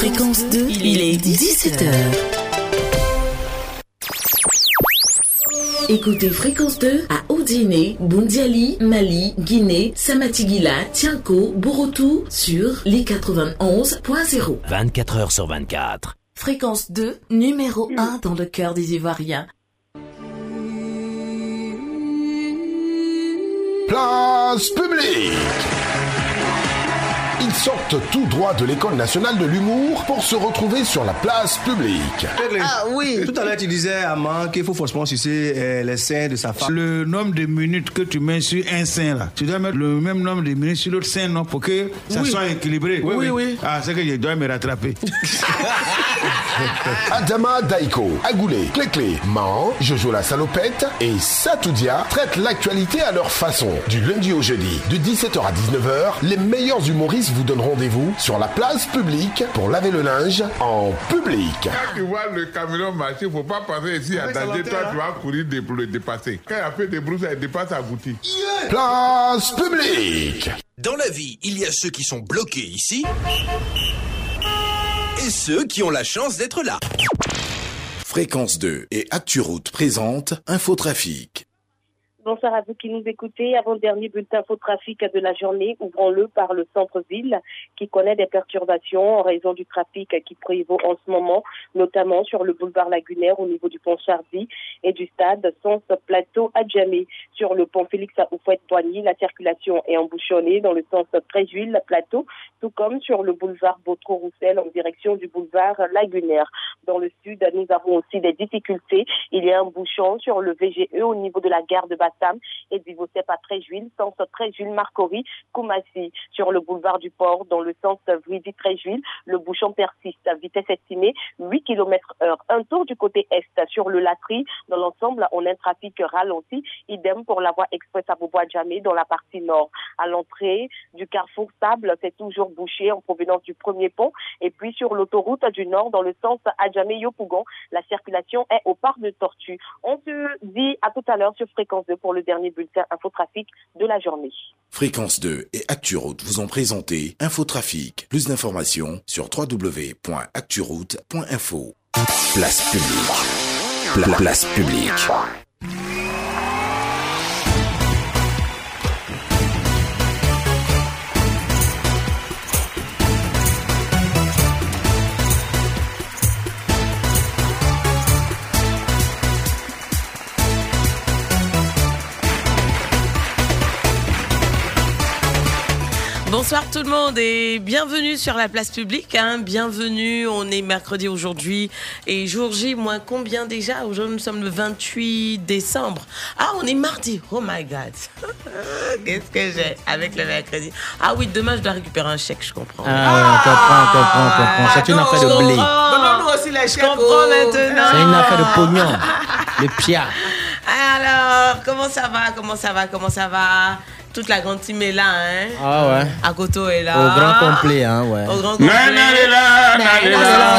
Fréquence 2, il est 17h. Écoutez Fréquence 2 à Odiné, Bundiali, Mali, Guinée, Samatigila, Tianko, Borotou sur les 91.0. 24 heures sur 24. Fréquence 2, numéro 1 dans le cœur des Ivoiriens. Place publique ils sortent tout droit de l'école nationale de l'humour pour se retrouver sur la place publique. Ah oui, tout à l'heure tu disais à Man qu'il faut forcément sucer euh, les seins de sa femme. Le nombre de minutes que tu mets sur un sein là, tu dois mettre le même nombre de minutes sur l'autre sein non pour que ça soit équilibré. Oui, oui, oui. Ah, c'est que je dois me rattraper. Adama Daiko, Agoulé, Cléclé, Man, Jojo la salopette et Satoudia traitent l'actualité à leur façon. Du lundi au jeudi, de 17h à 19h, les meilleurs humoristes vous donne rendez-vous sur la place publique pour laver le linge en public. Quand tu vois le camion marcher, il ne faut pas passer ici à danger. Toi, tu vas courir pour le dépasser. Quand il a fait des brousses, il dépasse à Goutti. Place publique. Dans la vie, il y a ceux qui sont bloqués ici et ceux qui ont la chance d'être là. Fréquence 2 et ActuRoute présente Infotrafic. Bonsoir à vous qui nous écoutez. Avant-dernier bulletin trafic de la journée, ouvrons-le par le centre-ville qui connaît des perturbations en raison du trafic qui prévaut en ce moment, notamment sur le boulevard Lagunaire au niveau du pont Chardy et du stade Sens Plateau à Djamé. Sur le pont Félix à Oufouette-Poigny, la circulation est embouchonnée dans le sens Tréjuil, Plateau, tout comme sur le boulevard Bautreau-Roussel en direction du boulevard Lagunaire. Dans le sud, nous avons aussi des difficultés. Il y a un bouchon sur le VGE au niveau de la gare de Bassam et du Vosep à Tréjuil, sens Tréjuil, Marcory, Koumassi. Sur le boulevard du Port, dans le sens Vridy-Tréjuil, le bouchon persiste. Vitesse estimée 8 km heure. Un tour du côté est sur le Latry. Dans l'ensemble, on a un trafic ralenti. Idem pour la voie express à Bobois-Djamé dans la partie nord. À l'entrée du carrefour Sable, c'est toujours bouché en provenance du premier pont. Et puis sur l'autoroute du nord, dans le sens Adjamé-Yopougon, la circulation est au parc de Tortue. On se dit à tout à l'heure sur Fréquence 2 pour le dernier bulletin infotrafic de la journée. Fréquence 2 et ActuRoute vous ont présenté Infotrafic. Plus d'informations sur www.acturoute.info. Place publique. place publique. Bonsoir tout le monde et bienvenue sur la place publique. Hein. Bienvenue, on est mercredi aujourd'hui et jour J moins combien déjà? Aujourd'hui nous sommes le 28 décembre. Ah on est mardi, oh my god. Qu'est-ce que j'ai avec le mercredi? Ah oui, demain je dois récupérer un chèque, je comprends. Ah, on comprend, on comprend, on comprend. C'est une Ah, affaire de blé. Donne-nous aussi les chèques. Je comprends maintenant. C'est une affaire de pognon. Le pia. Alors, comment ça va? Comment ça va? Comment ça va? Toute la grande team est là, hein. Ah ouais. Akoto est là. Au grand complet, hein, ouais. Au grand complet. Nalela, nalela,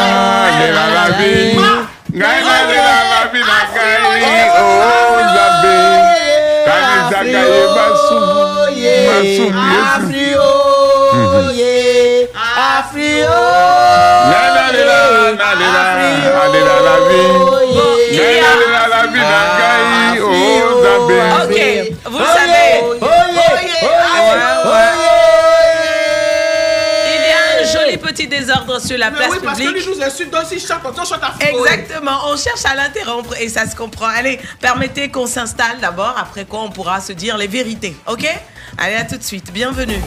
désordre sur la place oui, parce que lui chante, on chante à fond. Exactement, on cherche à l'interrompre et ça se comprend. Allez, permettez qu'on s'installe d'abord, après quoi on pourra se dire les vérités, ok? Allez, à tout de suite, bienvenue.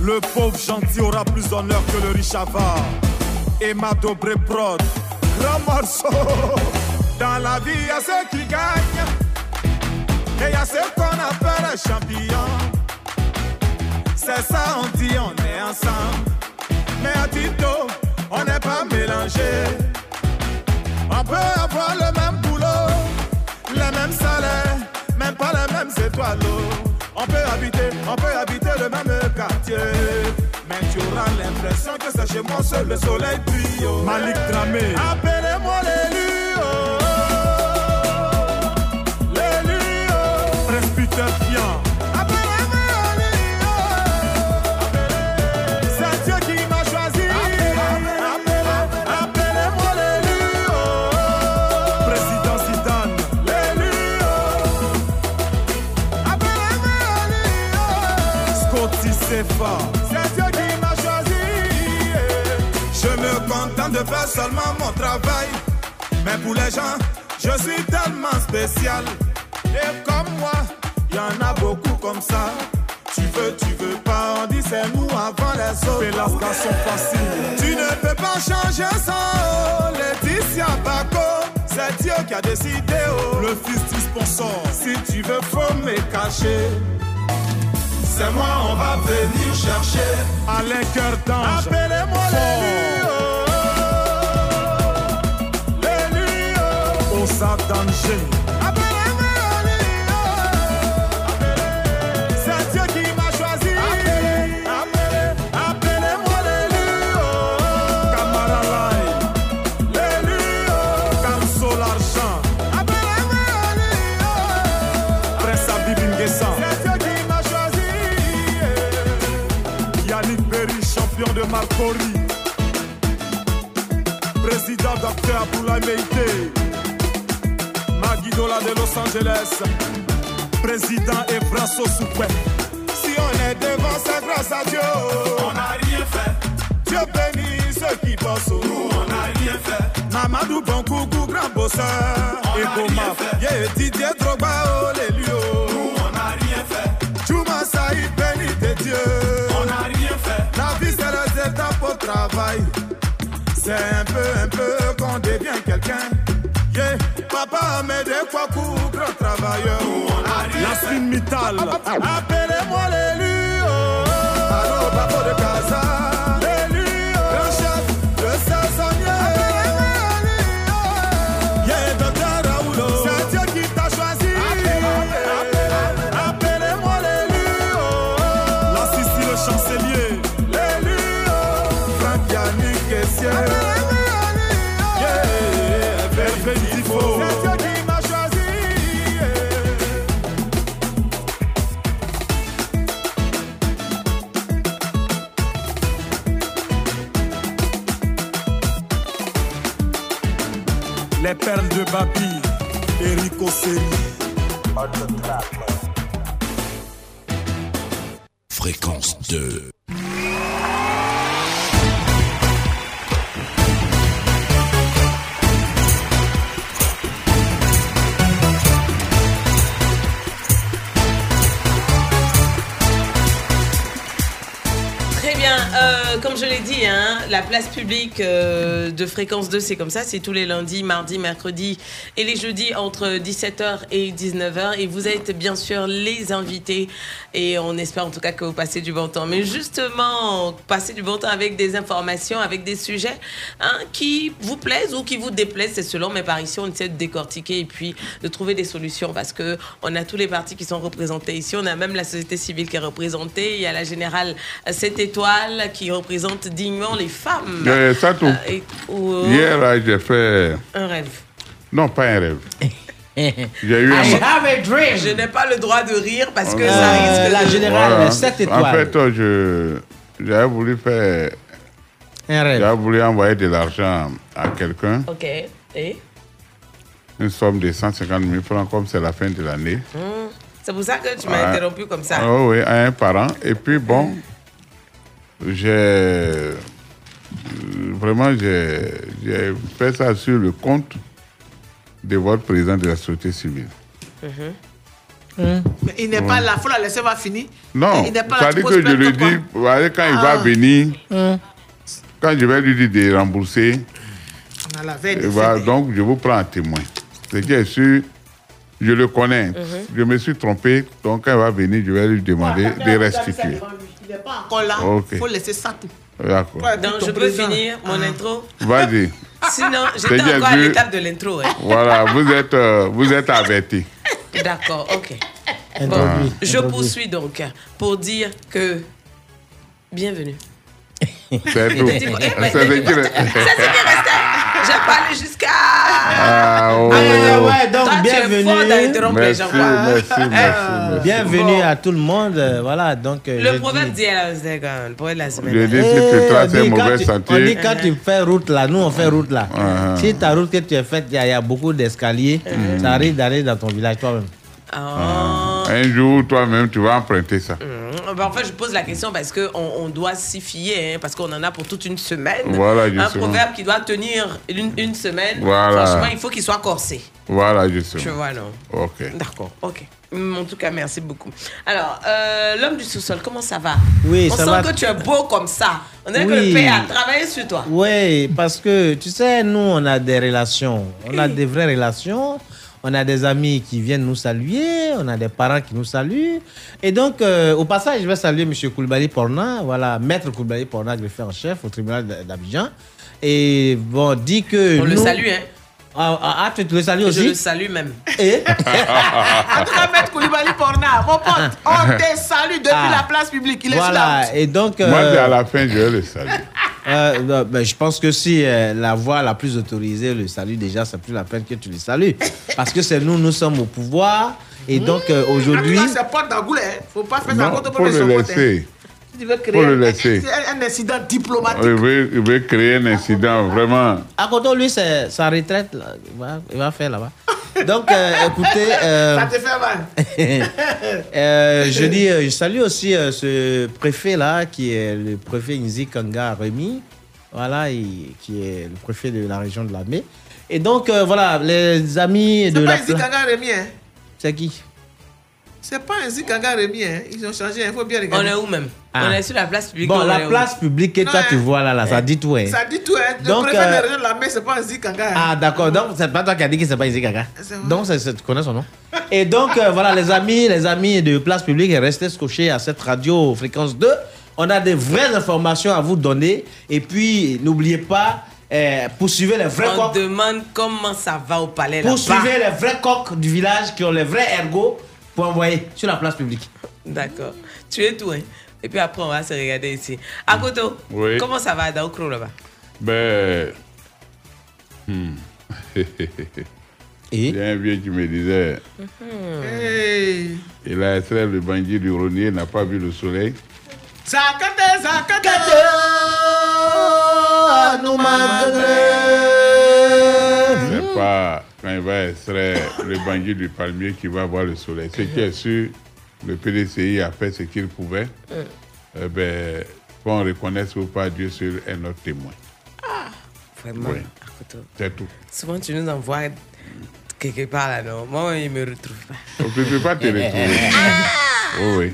Le pauvre gentil aura plus d'honneur que le riche avare. Emma Dobré Prod, grand morceau. Dans la vie, il y a ceux qui gagnent et il y a ceux qu'on appelle champions. C'est ça, on dit on est ensemble. Mais à Tito, on n'est pas mélangés. On peut avoir le même boulot, les mêmes salaires, même pas les mêmes étoiles. On peut habiter, on peut habiter le même quartier. Mais tu auras l'impression que c'est chez moi seul le soleil brille. oh. Malik Dramé. Appelez-moi l'élu. oh. L'élu. oh. Presbytère C'est Dieu qui m'a choisi. Je me contente de faire seulement mon travail. Mais pour les gens, je suis tellement spécial. Et comme moi, il y en a beaucoup comme ça. Tu veux, tu veux pas, on dit c'est nous avant les autres. Fais la station facile. Tu ne peux pas changer ça, oh. Laetitia Bako, c'est Dieu qui a décidé, oh. Le fils du sponsor. Si tu veux, faut me cacher. C'est moi, on va venir chercher. Alain Cœur d'Ange. Appelez-moi l'élu, oh. L'élu, oh. Osa Danger. De Marcori. Président Dr. Abdoulaye Meïté. Maguidola de Los Angeles. Président Evraso Soupé. Si on est devant, c'est grâce à Dieu. On n'a rien fait. Dieu bénit ceux qui bossent. Nous, on n'a rien fait. Mamadou Bonkoukou, grand bosseur. Et Goma, yeah, Didier Drogba, oh les lieux. Nous, on n'a rien fait. Juma Saïd, béni de Dieu. Travail. C'est un peu, un peu qu'on devient quelqu'un. Yeah, papa Ahmed Kwaku, grand travailleur. Nous, on n'a rien fait. Yasmine Mittal. Appelez-moi l'élu, oh. Allô, Babo de Casa. De Babi. Eric Osseri. Fréquence 2. Très bien, euh, comme je l'ai dit, hein, la place publique euh, de fréquence 2, c'est comme ça, c'est tous les lundis, mardis, mercredis et les jeudis entre 17h et 19h. Et vous êtes bien sûr les invités et on espère en tout cas que vous passez du bon temps. Mais justement, passez du bon temps avec des informations, avec des sujets hein, qui vous plaisent ou qui vous déplaisent, c'est selon. Mais par ici, on essaie de décortiquer et puis de trouver des solutions parce que on a tous les partis qui sont représentés ici. On a même la société civile qui est représentée. Il y a la générale 7 étoiles qui représente dignement les femmes. Euh, ça tout. Euh, et- ou- Hier, là, j'ai fait. Un rêve. Non, pas un rêve. J'ai eu un. Je n'ai pas le droit de rire parce que ça risque de... Voilà. En fait, euh, je j'avais voulu faire. J'avais voulu envoyer de l'argent à quelqu'un, Ok. Et? Une somme de 150 000 francs, comme c'est la fin de l'année. Hmm. C'est pour ça que tu m'as Ouais. interrompu comme ça. Ah oui, à un parent. Et puis, bon, j'ai. Euh, Vraiment, j'ai fait ça sur le compte de votre président de la société civile. Mais il n'est Ouais. pas là, il faut la laisser va finir. Non, il n'est pas ça là, dit tu que je lui dis, quand il Ah. va venir, Hum. quand je vais lui dire de rembourser, On a la veille de donc je vous prends en témoin. C'est bien sûr, je le connais. Mhm. Je me suis trompé, donc quand il va venir, je vais lui demander de restituer. Il n'est pas encore là. Il faut laisser ça tout. D'accord. Donc, je peux finir mon intro? Vas-y. Sinon, j'étais encore à l'étape de l'intro. hein. Voilà, vous êtes, euh, vous êtes avertis. D'accord, ok. Bon, je poursuis donc pour dire que bienvenue. C'est tout. C'est ce est- J'ai parlé jusqu'à. Ah, oh. Ah, ouais, donc Toi, tu es bienvenue. fort d'interrompre les gens. Merci, merci, merci, Euh, merci. Bienvenue Bon. à tout le monde. euh, Voilà, donc. euh, Le proverbe dit le proverbe de la semaine. Je dis, si Eh, tu traces on un dit quand mauvais tu- sentier. On dit quand tu fais route là, nous on fait route là. Uh-huh. Si ta route que tu as faite, il y, a- il y a beaucoup d'escaliers, Mhm. ça arrive d'aller dans ton village toi-même. Ah. Un jour, toi-même, tu vas emprunter ça. Mmh. Ben, en fait, je pose la question parce qu'on on doit s'y fier, hein, parce qu'on en a pour toute une semaine. Voilà, Un justement. proverbe qui doit tenir une, une semaine. Voilà. Franchement, il faut qu'il soit corsé. Voilà, justement. Tu vois, non Ok. D'accord, ok. Hum, En tout cas, merci beaucoup. Alors, euh, l'homme du sous-sol, comment ça va? Oui, On ça sent va. que tu es beau comme ça. On dirait que Oui. le père a travaillé sur toi. Oui, parce que tu sais, nous on a des relations, on a des vraies relations. On a des amis qui viennent nous saluer, on a des parents qui nous saluent. Et donc, euh, au passage, je vais saluer M. Koulibaly Porna, voilà, maître Koulibaly Porna, greffier en chef au tribunal d'Abidjan. Et bon, dit que. On le salue, hein Ah, ah, ah, tu le salues Je aussi? le salue même. Et? En tout cas, Maître Koulibaly Porna, mon pote, on te salue depuis Ah. la place publique. Il est Voilà, et donc. Moi, euh, c'est à la fin, je le saluer. Euh, non, ben, je pense que si euh, la voix la plus autorisée le salue déjà, c'est plus la peine que tu le salues. Parce que c'est nous, nous sommes au pouvoir. Et donc euh, aujourd'hui. En tout cas, c'est pas d'Angoulé. hein. Faut pas faire ça Non, contre faut le laisser. Si tu veux créer le un- laisser. c'est un, un incident diplomatique. Il veut, il veut créer un incident, vraiment. À côté, lui, c'est sa retraite. là, il, va, il va faire là-bas. Donc, euh, écoutez. euh, Ça te fait mal. euh, je dis, je salue aussi euh, ce préfet-là, qui est le préfet Nzi Kanga Remy. Voilà, il- qui est le préfet de la région de la Baie. Et donc, euh, voilà, les amis de C'est la. pas Nzi Kanga Rémi, hein. C'est qui? C'est pas Nzi Kanga Rémi, hein. Ils ont changé, il faut bien On regarder. est où même? Ah. On est sur la place publique. Bon, on la place publique que toi tu hein. vois là, là ça dit tout. Hein. Ça dit tout, hein. Le Donc, préfet de la euh, région de la mer, c'est pas Kanga. hein. Ah, d'accord. Donc, c'est pas toi qui as dit que c'est pas Gaga. C'est vrai. Donc, tu connais son nom. Et donc, euh, voilà, les amis, les amis de Place Publique, restez scotchés à cette radio fréquence 2. On a des vraies informations à vous donner. Et puis, n'oubliez pas, euh, poursuivez les vrais On coqs. demande comment ça va au palais là-bas. Poursuivez les vrais coqs du village qui ont les vrais ergots pour envoyer sur la place publique. D'accord. Tu es tout, hein. Et puis après, on va se regarder ici. Akoto, Oui. comment ça va à Daokro là-bas? Ben. hmm. Il y a un vieux qui me disait Hey. il a extrait le bandit du Ronier, n'a pas vu le soleil. Zakate, zakate. nous C'est pas quand il va extraire le bandit du palmier qui va voir le soleil. Ce qui est sûr, le PDCI a fait ce qu'il pouvait. Eh ben, qu'on reconnaisse ou pas Dieu seul est notre témoin. Vraiment, Oui. Akoto. C'est tout. Souvent, tu nous envoies quelque part là, non? Moi, il me retrouve pas. On ne peut pas te retrouver. Oh oui.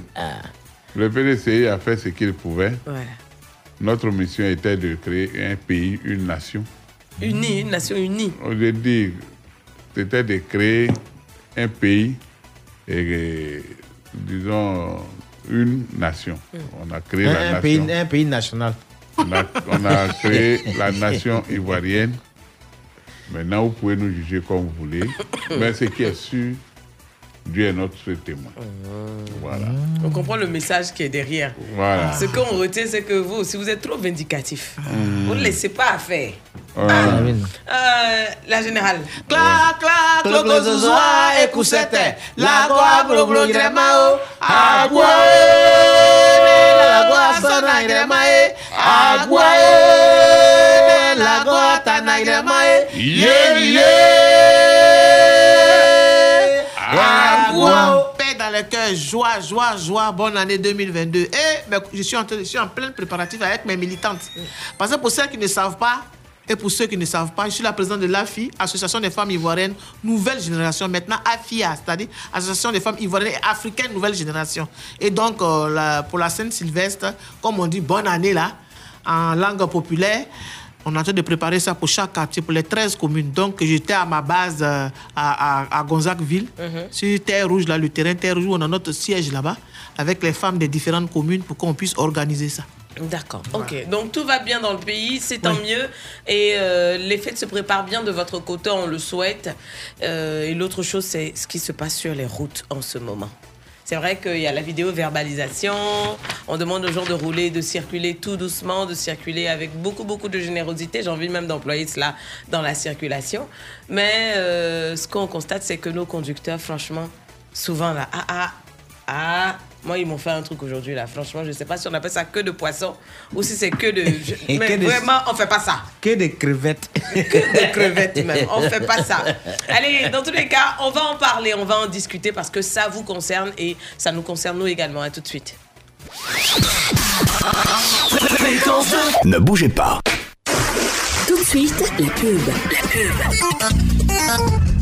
Le PDCI a fait ce qu'il pouvait. Voilà. Notre mission était de créer un pays, une nation. Unie, une nation unie. On dit, c'était de créer un pays et, disons, une nation. On a créé la Un, un nation. pays, un pays national. On a, on a créé la nation ivoirienne. Maintenant, vous pouvez nous juger comme vous voulez. Mais ce qui est sûr, Dieu est notre seul témoin. Voilà. On comprend le message qui est derrière. Voilà. Ce qu'on retient, c'est que vous, si vous êtes trop vindicatif, Mhm. vous ne laissez pas faire. Ouais. Euh, la générale. Clo, clo, zozoa, zozoa, écoutez. La goa, glo, glo, gremao. Agua, la goa, sona, gremae. Agua, la goa, tana, gremae. Yeah, yeah. Cœur, joie, joie, joie. Bonne année 2022. Et ben, je, suis en, je suis en plein préparatif avec mes militantes. Parce que pour celles qui ne savent pas, et pour ceux qui ne savent pas, je suis la présidente de l'AFI, Association des femmes ivoiriennes Nouvelle Génération, maintenant AFIA, c'est-à-dire Association des femmes ivoiriennes et africaines Nouvelle Génération. Et donc, euh, la- pour la Sainte-Sylvestre, comme on dit bonne année là, en langue populaire, On est en train de préparer ça pour chaque quartier, pour les 13 communes. Donc, j'étais à ma base euh, à, à, à Gonzagueville, Mhm. sur Terre Rouge, là, le terrain Terre Rouge, on a notre siège là-bas, avec les femmes des différentes communes pour qu'on puisse organiser ça. D'accord. Ok. Donc tout va bien dans le pays, c'est tant mieux. Et euh, les fêtes se préparent bien de votre côté, on le souhaite. Euh, et l'autre chose, c'est ce qui se passe sur les routes en ce moment. C'est vrai qu'il y a la vidéo verbalisation. On demande aux gens de rouler, de circuler tout doucement, de circuler avec beaucoup, beaucoup de générosité. J'ai envie même d'employer cela dans la circulation. Mais euh, ce qu'on constate, c'est que nos conducteurs, franchement, souvent là, ah ah, ah, moi ils m'ont fait un truc aujourd'hui là. Franchement, je sais pas si on appelle ça que de poisson ou si c'est que de. Mais que de- vraiment, on fait pas ça. Que des crevettes. Des crevettes même. On fait pas ça. Allez, dans tous les cas, on va en parler, on va en discuter parce que ça vous concerne et ça nous concerne nous également. À tout de suite. Ne bougez pas. Tout de suite, la pub. La pub.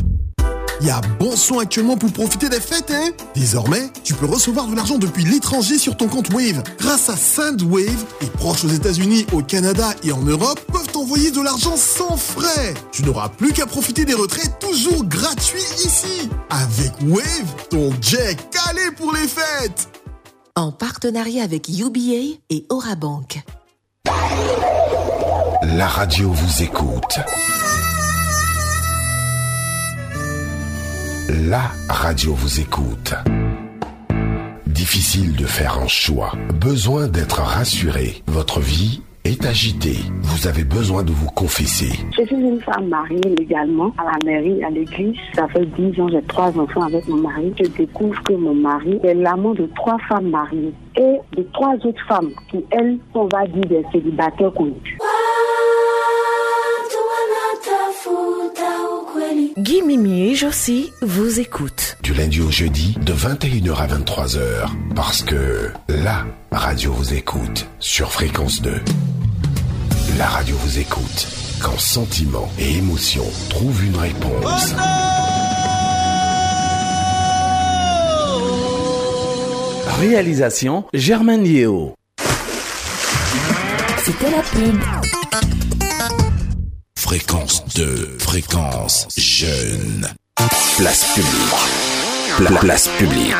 Il y a bon son actuellement pour profiter des fêtes, hein Désormais, tu peux recevoir de l'argent depuis l'étranger sur ton compte Wave. Grâce à SendWave, les proches aux États-Unis, au Canada et en Europe peuvent t'envoyer de l'argent sans frais. Tu n'auras plus qu'à profiter des retraits toujours gratuits ici. Avec Wave, ton jet calé pour les fêtes. En partenariat avec UBA et Orabank. La radio vous écoute. La radio vous écoute. Difficile de faire un choix. Besoin d'être rassuré. Votre vie est agitée. Vous avez besoin de vous confesser. Je suis une femme mariée légalement à la mairie, à l'église. Ça fait 10 ans, j'ai trois enfants avec mon mari. Je découvre que mon mari est l'amant de trois femmes mariées et de trois autres femmes qui, elles, on va dire des célibataires connus. Guy Mimi et Josie vous écoutent. Du lundi au jeudi, de 21h à 23h. Parce que la radio vous écoute sur Fréquence 2. La radio vous écoute quand sentiment et émotion trouvent une réponse. Réalisation Germaine Yeo. C'était la pub. Fréquence 2, fréquence jeune. Place publique. Pla- place publique.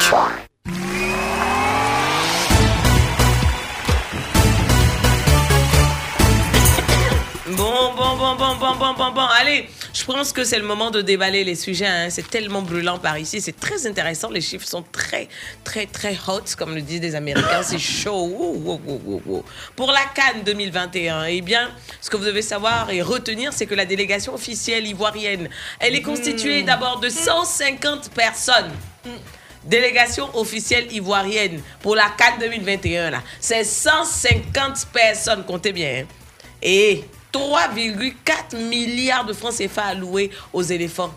Bon, bon, bon, bon, bon, bon, bon, bon. Allez, je pense que c'est le moment de déballer les sujets. hein. C'est tellement brûlant par ici. C'est très intéressant. Les chiffres sont très, très, très hot, comme le disent les Américains. C'est chaud. Pour la Cannes 2021, eh bien, ce que vous devez savoir et retenir, c'est que la délégation officielle ivoirienne, elle est constituée d'abord de 150 personnes. Délégation officielle ivoirienne pour la Cannes 2021, là. C'est 150 personnes, comptez bien. hein. Et 3,4 milliards de francs CFA alloués aux éléphants.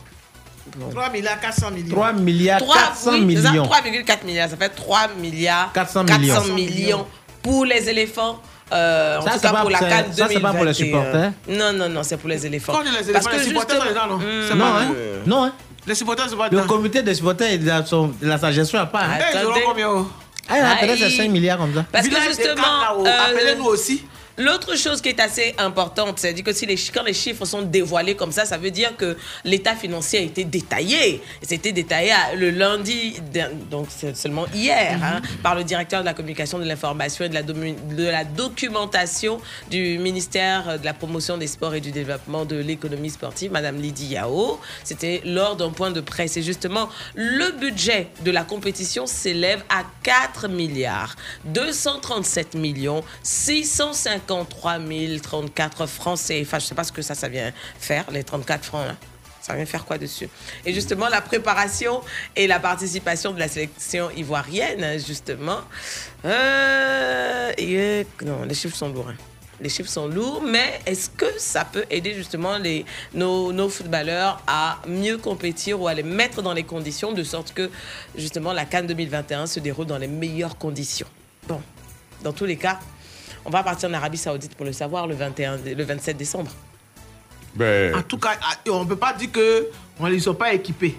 3 milliards 400 millions. 3 milliards 3, 400 oui, c'est ça, millions. 3,4 milliards, ça fait 3 milliards 400 millions, millions. pour les éléphants. euh, en Ça, tout c'est cas pas- pour la c'est- CAN ça, c'est pas pour les 2021. supporters Non, non, non, c'est pour les éléphants. Quand les éléphants, les supporters sont dedans, non? C'est Non, pas hein. euh, Non, hein. Les supporters, c'est pas Le comité des supporters, il a, son, il a sa gestion à part. hein. Eh, ils auront combien oh Ah, il a peut-être Aïe. c'est 5 milliards comme ça. Parce que Village justement, euh, appelez-nous aussi. L'autre chose qui est assez importante, c'est que si les, quand les chiffres sont dévoilés comme ça, ça veut dire que l'état financier a été détaillé. C'était détaillé le lundi, donc seulement hier, hein, par le directeur de la communication, de l'information et de la, domu- de la documentation du ministère de la promotion des sports et du développement de l'économie sportive, Madame Lydie Yao. C'était lors d'un point de presse. Et justement, le budget de la compétition s'élève à 4 milliards 237 millions 653 034 francs CFA. Je ne sais pas ce que ça, ça vient faire, les 34 francs. Ça vient faire quoi dessus? Et justement, la préparation et la participation de la sélection ivoirienne, hein, justement. Euh, euh, non, les chiffres sont lourds. hein. Les chiffres sont lourds, mais est-ce que ça peut aider justement les, nos, nos footballeurs à mieux compétir ou à les mettre dans les conditions de sorte que justement la Cannes 2021 se déroule dans les meilleures conditions? Bon, dans tous les cas, on va partir en Arabie Saoudite pour le savoir le, 21, dé- le 27 décembre. Ben, En tout cas, ah, on ne peut pas dire que on- ils ne sont pas équipés.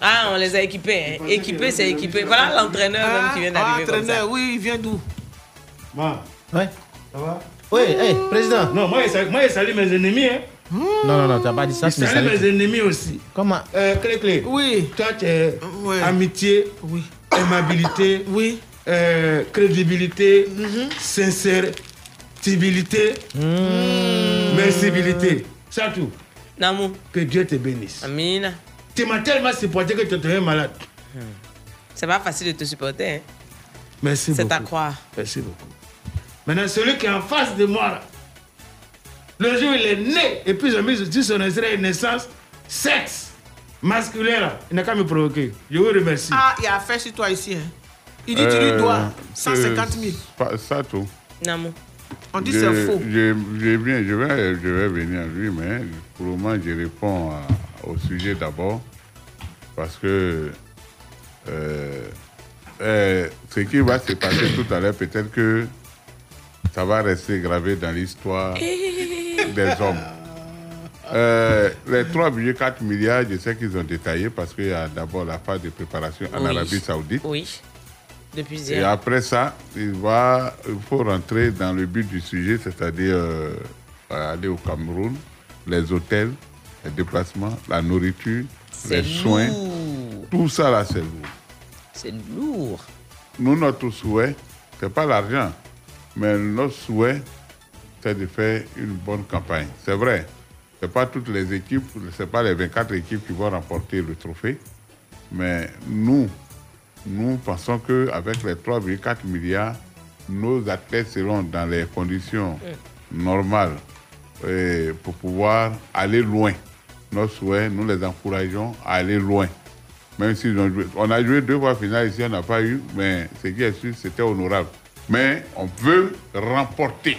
Ah, on les a équipés. hein. Équipés, c'est équipé. Voilà l'entraîneur même qui vient Ah, d'arriver. comme ça. entraîneur, oui, il vient d'où? Ma. Ouais. Ça va? Oui, hey, président. Non, moi, je salue, moi, je salue mes ennemis. Hein. Non, non, non, t'as pas dit ça. Je salue salut. mes ennemis aussi. Comment? Euh, clé, clé. Oui. Toi, tu es Ouais. amitié, Oui. Aimabilité, Oui. euh, crédibilité, sincérité, mercibilité. Ça tout. Namou. Que Dieu te bénisse. Amina. Tu m'as tellement supporté que tu es malade. C'est pas facile de te supporter. Hein. Merci C'est beaucoup. à croire. Merci beaucoup. Maintenant, celui qui est en face de moi, là, le jour où il est né, et puis ont mis sur son naissance, sexe masculin, là, il n'a qu'à me provoquer. Je vous remercie. Ah, il a fait sur toi ici. Hein. Il dit tu lui Euh, dois 150 000. pas- Ça tout. Namou. On dit c'est faux. Je, je viens, je, vais, je vais venir à lui, mais pour le moment, je réponds à- au sujet d'abord. Parce que euh, euh, ce qui va se passer tout à l'heure, peut-être que ça va rester gravé dans l'histoire des hommes. Euh, les 3,4 milliards, je sais qu'ils ont détaillé parce qu'il y a d'abord la phase de préparation en Oui. Arabie Saoudite. Oui. Depuis Et hier. après ça, il, va, il faut rentrer dans le but du sujet, c'est-à-dire euh, aller au Cameroun, les hôtels, les déplacements, la nourriture, les soins. lourd. Tout ça là, c'est lourd. C'est lourd. Nous, notre souhait, c'est pas l'argent, mais notre souhait, c'est de faire une bonne campagne. C'est vrai, c'est pas toutes les équipes, c'est pas les 24 équipes qui vont remporter le trophée, mais nous, nous pensons qu'avec les 3,4 milliards, nos athlètes seront dans les conditions normales euh, pour pouvoir aller loin. Notre souhait, nous les encourageons à aller loin. Même si on a joué deux fois finale ici, on n'a pas eu, mais ce qui est sûr, c'était honorable. Mais on veut remporter.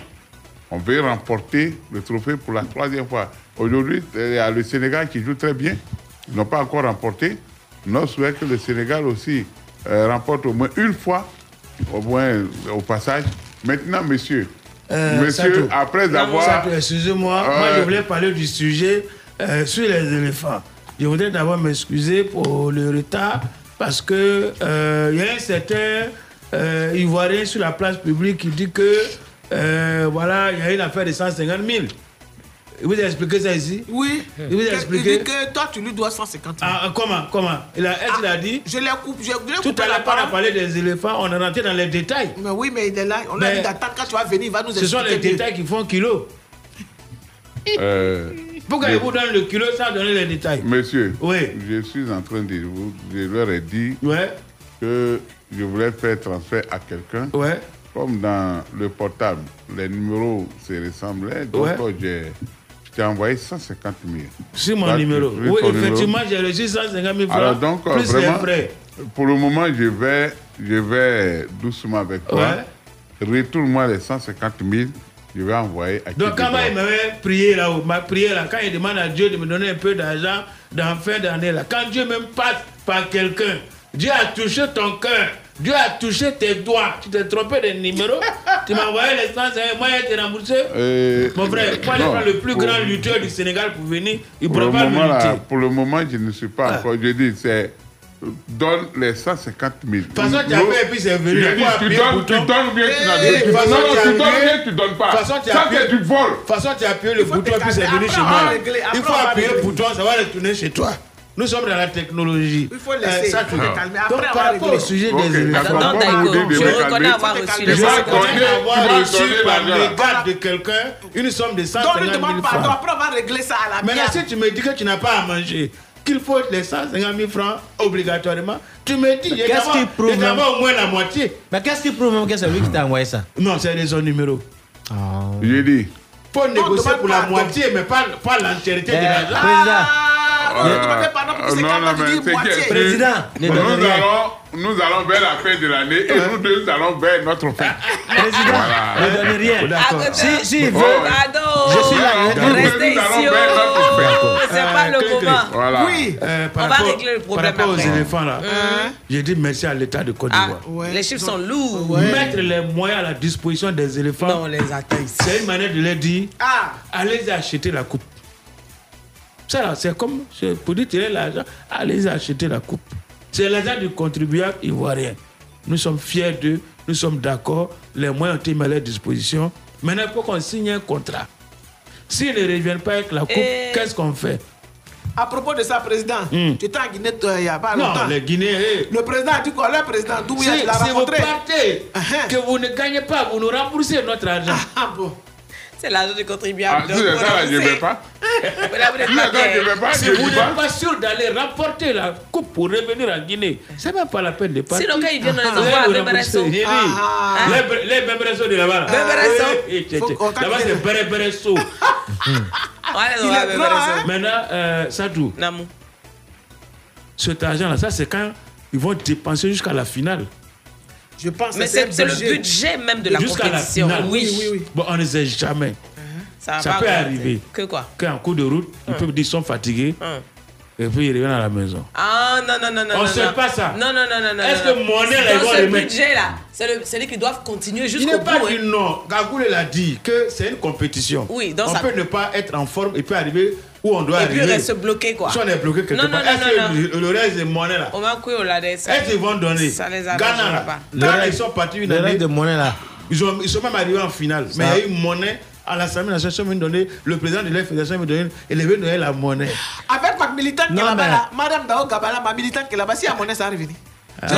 On veut remporter le trophée pour la troisième fois. Aujourd'hui, il y a le Sénégal qui joue très bien. Ils n'ont pas encore remporté. Nous souhaitons que le Sénégal aussi euh, remporte au moins une fois, au moins au passage. Maintenant, monsieur, Euh, monsieur, après avoir... Excusez-moi, moi Euh, je voulais parler du sujet euh, sur les éléphants. Je voudrais d'abord m'excuser pour le retard parce que euh, il y a un certain euh, Ivoirien sur la place publique qui dit que euh, voilà, il y a une affaire de 150 000. Il vous a expliqué ça ici? Oui. Il vous a Que- expliqué Il dit que toi, tu lui dois 150 000. Ah, comment Comment? Il a, est-ce qu'il a dit? Je l'ai coupé. Je Tout coupé à la l'heure, quand on a parlé des éléphants, on est rentré dans les détails. Mais oui, mais il est là. On a dit d'attendre quand tu vas venir, il va nous Ce expliquer. sont les mieux. détails qui font kilo. euh, Pourquoi je- il vous donne le kilo sans donner les détails? Monsieur, Oui. je suis en train de vous, je leur ai dit Ouais. que je voulais faire transfert à quelqu'un. Ouais. Comme dans le portable, les numéros se ressemblaient, donc Ouais. j'ai, je t'ai envoyé 150 000. Sur mon Là, tu numéro. Oui, effectivement, j'ai reçu 150 000 francs. Alors donc, euh, plus vraiment, frais. pour le moment, je vais, je vais doucement avec toi. Retourne-moi les 150 000, je vais envoyer à Donc, quand il m'avait prié là, ma prière là, quand il demande à Dieu de me donner un peu d'argent dans fin d'année là, quand Dieu même passe par quelqu'un, Dieu a touché ton cœur, Dieu a touché tes doigts, tu t'es trompé de numéro, tu m'as envoyé les 150 moi, je t'ai remboursé. Euh, Mon frère, moi, je non, le plus pour- grand lutteur du Sénégal pour venir, il ne Pour le, pourra pas me moment, là, pour le moment, je ne suis pas Ah. encore. Je dis, c'est. Donne les 150 000. De toute façon, tu as fait et puis c'est venu. Tu appuyer donnes, tu donnes bien, tu n'as Eh, pas. de toute façon, Non, tu non, tu donnes bien, tu donnes pas. De toute façon, tu as Ça, appuyé. c'est du vol. De toute façon, tu as appuyé le bouton, puis c'est venu chez moi. Il faut appuyer le bouton, ça va retourner chez toi. Nous sommes dans la technologie. Il faut laisser, ça, il faut tu- calmer. Après, Donc, on par rapport au sujet des Daïko, vous dites je reconnais avoir reçu les Je vais 150 donner- 000. tu avoir reçu par l'égard de quelqu'un une somme de Donc, 150 ne 000 demande pas. Donc, francs. après, on va régler ça à la Maintenant, si tu me dis que tu n'as pas à manger, qu'il faut les 150 000 francs obligatoirement, tu me dis, Qu'est-ce qui prouve au moins la moitié. Mais qu'est-ce qui prouve même que c'est lui qui t'a envoyé ça? Non, c'est de son numéro. J'ai dit. faut négocier pour la moitié, mais pas, pas l'entièreté de Eh, l'argent. Ah, non, Euh, ne demandez pas, non, non, mais président, Nous allons, nous allons vers la fin de l'année et nous deux allons vers notre fin. Président, Voilà. ne donne rien. Si, si, il veut. Oh, Pardon. Je suis là, Restez ici. vers notre oh, fin. C'est pas le moment. Voilà. Oui. Euh, On va régler le problème Par rapport aux éléphants, là, Hein? j'ai dit merci à l'État de Côte Ah, d'Ivoire. Ouais. les chiffres sont lourds. Mettre les moyens à la disposition des éléphants, Non, on les attend ici. c'est une manière de leur dire Ah, allez acheter la coupe. Ça, là, c'est comme pour dire tirer l'argent, allez acheter la coupe. C'est l'argent du contribuable ivoirien. Nous sommes fiers d'eux nous sommes d'accord, les moyens ont été mis à leur disposition. Maintenant, il faut qu'on signe un contrat. S'ils ne reviennent pas avec la coupe, Et- qu'est-ce qu'on fait? À propos de ça, président, Hmm. tu étais en Guinée il n'y a pas Non, longtemps. les Guinéens, eh. Le président a dit quoi? Le président Si, Doumbouya, tu l'as si vous rencontré. partez, que vous ne gagnez pas, vous nous remboursez notre argent. Ah bon C'est l'argent du contribuable. Ah, si c'est ça, là, je ne vais pas. Si vous n'êtes pas sûr d'aller remporter la coupe pour revenir en Guinée, c'est même pas la peine de partir. Sinon, quand ils viennent, on les. J'ai dit, Ah, ah. les- Les Beberesso de là-bas. Là-bas, c'est à Beberesso. Maintenant, euh, Sadou, cet argent-là, ça, c'est quand ils vont dépenser jusqu'à la finale. Je pense Mais c'est c'est le budget même de la Jusqu'à la compétition. finale. Oui, Bon, on ne sait jamais. Ça, va Ça pas peut arriver. Que quoi? Qu'en cours de route, ils peuvent dire qu'ils sont fatigués. Et puis ils reviennent à la maison. Ah non, non, non, non. On non, sait non. pas ça. Non, non, non, non. non, Est-ce non. que ils Dans vont ce budget-là, c'est le- c'est lui qui doivent continuer Il jusqu'au n'est bout. pas hein. dit non. Gagoule l'a dit que c'est une compétition. Oui, donc on ça- peut ne pas être en forme et puis arriver où on doit Et puis arriver. rester bloqué, quoi. Si on est bloqué quelque Non, part, non, non, que le, le reste des monnaies là, On va couiller au lades. ça- est-ce qu'ils vont donner Ça les Ghana là, pas. quand ils sont partis une le année, reste de monnaie là. ils, ont, ils sont même arrivés en finale. Mais il y a eu monnaie à l'Assemblée nationale, ils donner, le président de la fédération m'a donné, il est venu donner la monnaie. Avec ma militante qui est là-bas, là, Madame Dao Gabala, ma militante qui est là-bas, si à monnaie, ça arrive. Mais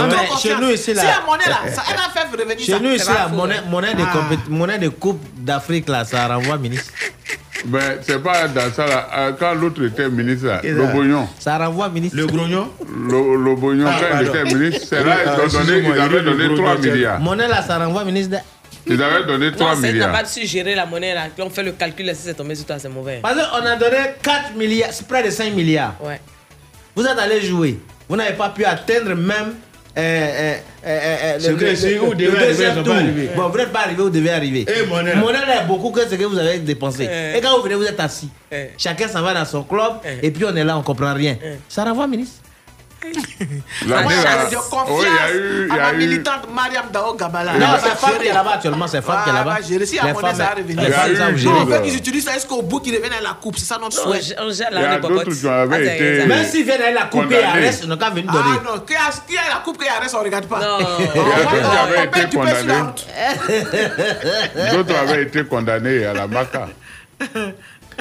chez nous ici là. Si à monnaie, là, ça, elle a fait revenir Chez ça. nous ici faux, monnaie, hein. monnaie, de Ah. monnaie de Coupe d'Afrique là, ça renvoie ministre. Ben, c'est pas dans ça là. Euh, Quand l'autre était ministre, là, le Bognon. Ça renvoie ministre. Le grognon Le, le Bognon, Ah, quand il était ministre, c'est là Ah, ils ont donné, ils avaient donné gros 3 dossier. milliards. Monnaie là, ça renvoie ministre. de- Ils avaient donné 3 Non, milliards. pas su gérer la monnaie là. Puis on fait le calcul là, si c'est tombé sur toi, c'est mauvais. Parce qu'on a donné 4 milliards, c'est près de 5 milliards. Ouais. Vous êtes allé jouer. Vous n'avez pas pu atteindre même. Euh, euh, euh, euh, Ce que c'est où le devait arriver, tour. Bon, vous n'êtes pas arrivé vous devez arriver. Monnaie là est beaucoup que ce que vous avez dépensé. Eh. Et quand vous venez, vous êtes assis. Eh. Chacun s'en va dans son club. Eh. Et puis on est là, on comprend rien. Ça renvoie ministre. L'année Moi, j'ai oui, confiance il y a eu, il y à a ma eu, militante Mariam Dao Gabala. Non, c'est femme qui est là-bas actuellement. C'est femme qui est Ouais, là-bas. elle va gérer. Si à femmes, ça va revenir. Non, on Gérer. veut qu'ils utilisent ça jusqu'au bout qu'ils reviennent à la coupe. C'est ça notre Non, souhait? il y la a d'autres qui avaient Ah, été- c'est- Même s'ils viennent à la coupe et arrêtent, ils n'ont qu'à venir Ah donner. non, qui a, la coupe, qui a reste, on regarde pas. Non. d'autres avaient été la condamnés. route. D'autres avaient été condamnés à la MACA.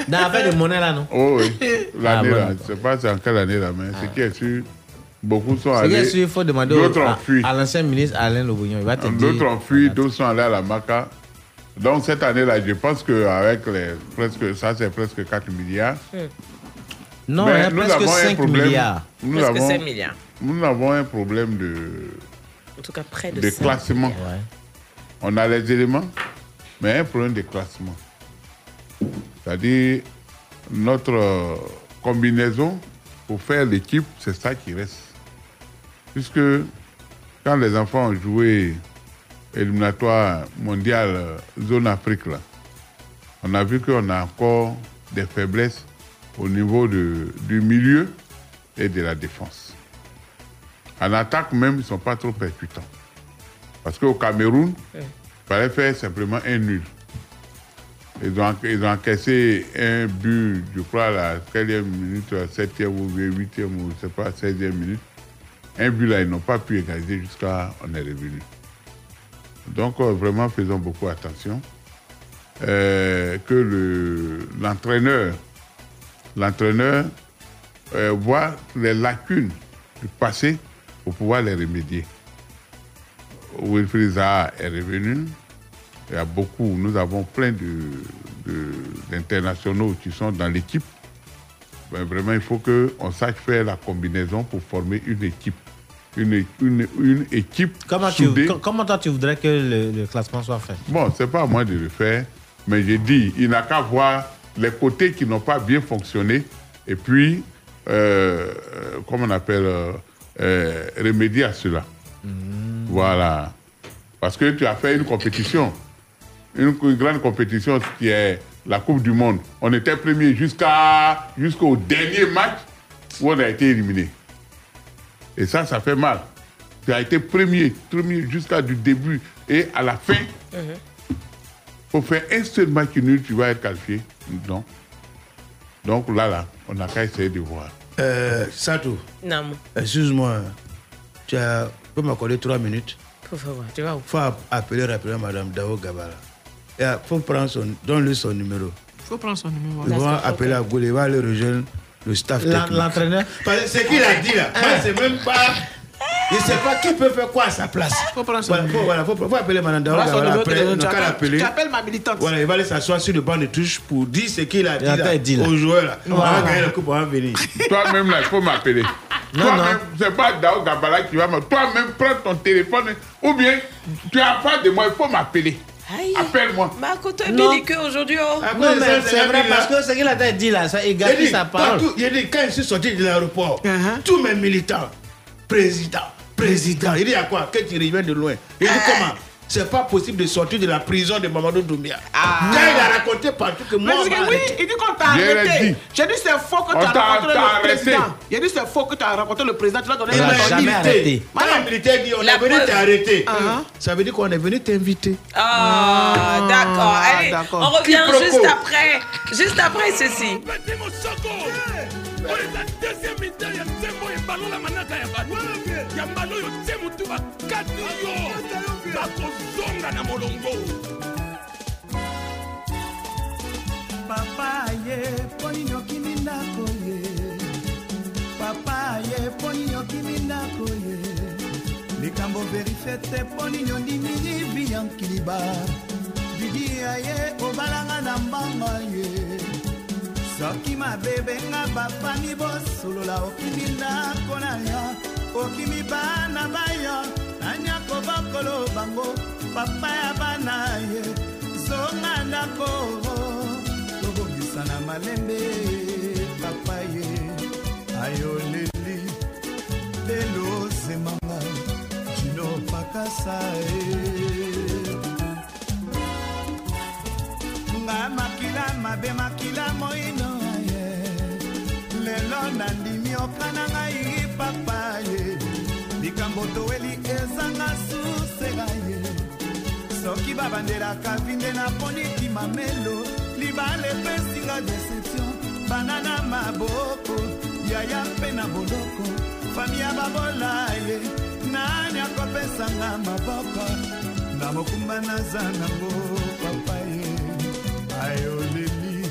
Dans l'affaire de monnaie là, non? Oh oui, l'année Ah, bon, là, je ne sais pas c'est en quelle année là, mais ce qui est sûr, beaucoup sont C'est bien allés. sûr, il faut demander au- D'autres ont à, fui. à l'ancien ministre Alain Lobognon. Il va te dire. D'autres ont fui, d'autres sont allés à la MACA. Donc cette année-là, je pense qu'avec les presque, ça c'est presque 4 milliards. Non, Mais il y a nous presque avons un 5 problème. milliards. Nous Presque avons, 5 milliards. nous avons un problème de, En tout cas, près de de 5 classement. On a les éléments, mais un problème de classement. C'est-à-dire, notre combinaison pour faire l'équipe, c'est ça qui reste. Puisque quand les enfants ont joué éliminatoire mondial euh, zone Afrique, là, on a vu qu'on a encore des faiblesses au niveau de- du milieu et de la défense. En attaque même, ils ne sont pas trop percutants. Parce qu'au Cameroun, il fallait faire simplement un nul. Ils ont, ils ont encaissé un but, je crois, à la quelle minute, à la 7e ou 8e ou je sais pas, 16e minute. Un but là, ils n'ont pas pu égaliser jusqu'à on est revenu. Donc, euh, vraiment, faisons beaucoup attention. Euh, que le- l'entraîneur, l'entraîneur euh, voit les lacunes du passé pour pouvoir les remédier. Wilfried Zaha est revenu. Il y a beaucoup, nous avons plein de- de- d'internationaux qui sont dans l'équipe. Ben, vraiment, il faut qu'on sache faire la combinaison pour former une équipe. Une, une, une équipe Comment, tu, soudée. co- comment toi tu voudrais que le, le classement soit fait? Bon, c'est pas à moi de le faire, mais j'ai dit, il n'a qu'à voir les côtés qui n'ont pas bien fonctionné et puis, euh, euh, comment on appelle, euh, euh, remédier à cela. Voilà. Parce que tu as fait une compétition, une, une grande compétition qui est la Coupe du Monde. On était premier jusqu'à jusqu'au dernier match où on a été éliminé. Et ça, ça fait mal. Tu as été premier, premier jusqu'à du début et à la fin, pour faire un seul match nul, tu vas être qualifié. Non. Donc là, là, on n'a qu'à essayer de voir. Euh, Sato, Non. excuse-moi, tu as, peux m'accorder trois minutes? Quoi Tu vas où? Faut app- appeler rapidement Madame Dao Gabala. Il faut prendre son, donne-lui son numéro. faut prendre son numéro. Ils vont appeler à Goulé, il va aller rejoindre le staff technique. l'entraîneur Parce que C'est qu'il a dit là. Moi, c'est même pas. Il ne sait pas qui peut faire quoi à sa place. Faut prendre son Voilà, numéro. faut, voilà, faut, faut appeler Madame Dao Voilà de Après, on qu'à l'appeler. tu appelles ma militante. Voilà, il va aller s'asseoir sur le banc de touche pour dire ce qu'il a dit, Il a là, dit, là. aux joueurs. Là. On Voilà. va gagner le coupe, on va venir. Toi-même, là, il faut m'appeler. Toi-même, c'est pas Dao Gabala qui va me. Toi-même, prends ton téléphone ou bien tu as pas de moi, il faut m'appeler. Appelle-moi. Mais à côté Non. belliqueux aujourd'hui, oh. Non, mais c'est vrai parce que ce qu'il a dit là, ça dit, sa parole. partout, il dit, quand je suis sorti de l'aéroport, Uh-huh. tous mes militants, président, président, il dit à quoi Quand il revient de loin, il dit comment? C'est pas possible de sortir de la prison de Mamadou Doumbia. Quand il a raconté partout que moi, Mais que oui, il dit qu'on t'a arrêté. J'ai dit c'est faux que tu as t'a- rencontré t'a le arrêté. président. Il a dit c'est faux que tu as rencontré le président, tu l'as donné Il la. Quand Madame, le militaire dit on est venu t'arrêter, Uh-huh. ça veut dire qu'on est venu t'inviter. Ah, d'accord. Allez, d'accord. on revient juste après. Juste après ceci. deuxième bakozonga na molongo. Papa ye poni nyokimi ndako ye. Papa ye poni nyokimi ndako ye. Likambo verifie te poni nyondimini biyankiliba didia ye obalanga na mbanga ye. Soki mabebenga bafami bosolola okimi ndako na yo okimi bana bayo nanyako bokolo bango papa ya bana ye. Zonga ndako tobongisa na malembe papa ye. Ayoleli lelo zemanga jino pakasa e nga makila mabe makila moino ye. Lelo nandimi okana ngai papa ye likambo toweli ezanga susega ye. Soki babandelaka vinde na poniki mamelo libala epesinga deception. Bana na maboko yaya mpe na boloko. Fami ya babola ye nani akopesanga maboko na mokumba naza nango papa ye. Ayoleli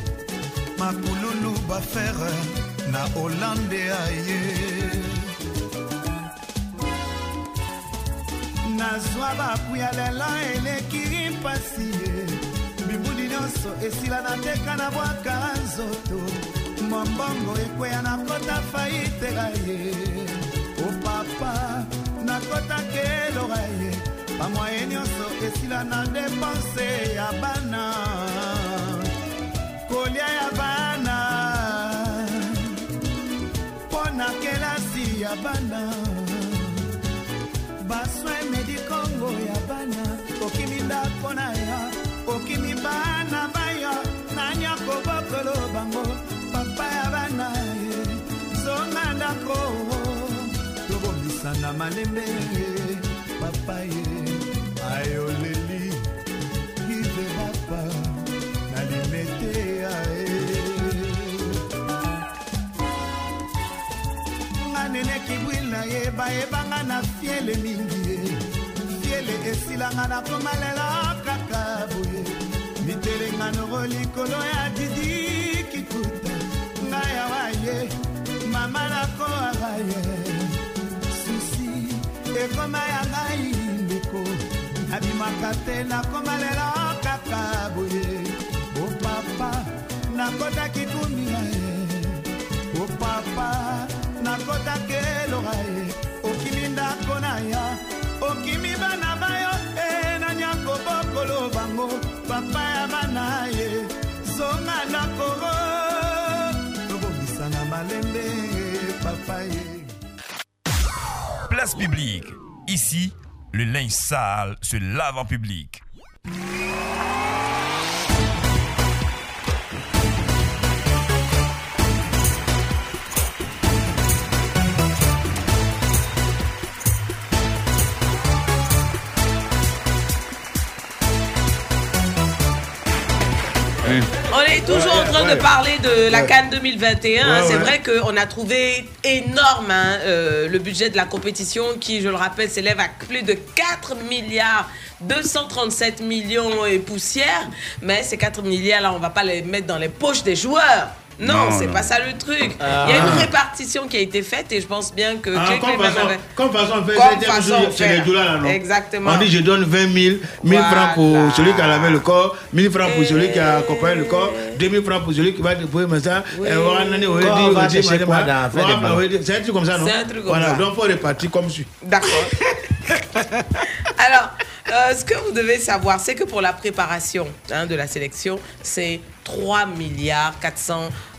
makululu bafere na olande aye nazwa bapuya lelo eleki mpasi ye. Bibuli nyonso esila na teka na bwaka nzoto. Mombongo ekweya nakota faitela ye. O papa nakota keloga ye. Bamwaye nyonso esila na depense ya bana. Kolia ya bana. Mpo na kelasi ya bana ndako na ya okimi bana bayo nanyako bokolo bango papa ya bana ye zonga ndako. Tobongisa na malembe papa ye. Ayoleli ive bapa na limete ya ye. Nga neneki bwila ye bayebanga na fiele mingi ye fiele esilanga na koma lelo kaka boye. Mitelenga noro likolo ya didi kikuta. Ngai awa ye mama nakoaka ye. Susi ekoma ya ngai ndeko. Nabimaka te nakoma lelo kaka boye. O papa nakotaki kumia ye. O papa nakotaki eloga ye. Okimi ndako na ya e Place publique. Ici, le linge sale se lave en public. Est toujours en train de parler de la. Cannes 2021. Ouais, c'est vrai qu'on a trouvé énorme hein, euh, le budget de la compétition qui, je le rappelle, s'élève à plus de 4 milliards 237 millions et poussière. Mais ces 4 milliards là, on va pas les mettre dans les poches des joueurs. Non, Non, c'est pas ça le truc. Ah. Il y a une répartition qui a été faite et je pense bien que Ah, comme façon, avait- comme façon, on fait, Comme c'est- façon, c'est- dollars là, non? Exactement. On dit je donne 20 000, 1000 francs Voilà. pour celui qui a lavé le corps, 1000 francs pour celui qui a accompagné le corps, 2000 francs pour celui qui va déployer mais ça. Oui. et on au Quand on blancs. oui, C'est un truc comme ça, non? C'est un truc comme Voilà, ça. donc faut répartir comme suit. D'accord. Alors, euh, ce que vous devez savoir, c'est que pour la préparation hein, de la sélection, c'est 3 milliards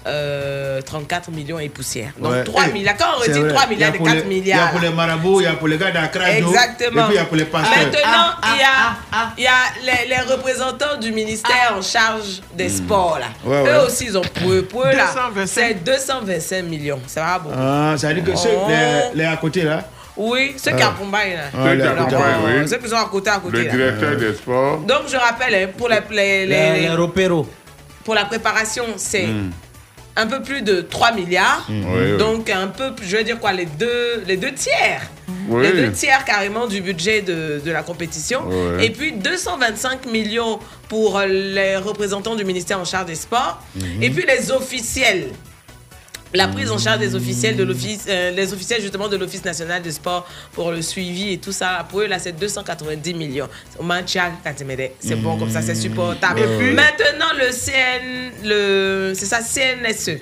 434 millions et poussière. Donc Ouais. 3 Eh, milliards. Quand on retire vrai. 3 Il y a milliards de pour 4 les- Il y a milliards. pour les marabouts, il y a pour les gars d'Accra. Exactement. Et puis il y a pour les pasteurs. Maintenant, Ah, il y a, il y a les, les représentants du ministère en charge des sports. Là. Ouais, Eux aussi, ils ont peu, peu là. 225. C'est 225 millions. Ça va beaucoup. Ah, ça veut dire que ceux, Oh. les, les à côté là. Oui, ceux qui accompagnent là. Les à côté, Alors, ouais, oui. Ceux qui sont à côté, à côté. Le là. directeur des sports. Donc, je rappelle, hein, pour, la, les, les- Les, les repéros. pour la préparation, c'est Hmm. un peu plus de 3 milliards. Mm. Oui, oui. Donc, un peu, je veux dire quoi, les deux, les deux tiers. Oui. Les deux tiers carrément du budget de, de la compétition. Et puis 225 millions pour euh, les représentants du ministère en charge des sports. Mhm. Et puis les officiels. La prise en charge des officiels de l'office, euh, les officiels justement de l'Office national de sport pour le suivi et tout ça. Pour eux, là, c'est 290 millions. C'est bon comme ça, c'est supportable. Et puis- Maintenant, le CN, le, c'est ça, CNSE.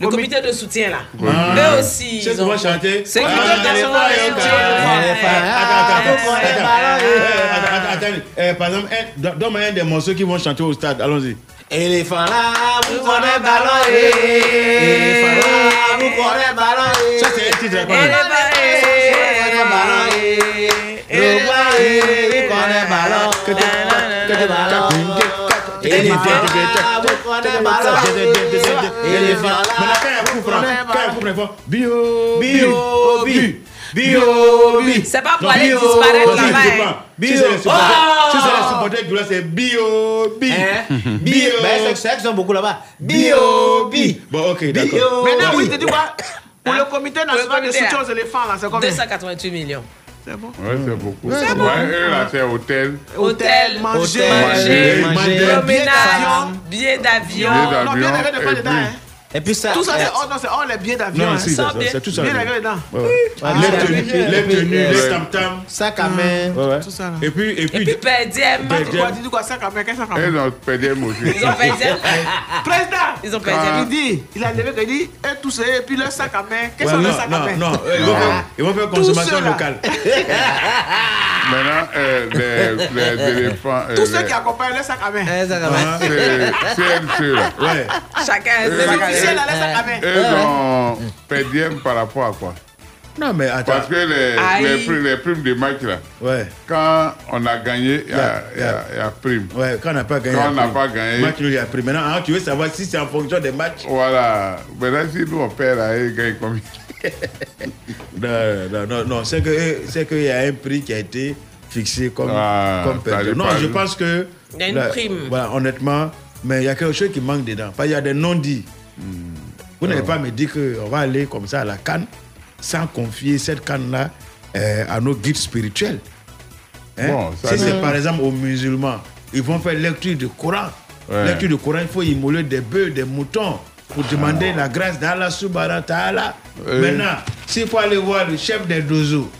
Le comité de soutien là. Ah. Eux aussi. Ceux ils qui ont- vont chanter. C'est Ah, allez, Ouais. Attends, attends, attends. Ouais. Attends, attends, attends. Eh, Par exemple, donne-moi un des morceaux qui vont chanter au stade. Allons-y. Éléphant là, vous prenez ballon, eh. Éléphant là, vous prenez ballon, eh. Ça, c'est un titre. Éléphant, quoi. eh, vous prenez ballon, eh. Le roi, eh, vous prenez ballon. Que tu- que tu- Ballon. que tu- Éléphant là, vous prenez ballon, eh. Éléphant là, Maintenant, quand il y a un coup vous franc, prenez quand il y a un coup franc, il faut bio, Bio, bi, bi. bio, bi. C'est pas pour aller bio, disparaître là-bas, c'est hein. Si Bio. c'est les supporters, Oh. si c'est c'est bio, bi. Hein? Bio. Bio. Ben, c'est- c'est vrai qu'ils sont beaucoup là-bas. Bio, bi. Bon, ok, d'accord. Bio. Maintenant, oui, tu dis quoi? Pour le comité national de soutien hein. aux éléphants, là, c'est combien? 288 millions. C'est bon? Ouais, c'est beaucoup. C'est eux, là, c'est hôtel. Hôtel, manger, manger, manger, promenade, billets d'avion. Billets Non, bien d'avion. d'avion, de pas et dedans. hein. Et puis ça. Tout ça, c'est euh, hors, non, c'est hors les billets d'avion. Non, hein. c'est c'est tout ça. Billets d'avion dedans. Ah, Les tenues, oui, les tam-tams. Sac à main. Ouais, ouais. Tout ça, là. Et puis, et Et puis PDM. Tu quoi, ça, quand même, qu'est-ce que ça, quand Et même notre PDM aussi. Ils ont PDM. Président Ils ont Ah. PDM. Il dit, il a levé, il dit, et tout ça, et puis le sac à main. Qu'est-ce que le non, sac à non, main? non, ils vont faire- ils consommation locale. Maintenant, euh, les, éléphants. euh, Tous ceux qui accompagnent le sac à main. Eh, sac à main. Ah, c'est CNC. Chacun Euh, à main. Eux ont PDM par rapport à quoi? Non, mais attends. Parce que les, les, primes, les primes de match, là, Ouais. quand on a gagné, il y a, Yeah, il y a- il y a prime. Ouais, quand on n'a pas gagné. Quand on il y n'a a pas gagné. Match il y a pris. Maintenant, hein, tu veux savoir si c'est en fonction des matchs Voilà. Maintenant, si nous, on perd, là, ils gagnent combien? Non, non, non, non. C'est que- c'est qu'il y a un prix qui a été fixé comme, Ah, comme ça perdant. Non, je pense que. Il y a une là, prime. Voilà, honnêtement, mais il y a quelque chose qui manque dedans. Parce qu'il y a des non-dits. Vous n'allez pas me dire qu'on va aller comme ça à la canne sans confier cette canne-là euh, à nos guides spirituels. Hein? Bon, si c'est par exemple aux musulmans, ils vont faire lecture du Coran. Ouais. Lecture du Coran, il faut immoler des bœufs, des moutons pour demander Ah. la grâce d'Allah subhanahu ta'ala. Maintenant, s'il faut aller voir le chef des dozos,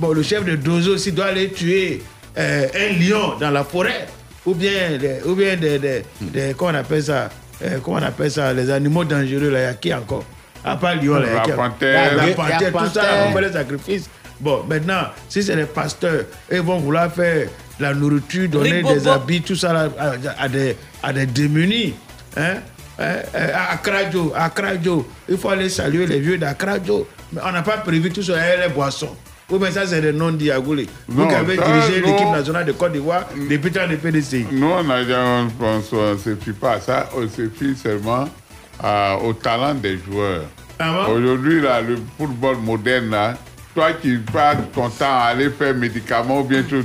bon, le chef des dozos, s'il doit aller tuer euh, un lion dans la forêt, ou bien, des, ou bien des, des, des- comment on appelle ça, euh, comment on appelle ça, les animaux dangereux, là, il y a qui encore? À part lion, là, il y a La qui panthère. La, panthère, tout ça, on fait les sacrifices. Bon, maintenant, si c'est les pasteurs, ils vont vouloir faire la nourriture, donner Ribobo. des habits, tout ça là, à, à des, à des démunis. Hein? Hein, hein, À Akradjo, à Akradjo, il faut aller saluer les vieux d'Akradjo. Mais on n'a pas prévu tout ça, hein, les boissons. Ou bien ça, c'est des noms d'Iagoulé. Vous qui avez dirigé l'équipe nationale de Côte d'Ivoire depuis temps de PDC. Nous, on a on on se fie pas à ça, on se fie seulement à- au talent des joueurs. Ah bon? Aujourd'hui, là, le football moderne, là, toi qui passes ton temps à aller faire médicaments ou bien tu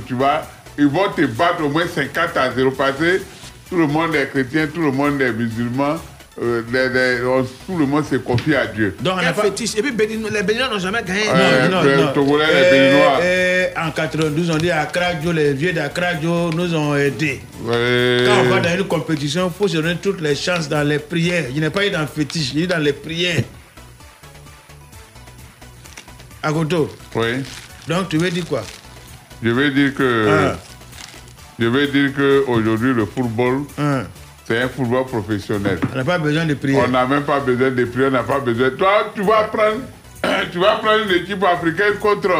ils vont te battre au moins 50 à 0 parce que tout le monde est chrétien, tout le monde est musulman, euh, les- les- on- tout le monde se confie à Dieu. Donc, on n'a pas. fétiche? Et puis Bénin- les Béninois n'ont jamais gagné. Non, non, non. Togolais, les Eh, Béninois. eh, en 92, on dit Accra Joe, les vieux d'Accra Joe nous ont aidés. Ouais. Quand on va dans une compétition, il faut se donner toutes les chances dans les prières. Je n'ai pas eu dans le fétiche, j'ai eu dans les prières. Agoto, Oui. donc tu veux dire quoi? Je vais dire que. Ah. Je vais dire que aujourd'hui le football, Hein, c'est un football professionnel. On n'a pas besoin de prier. On n'a même pas besoin de prier, on n'a pas besoin. Toi, tu vas prendre, tu vas prendre une équipe africaine contre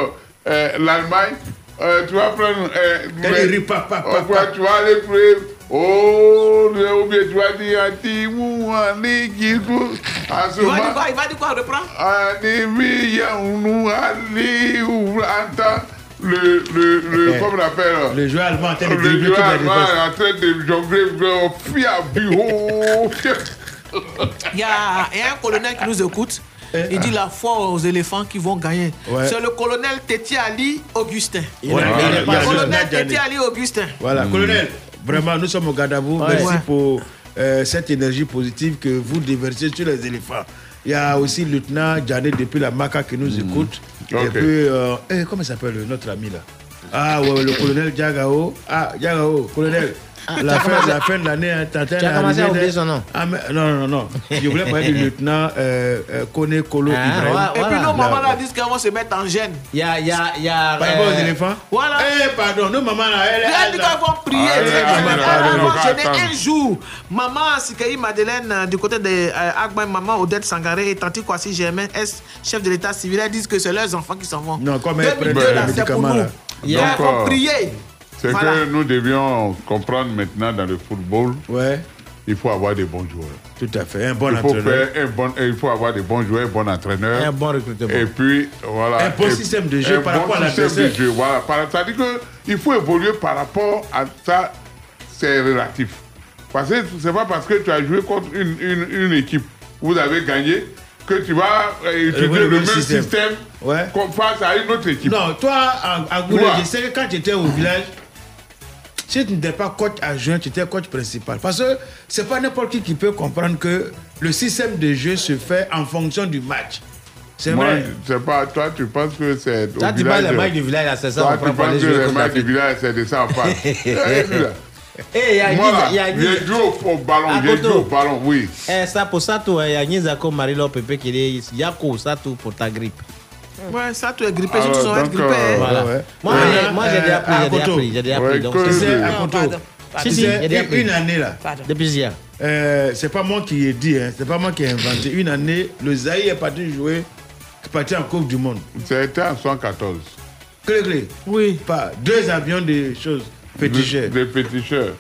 euh, l'Allemagne. euh, tu vas prendre. Euh, mais- pa, pa, Oh, quoi, tu vas aller prier. Oh, ou bien tu vas dire Antimou, ce Il va dire quoi Il va dire quoi Reprends. Animi, Yaounou, Ali, ou Anta. Le, le, le, Eh, comment on appelle Le joueur allemand en train de Le joueur allemand en train de jongler au fiabu. Il y, a, il y a un colonel qui nous écoute. Il dit la foi aux éléphants qui vont gagner. Ouais. C'est le colonel Téti Ali Augustin. Le colonel. Téti Ali Augustin. Voilà, colonel, vraiment, nous sommes au garde à vous. Ouais. Merci Ouais. pour euh, cette énergie positive que vous déversez sur les éléphants. Il y a aussi le lieutenant Janet depuis la Maca qui nous écoute. Et puis, euh, eh, comment s'appelle notre ami là? Ah, ouais, ouais, le colonel Diagao. Ah, Diagao, colonel. Ah, la, fin, la fin de l'année, hein, t'as Tu as commencé à oublier son nom. Ah, mais- non, non, non. Je voulais parler du lieutenant euh, euh, Kone Kolo Ah, Ibrahim. Et puis nos mamans là disent qu'elles vont se mettre en gêne. Il y a, il y a, il y a. Par rapport aux euh, éléphants Voilà. Eh, pardon, nos mamans là, elle, dit elle, qu'elles vont prier. Elles vont- attends. un jour. Maman Sikaï Madeleine du côté de Agba, maman Odette Sangaré et Tanti Kwasi Germain, chef de l'état civil, elles disent que c'est leurs enfants qui s'en vont. Non, comme elles 2002, prennent des médicaments, là. Donc, vont euh, prier. C'est Voilà. que nous devions comprendre maintenant dans le football, Ouais, il faut avoir des bons joueurs. tout à fait. Un bon il, faut entraîneur. faire un bon, il faut avoir des bons joueurs, un bon entraîneur. Un bon recrutement. Et puis, voilà. Un bon Et- système de jeu par bon rapport à système l'adversaire. de jeu, Voilà. C'est-à-dire qu'il faut évoluer par rapport à ça, c'est relatif. Parce que c'est pas parce que tu as joué contre une, une, une équipe, vous avez gagné, que tu vas euh, utiliser oui, le le même système. système, Ouais. face à une autre équipe. Non, toi, à, à Goulé, Toi. je sais que quand tu étais au village, si tu n'étais pas coach adjoint, tu étais coach principal. Parce que c'est pas n'importe qui qui peut comprendre que le système de jeu se fait en fonction du match. C'est vrai. pas, toi, tu penses que c'est. Toi, tu parles des matchs du village, c'est ça, Toi, tu penses que les matchs du village, c'est de ça on parle. Lui, là. Il y a Moi, j'ai joué au, ballon, j'ai joué au ballon, oui. Eh, ça pour ça, toi, il y a Niza comme Marie-Laure Pepe qui dit Yako, ça tout pour ta grippe. Ouais, ça, tu es grippé. Alors, tu sont donc, grippé. euh, hein. Voilà. ouais. Moi, Ouais. moi, j'ai déjà appris, j'ai déjà appris, j'ai déjà appris. Donc, à Koto. Si, si, sais, il y a une, année là, Pardon. depuis hier. euh, c'est pas moi qui ai dit, hein, c'est pas moi qui ai inventé. Une année, le Zaïre est parti jouer, est parti en Coupe du Monde. C'était en 114. Clé, clé. Oui. Pas deux avions de choses féticheurs. Des péticheurs.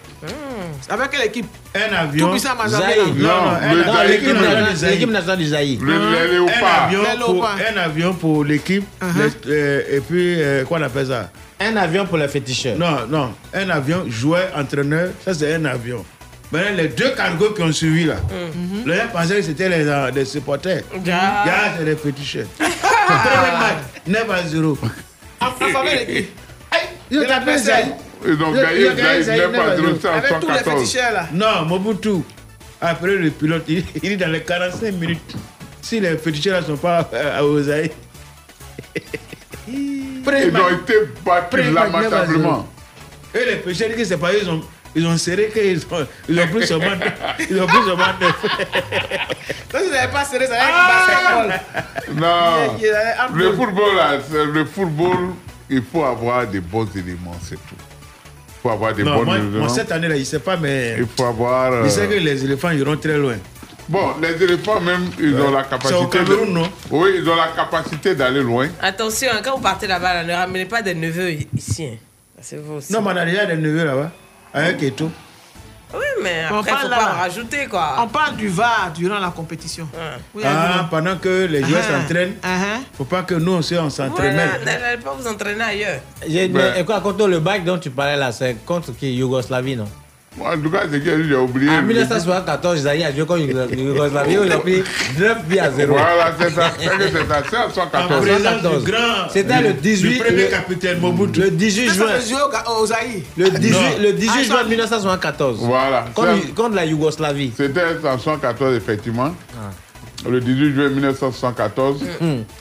Avec quelle équipe? Un avion. Mazamé. Non, non, Zaïre, L'équipe nationale- du Zaïre. Le, les un léopards. avion, Les pour, léopards. un avion pour l'équipe. Les- euh, et puis euh, quoi on appelle ça? Un avion pour les féticheurs. non non. Un avion joueur entraîneur ça c'est un avion. Maintenant, les deux cargos qui ont suivi là. Les gens pensaient que c'était les, euh, des supporters. Gars, c'est des petits chefs premier match. 9 à 0 En faveur de qui? Ils ont tapé à à en Avec tous les 114. féticheurs là. non Mobutu après le pilote il, il est dans les 45 minutes si les féticheurs ne sont pas euh, aux Zaïre Premier Ils ont été battus lamentablement. Et les pécheurs c'est pas eux, ils ont, ils ont serré qu'ils ont, ils ont pris seulement ils ont pris seulement neuf. Donc, ils n'avaient pas serré, ça Ah! Non. Il Le football, là, le football, il faut avoir des bons éléments, c'est tout. Il faut avoir des Non, bons moi, cette année-là, il ne sait pas, mais Il faut avoir. euh, il sait que les éléphants iront très loin. Bon, les éléphants même, ils ont la capacité. C'est au Cameroun, de- non? Oui, ils ont la capacité d'aller loin. Attention, hein, quand vous partez là-bas, là, ne ramenez pas des neveux ici. hein. C'est vous aussi. Non, mais on a déjà des neveux là-bas, avec Eto. Oui, mais On après, il parle faut là. pas en rajouter, quoi. On parle du VAR durant la compétition. Oui, Ah, Alvin. pendant que les joueurs Ah, s'entraînent, il ah, ne faut pas que nous aussi on s'entraîne. Voilà, n'allez pas vous entraîner ailleurs. Et quoi, contre le bac dont tu parlais là, c'est contre qui? Yougoslavie, non? En tout cas, c'est que j'ai oublié. En le- 1974, Zaïre a joué contre Yougoslavie, il a pris 9 buts à 0. Voilà, c'est ça. C'est que c'est ça. C'est en 114. C'était le 18 Le premier le- capitaine Mobutu. Le 18 Ça, juin. Le 18, Non. le 18 Ah, juin ça- 1974. Voilà. Contre, la Yougoslavie. C'était en 114, effectivement. Le 18 juin 1974.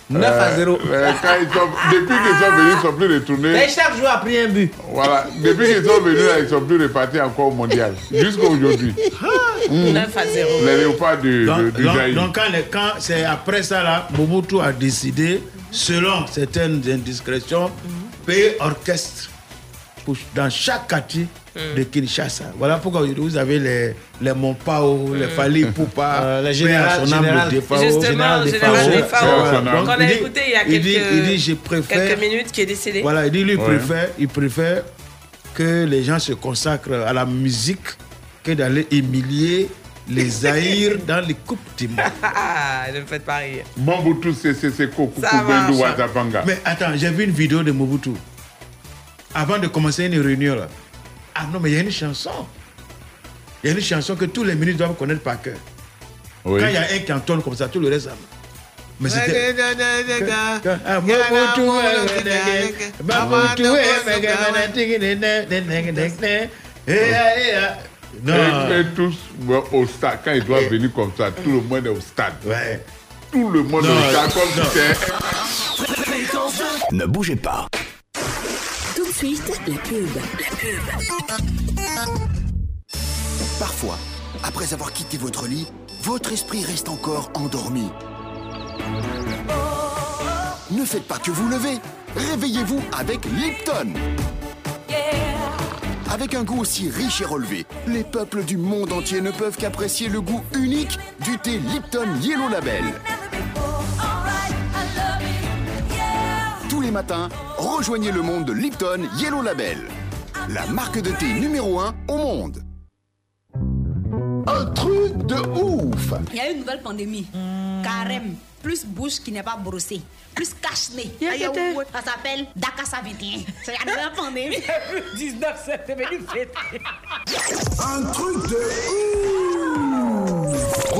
9 à 0. euh, quand ils sont, depuis qu'ils sont venus, ils ne sont plus retournés. Et chaque joueur a pris un but. Voilà. Depuis qu'ils sont venus, là, ils ne sont plus repartis encore au mondial. Jusqu'à aujourd'hui. 9 à 0. Les léopards du, Donc, du, du donc- quand, c'est après ça, là, Mobutu a décidé, selon certaines indiscrétions, payer orchestre dans chaque quartier de Kinshasa. Voilà pourquoi vous avez les, les Mompao, les Fali Poupa, Euh, les général- général- le Defao. Justement, Général. Donc, qu'on a il dit- écouté il y a il dit- quelques, il dit, je préfère- quelques minutes, qui est décédé. Voilà, il dit, lui, Ouais. préfère, il préfère que les gens se consacrent à la musique que d'aller humilier les Zaïre dans les coupes du monde. Ah, ne me faites pas rire. Mobutu Ça Kukubendu marche. Watapanga. Mais attends, j'ai vu une vidéo de Mobutu. Avant de commencer une réunion là. Ah non, mais il y a une chanson. Il y a une chanson que tous les ministres doivent connaître par cœur. Oui. Quand il y a un qui entonne comme ça, tout le reste. ça- Mais c'était. Ah, eh, eh, eh, eh, eh. Non. Et, tous au stade, quand ils doivent venir comme ça, tout le monde est au stade? Ouais. Tout le monde est Non, au stade comme non. si c'était. Ne bougez pas. Tout de suite, la pub. La pub. Parfois, après avoir quitté votre lit, votre esprit reste encore endormi. Ne faites pas que vous levez. Réveillez-vous avec Lipton. Avec un goût aussi riche et relevé, les peuples du monde entier ne peuvent qu'apprécier le goût unique du thé Lipton Yellow Label. Les matins, rejoignez le monde de Lipton Yellow Label, la marque de thé numéro 1 au monde. Un truc de ouf Il y a une nouvelle pandémie. Carême. Plus bouche qui n'est pas brossée. Plus cache-nez. Ça s'appelle Dakassa 21. C'est la nouvelle pandémie. 19 c'est venu fêter. Un truc de ouf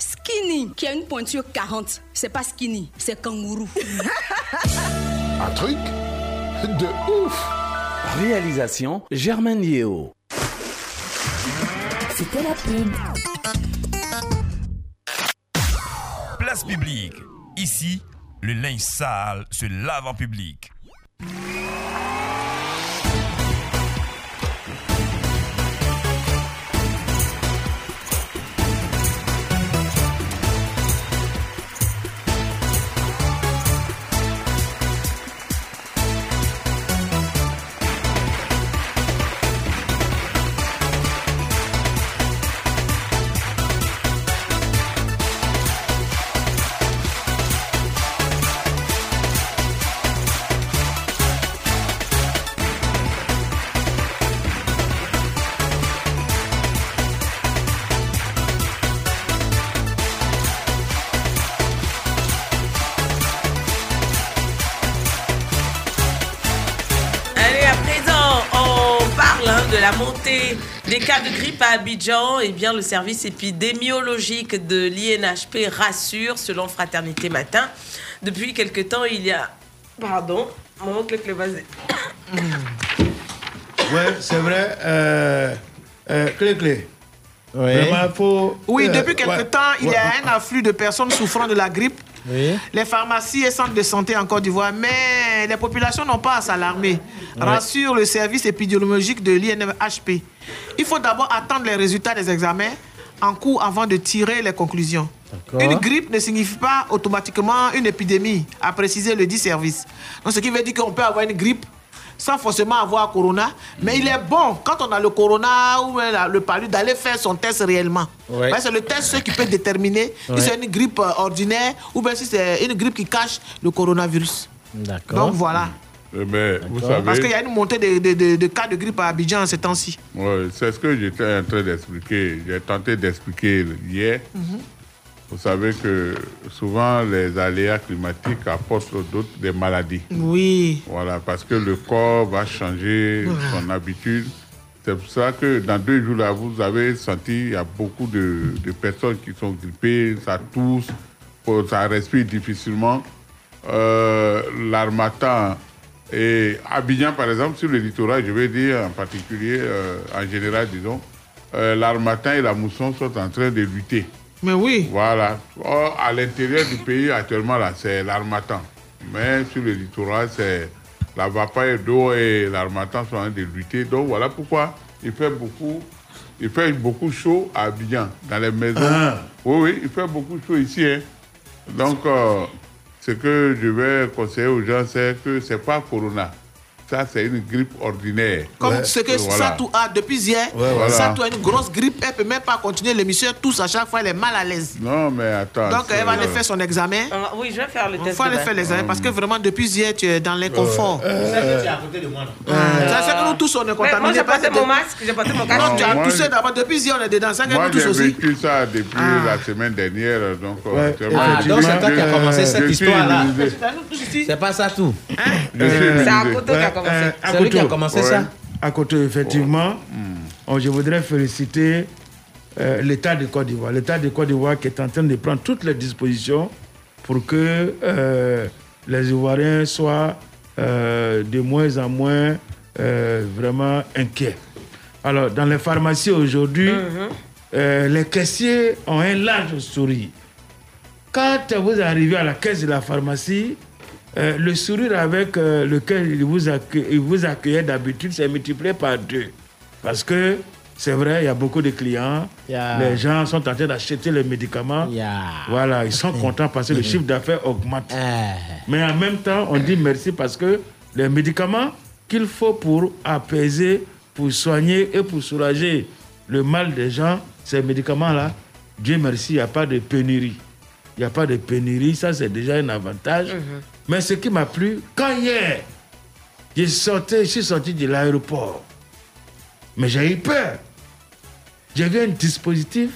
Skinny, qui a une pointure 40. C'est pas skinny, c'est kangourou. un truc de ouf Réalisation Germaine Yeo. C'était la pub. Place publique. Ici, le linge sale se lave en public. Des cas de grippe à Abidjan. Eh bien, le service épidémiologique de l'INHP rassure, selon Fraternité Matin. Depuis quelque temps, il y a... Pardon, mon oncle Clévazé. Ouais, c'est vrai. Euh, euh, clé, clé. Oui. Vraiment, faut. Oui, euh, depuis quelque ouais, temps, il y ouais. a un afflux de personnes souffrant de la grippe. Oui. Les pharmacies et centres de santé en Côte d'Ivoire, mais les populations n'ont pas à s'alarmer. Rassure le service épidémiologique de l'INHP. Il faut d'abord attendre les résultats des examens en cours avant de tirer les conclusions. Une grippe ne signifie pas automatiquement une épidémie, a précisé le dit service. Donc, ce qui veut dire qu'on peut avoir une grippe sans forcément avoir corona. Mais il est bon, quand on a le corona ou la- le palu, d'aller faire son test réellement. Ouais. Parce que c'est le test ce qui peut déterminer Ouais. si c'est une grippe euh, ordinaire ou bien si c'est une grippe qui cache le coronavirus. D'accord. Donc voilà. Eh ben, vous savez, Parce qu'il y a une montée de, de- de- de cas de grippe à Abidjan ces temps-ci. ouais, c'est ce que j'étais en train d'expliquer. J'ai tenté d'expliquer hier. Mhm. Vous savez que souvent les aléas climatiques apportent d'autres des maladies. Oui. Voilà, parce que le corps va changer son habitude. C'est pour ça que dans deux jours là, vous avez senti il y a beaucoup de, de personnes qui sont grippées, ça tousse, ça respire difficilement. Euh, L'Armatan et Abidjan, par exemple, sur le littoral, je vais dire en particulier, euh, en général, disons, euh, l'Armatan et la mousson sont en train de lutter. Mais oui. Voilà. Or, à l'intérieur du pays, actuellement, là, c'est l'armatan. Mais sur le littoral, c'est la vapeur d'eau et l'armatan sont en train de lutter. Donc, voilà pourquoi il fait beaucoup, il fait beaucoup chaud à Abidjan, dans les maisons. Ah. Oui, oui, il fait beaucoup chaud ici. hein. Donc, euh, ce que je vais conseiller aux gens, c'est que c'est pas Corona. Ça, c'est une grippe ordinaire. Comme ce que Voilà. Satou a depuis hier. Ouais, voilà. Satou a une grosse grippe, elle peut même pas continuer l'émission, tous à chaque fois, elle est mal à l'aise. Non, mais attends. Donc elle va c'est- aller faire son examen. Oui, je vais faire le Il test. faut aller de faire l'examen parce que vraiment depuis hier, tu es dans l'inconfort. C'est que tu es à côté de moi. c'est que nous tous on est contaminés. moi, j'ai que- mon masque, j'ai porté mon casque. Non, tu as toussé d'abord. Depuis hier, on est dedans. Ça que nous tous j'ai aussi. vécu ça depuis Ah. la semaine dernière. Donc, euh, Ah, c'est toi qui as commencé cette histoire-là. C'est pas Euh, C'est. Akoto qui a commencé. Euh, C'est lui qui a commencé Ouais. ça. À côté, effectivement, oh, je voudrais féliciter euh, l'État de Côte d'Ivoire. L'État de Côte d'Ivoire qui est en train de prendre toutes les dispositions pour que euh, les Ivoiriens soient de moins en moins vraiment inquiets. Alors, dans les pharmacies aujourd'hui, euh, les caissiers ont un large sourire. Quand vous arrivez à la caisse de la pharmacie, euh, le sourire avec euh, lequel il vous, il vous d'habitude, c'est multiplié par deux. Parce que c'est vrai, il y a beaucoup de clients. Yeah. Les gens sont en train d'acheter les médicaments. Yeah. Voilà, ils sont contents parce que le chiffre d'affaires augmente. Mais en même temps, on dit merci parce que les médicaments qu'il faut pour apaiser, pour soigner et pour soulager le mal des gens, ces médicaments-là, Dieu merci, il n'y a pas de pénurie. Il n'y a pas de pénurie, ça c'est déjà un avantage. Mais ce qui m'a plu, quand hier, je, sortais, je suis sorti de l'aéroport, mais j'ai eu peur. J'ai vu un dispositif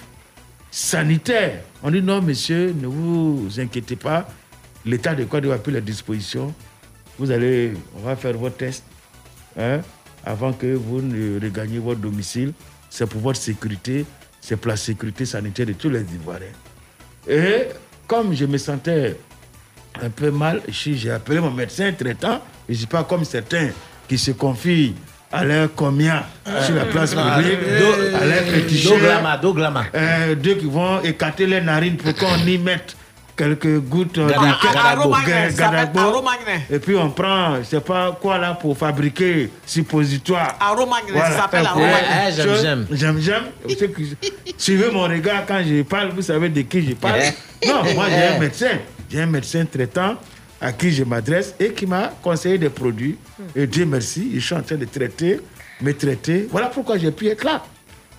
sanitaire. On dit non, monsieur, ne vous inquiétez pas. L'État de Côte d'Ivoire a pris les dispositions. Vous allez, on va faire votre test hein, avant que vous ne regagniez votre domicile. C'est pour votre sécurité, c'est pour la sécurité sanitaire de tous les Ivoiriens. Et comme je me sentais un peu mal, j'ai appelé mon médecin traitant. Je ne suis pas comme certains qui se confient à leur combien sur la place Ah, publique, do- à leur Doglama. Euh, deux qui vont écarter les narines pour qu'on y mette quelques gouttes de Gadagbo. Et puis on prend, je sais pas quoi là, pour fabriquer suppositoire. Aromagné, ça s'appelle aromagné. J'aime, j'aime. J'aime, Suivez mon regard quand je parle, vous savez de qui je parle. Non, moi j'ai un médecin. J'ai un médecin traitant à qui je m'adresse et qui m'a conseillé des produits. Et Dieu merci, je suis en train de traiter, me traiter. Voilà pourquoi j'ai pu être là.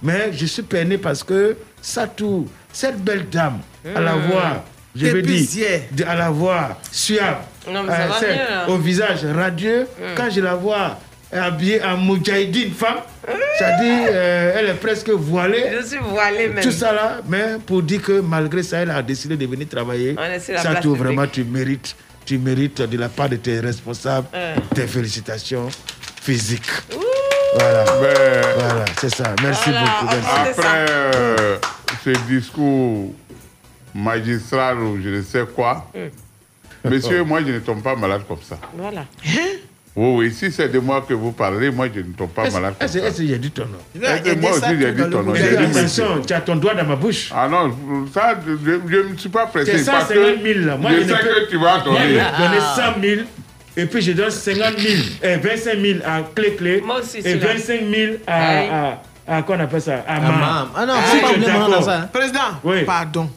Mais je suis peiné parce que ça tout, cette belle dame, à la Mmh. Je veux dire, à la voix suave, Non, mais ça va c'est- mieux, là. au visage radieux, Mmh. quand je la vois habillée en moudjahidine femme, ça dit, euh, elle est presque voilée. Je suis voilée même. Tout ça là, mais pour dire que malgré ça, elle a décidé de venir travailler. Ça, publique. vraiment, tu mérites. Tu mérites de la part de tes responsables Ouais. tes félicitations physiques. Voilà. Voilà, c'est ça. Merci Voilà, beaucoup. merci. Après euh, ce discours magistral ou je ne sais quoi, monsieur, moi je ne tombe pas malade comme ça. Voilà. Oui, oui, si c'est de moi que vous parlez, moi je ne tombe pas malade comme est-ce- ça. est-ce que j'ai dit ton nom? Est-ce que moi aussi j'ai dit ton nom? J'ai dit attention, monsieur. tu as ton doigt dans ma bouche. Ah non, ça, je ne suis pas pressé. C'est parce 150 que 000 là. Moi, je je ne sais peux- que tu vas Moi, je donner. vais donner 100 000 et puis je donne 50 000 et 25 000 à Clé Clé Moi aussi, et celui-là. 25 000 à, à, à, quoi on appelle ça? À À Mam. Ah non, Si faut pas d'accord. dans ça. Président, Oui. pardon.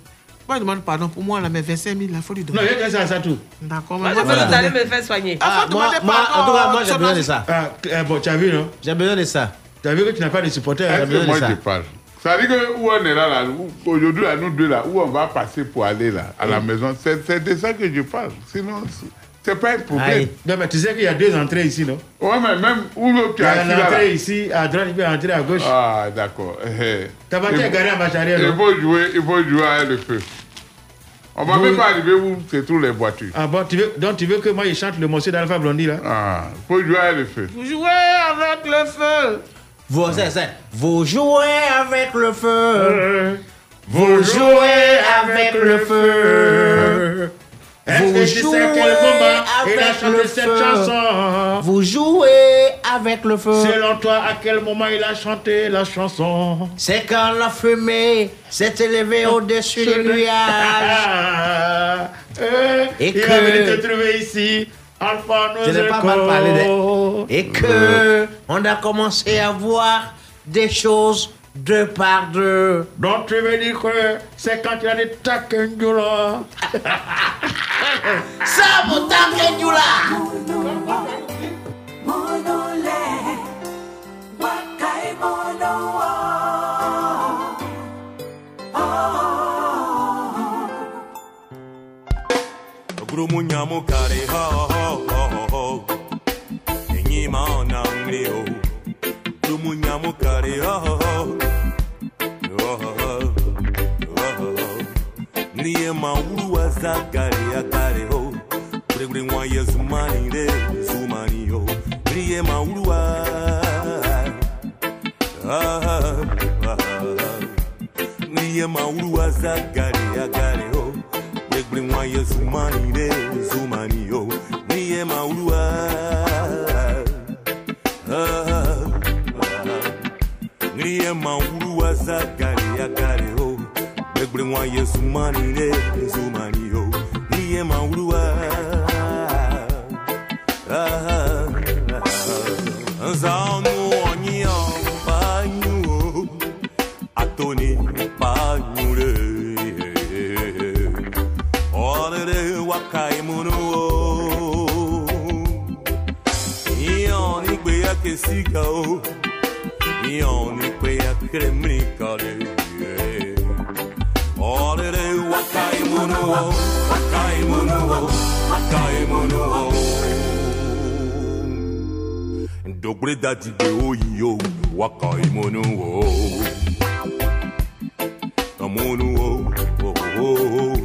Moi, je demande pardon pour moi, là, mais 25 000, il faut lui donner. Non, il y a ça, ça tout. D'accord, Moi, je vous vais allez donner. me faire soigner. Ah, moi, moi, pardon, en tout cas, moi, j'ai besoin de ça. Ah, eh, bon, tu as vu, non? J'ai besoin de ça. Tu as vu que tu n'as pas de supporters. Est-ce hein? que besoin de moi ça. je parle Ça veut dire que où on est là, là aujourd'hui, là, nous deux, là, où on va passer pour aller là, à la maison, c'est c'est de ça que je parle. Sinon, c'est- pas un problème. Aïe. Non, mais tu sais qu'il y a deux entrées ici, non? Ouais, mais même où tu Il y a là. l'entrée ici, à droite, il peut entrer à gauche. Ah, d'accord. Eh, Ta voiture il est garée en marche arrière, Il faut jouer, il faut jouer avec le feu. On va Vous- même pas arriver où c'est tous les voitures. Ah bon, tu veux, donc tu veux que moi, je chante le morceau d'Alpha Blondie, là? Ah, il faut jouer avec le feu. Vous jouez avec le feu. Vous, c'est, c'est, vous jouez avec le feu. Vous jouez avec le feu. Vous jouez quel moment il a avec chanté le cette feu. chanson Vous jouez avec le feu. Selon toi, à quel moment il a chanté la chanson? C'est quand la fumée s'est élevée au-dessus des nuages. Ah, euh, Et il que- venu te trouver ici. Alpha Je n'ai pas mal parlé de... Et que on a commencé à voir des choses deux par deux. Donc tu veux dire que c'est quand il a des takenjoula. Ça, mon takenjoula Grumunyamu kare ho ho ho ho ho Enyi ma ona ngri ho Grumunyamu kare ho ho ho Ho Niye ma uru wa zakare ya kare ho. Gure gure mwa ye zumani re zumani ho. Niye ma uru wa. Ah ah ah ah Niye ma uru wa zakare ya kare ho Gure mwa ye zumani re zumani ho. Niye ma uru wa. Ah ah ah Niye ma uru wa zakare bring one year's money, there's money, oh, the Emanua. Sound on your panu, Atoni Panu, all the Wakaimuno. Ion, Iquia Kesiga, Ion, Iquia Kremlin, Dobre dati de oyo waka imono o Amono o o o o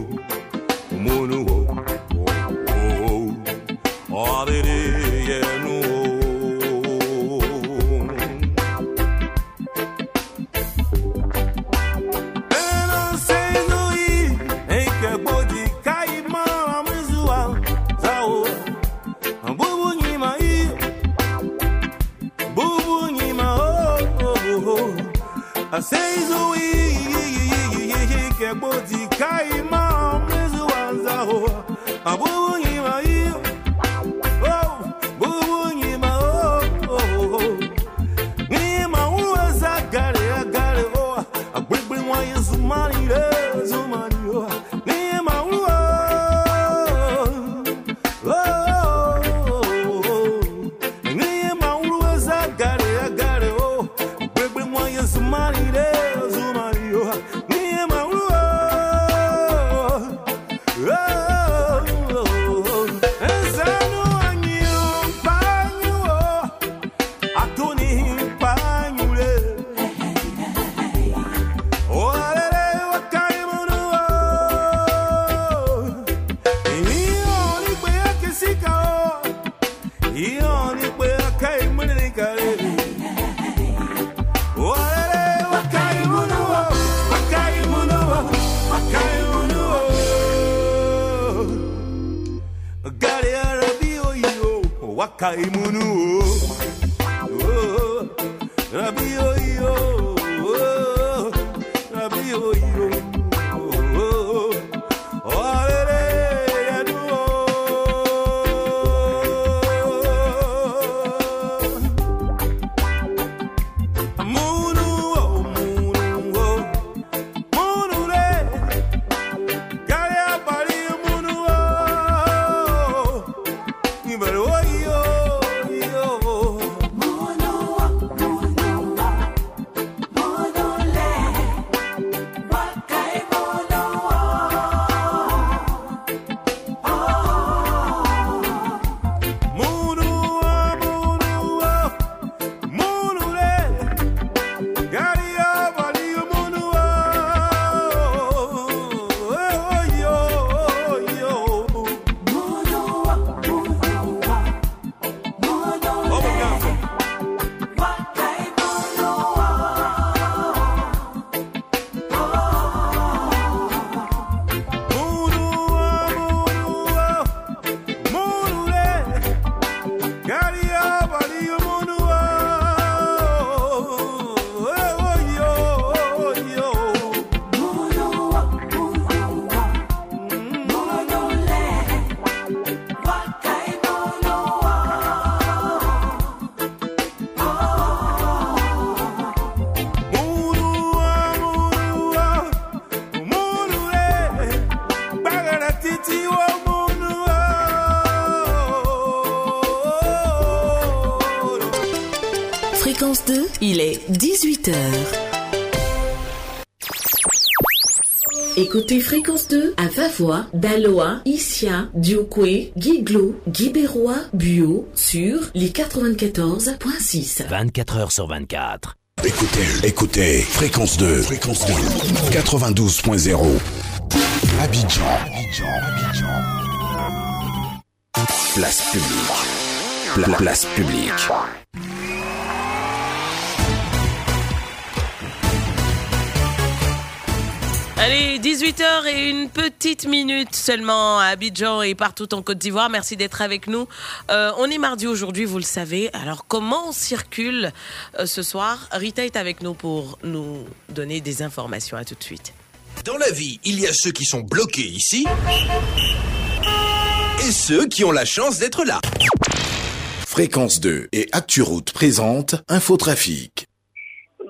18h. Écoutez Fréquence 2 à Vavois, Daloa, Issia, Diokwe, Guiglo, Guibérois, Buo sur les 94.6. 24 heures sur 24. Écoutez, écoutez, fréquence 2, fréquence 2, 92.0. Abidjan, Abidjan, Abidjan. Place publique. Pla- place publique. Allez, 18h et une petite minute seulement à Abidjan et partout en Côte d'Ivoire. Merci d'être avec nous. Euh, on est mardi aujourd'hui, vous le savez. Alors, comment on circule euh, ce soir? Rita est avec nous pour nous donner des informations. À tout de suite. Dans la vie, il y a ceux qui sont bloqués ici et ceux qui ont la chance d'être là. Fréquence 2 et ActuRoute présente Infotrafic.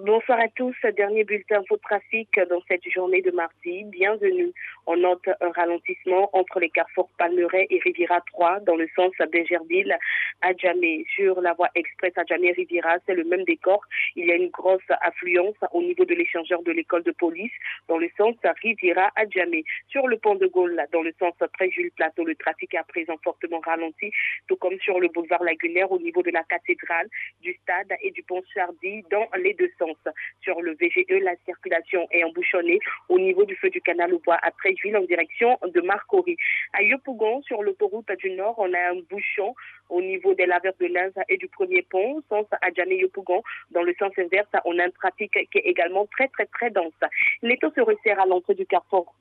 Bonsoir à tous. Dernier bulletin infotrafic dans cette journée de mardi. Bienvenue. On note un ralentissement entre les carrefours Palmeret et Riviera 3 dans le sens Bergerville à Djamé. Sur la voie express à Djamé-Riviera, c'est le même décor. Il y a une grosse affluence au niveau de l'échangeur de l'école de police dans le sens Riviera à Djamé. Sur le pont de Gaulle, dans le sens Préjules Plateau, le trafic est à présent fortement ralenti, tout comme sur le boulevard Lagunaire au niveau de la cathédrale, du stade et du pont Chardy dans les deux sens. Sur le VGE, la circulation est embouchonnée au niveau du feu du canal au bois Préjuile en direction de Marcory. À Yopougon, sur l'autoroute du Nord, on a un bouchon au niveau des laveurs de linge et du premier pont, sens Adjamé Yopougon. Dans le sens inverse, on a un trafic qui est également très, très, très dense. L'étau se resserre à l'entrée du carrefour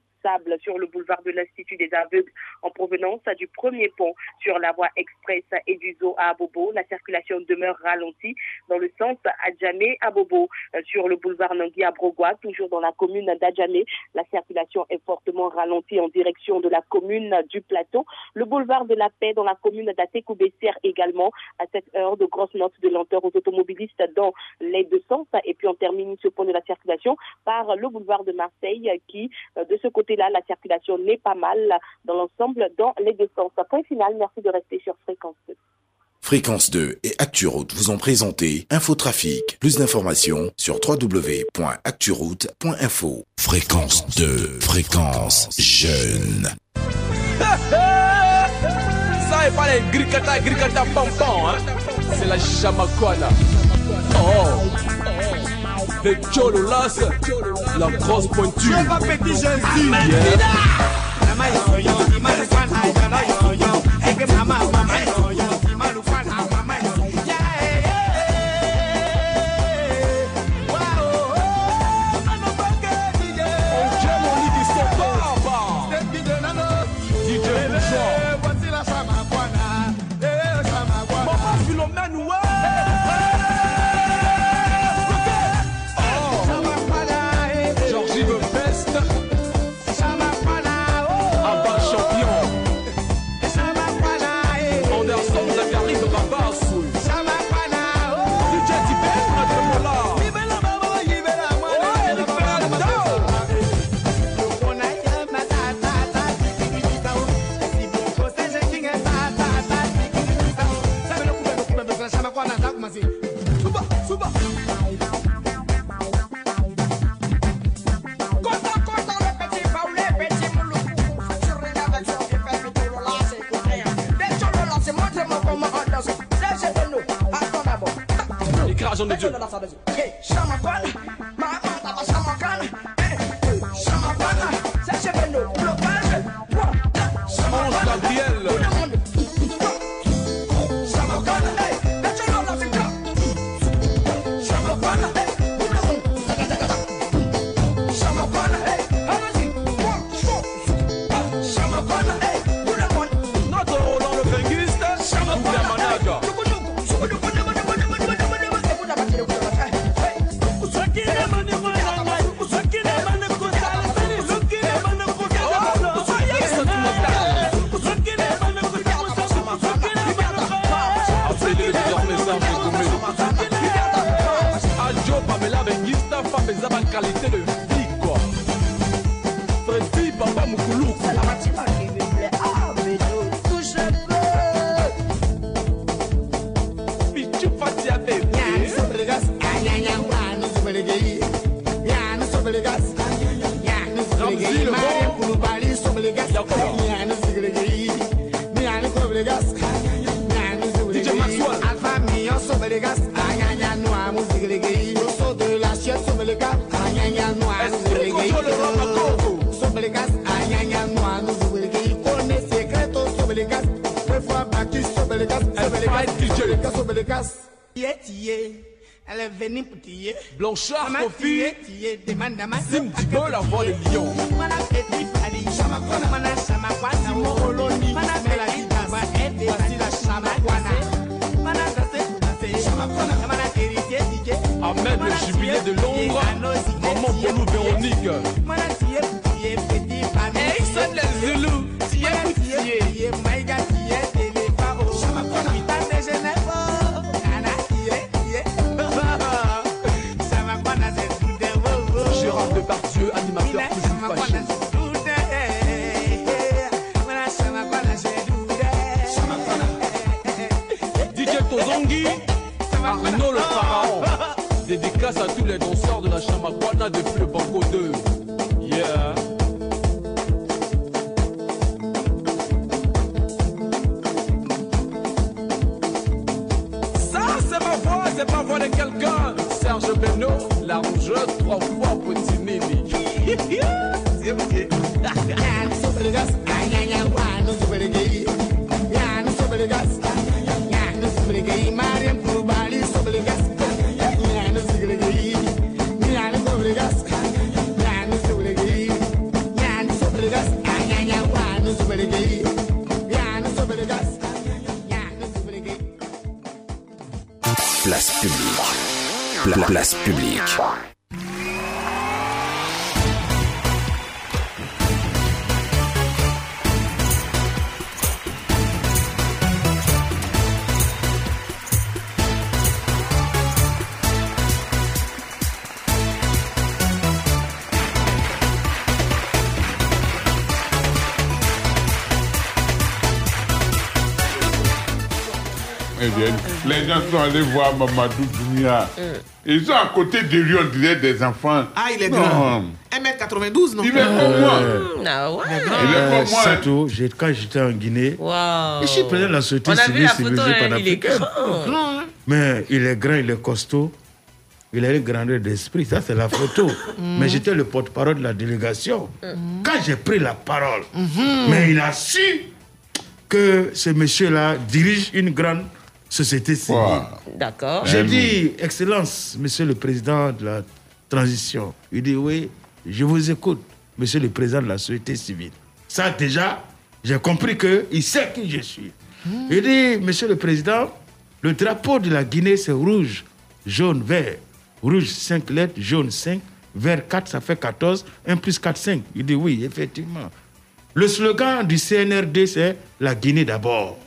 Sur le boulevard de l'Institut des aveugles en provenance du premier pont sur la voie express et du zoo à Abobo. La circulation demeure ralentie dans le sens Adjamé Abobo Euh, sur le boulevard Nangui à toujours dans la commune d'Adjamé. La circulation est fortement ralentie en direction de la commune du Plateau. Le boulevard de la Paix dans la commune d'Atekoubessière également à cette heure de grosses notes de lenteur aux automobilistes dans les deux sens. Et puis on termine ce point de la circulation par le boulevard de Marseille qui, euh, de ce côté-là, la circulation n'est pas mal dans l'ensemble dans les deux sens. Point final, merci de rester sur fréquence 2. Fréquence 2 et ActuRoute vous ont présenté Infotrafic. Plus d'informations sur www.acturoute.info. Fréquence 2, fréquence jeune. Ça est pas les gricata, gricata, pam pam, hein. C'est la chamaquana. Oh. Le chololas, la grosse pointure. Je Écrasons de Dieu. Ange Gabriel. Elle est venue pour tiye. Blanchard, Kofi. tiye, tiye. Demande à ma Sim Dibo, la voix des lions. Ahmed, le jubilé de Londres. Maman Véronique. Les gens sont allés voir Mamadou Dounia. Ils sont à côté de lui, on dirait des enfants. Ah, il est Non. grand. 1m92, non? Il est comme moi. Ah ouais. Il est comme moi. Sato, j'ai- quand j'étais en Guinée, Wow. je suis président de la société On a vu civile la photo, civilisée hein, il est panafricaine. grand. hein. Mais il est grand, il est costaud. Il a une grandeur d'esprit. Ça, c'est la photo. Mais j'étais le porte-parole de la délégation. Quand j'ai pris la parole, mais il a su que ce monsieur-là dirige une grande société civile. D'accord. J'ai dit, Excellence, Monsieur le Président de la transition. Il dit, oui, je vous écoute, Monsieur le Président de la société civile. Ça, déjà, j'ai compris qu'il sait qui je suis. Il dit, Monsieur le Président, le drapeau de la Guinée, c'est rouge, jaune, vert. Rouge, 5 lettres, jaune, 5, vert, 4, ça fait 14, 1 plus 4, 5. Il dit, oui, effectivement. Le slogan du CNRD, c'est la Guinée d'abord.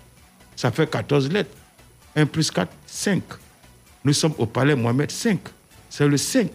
Ça fait 14 lettres. 1 plus 4, 5. Nous sommes au palais Mohamed 5. C'est le 5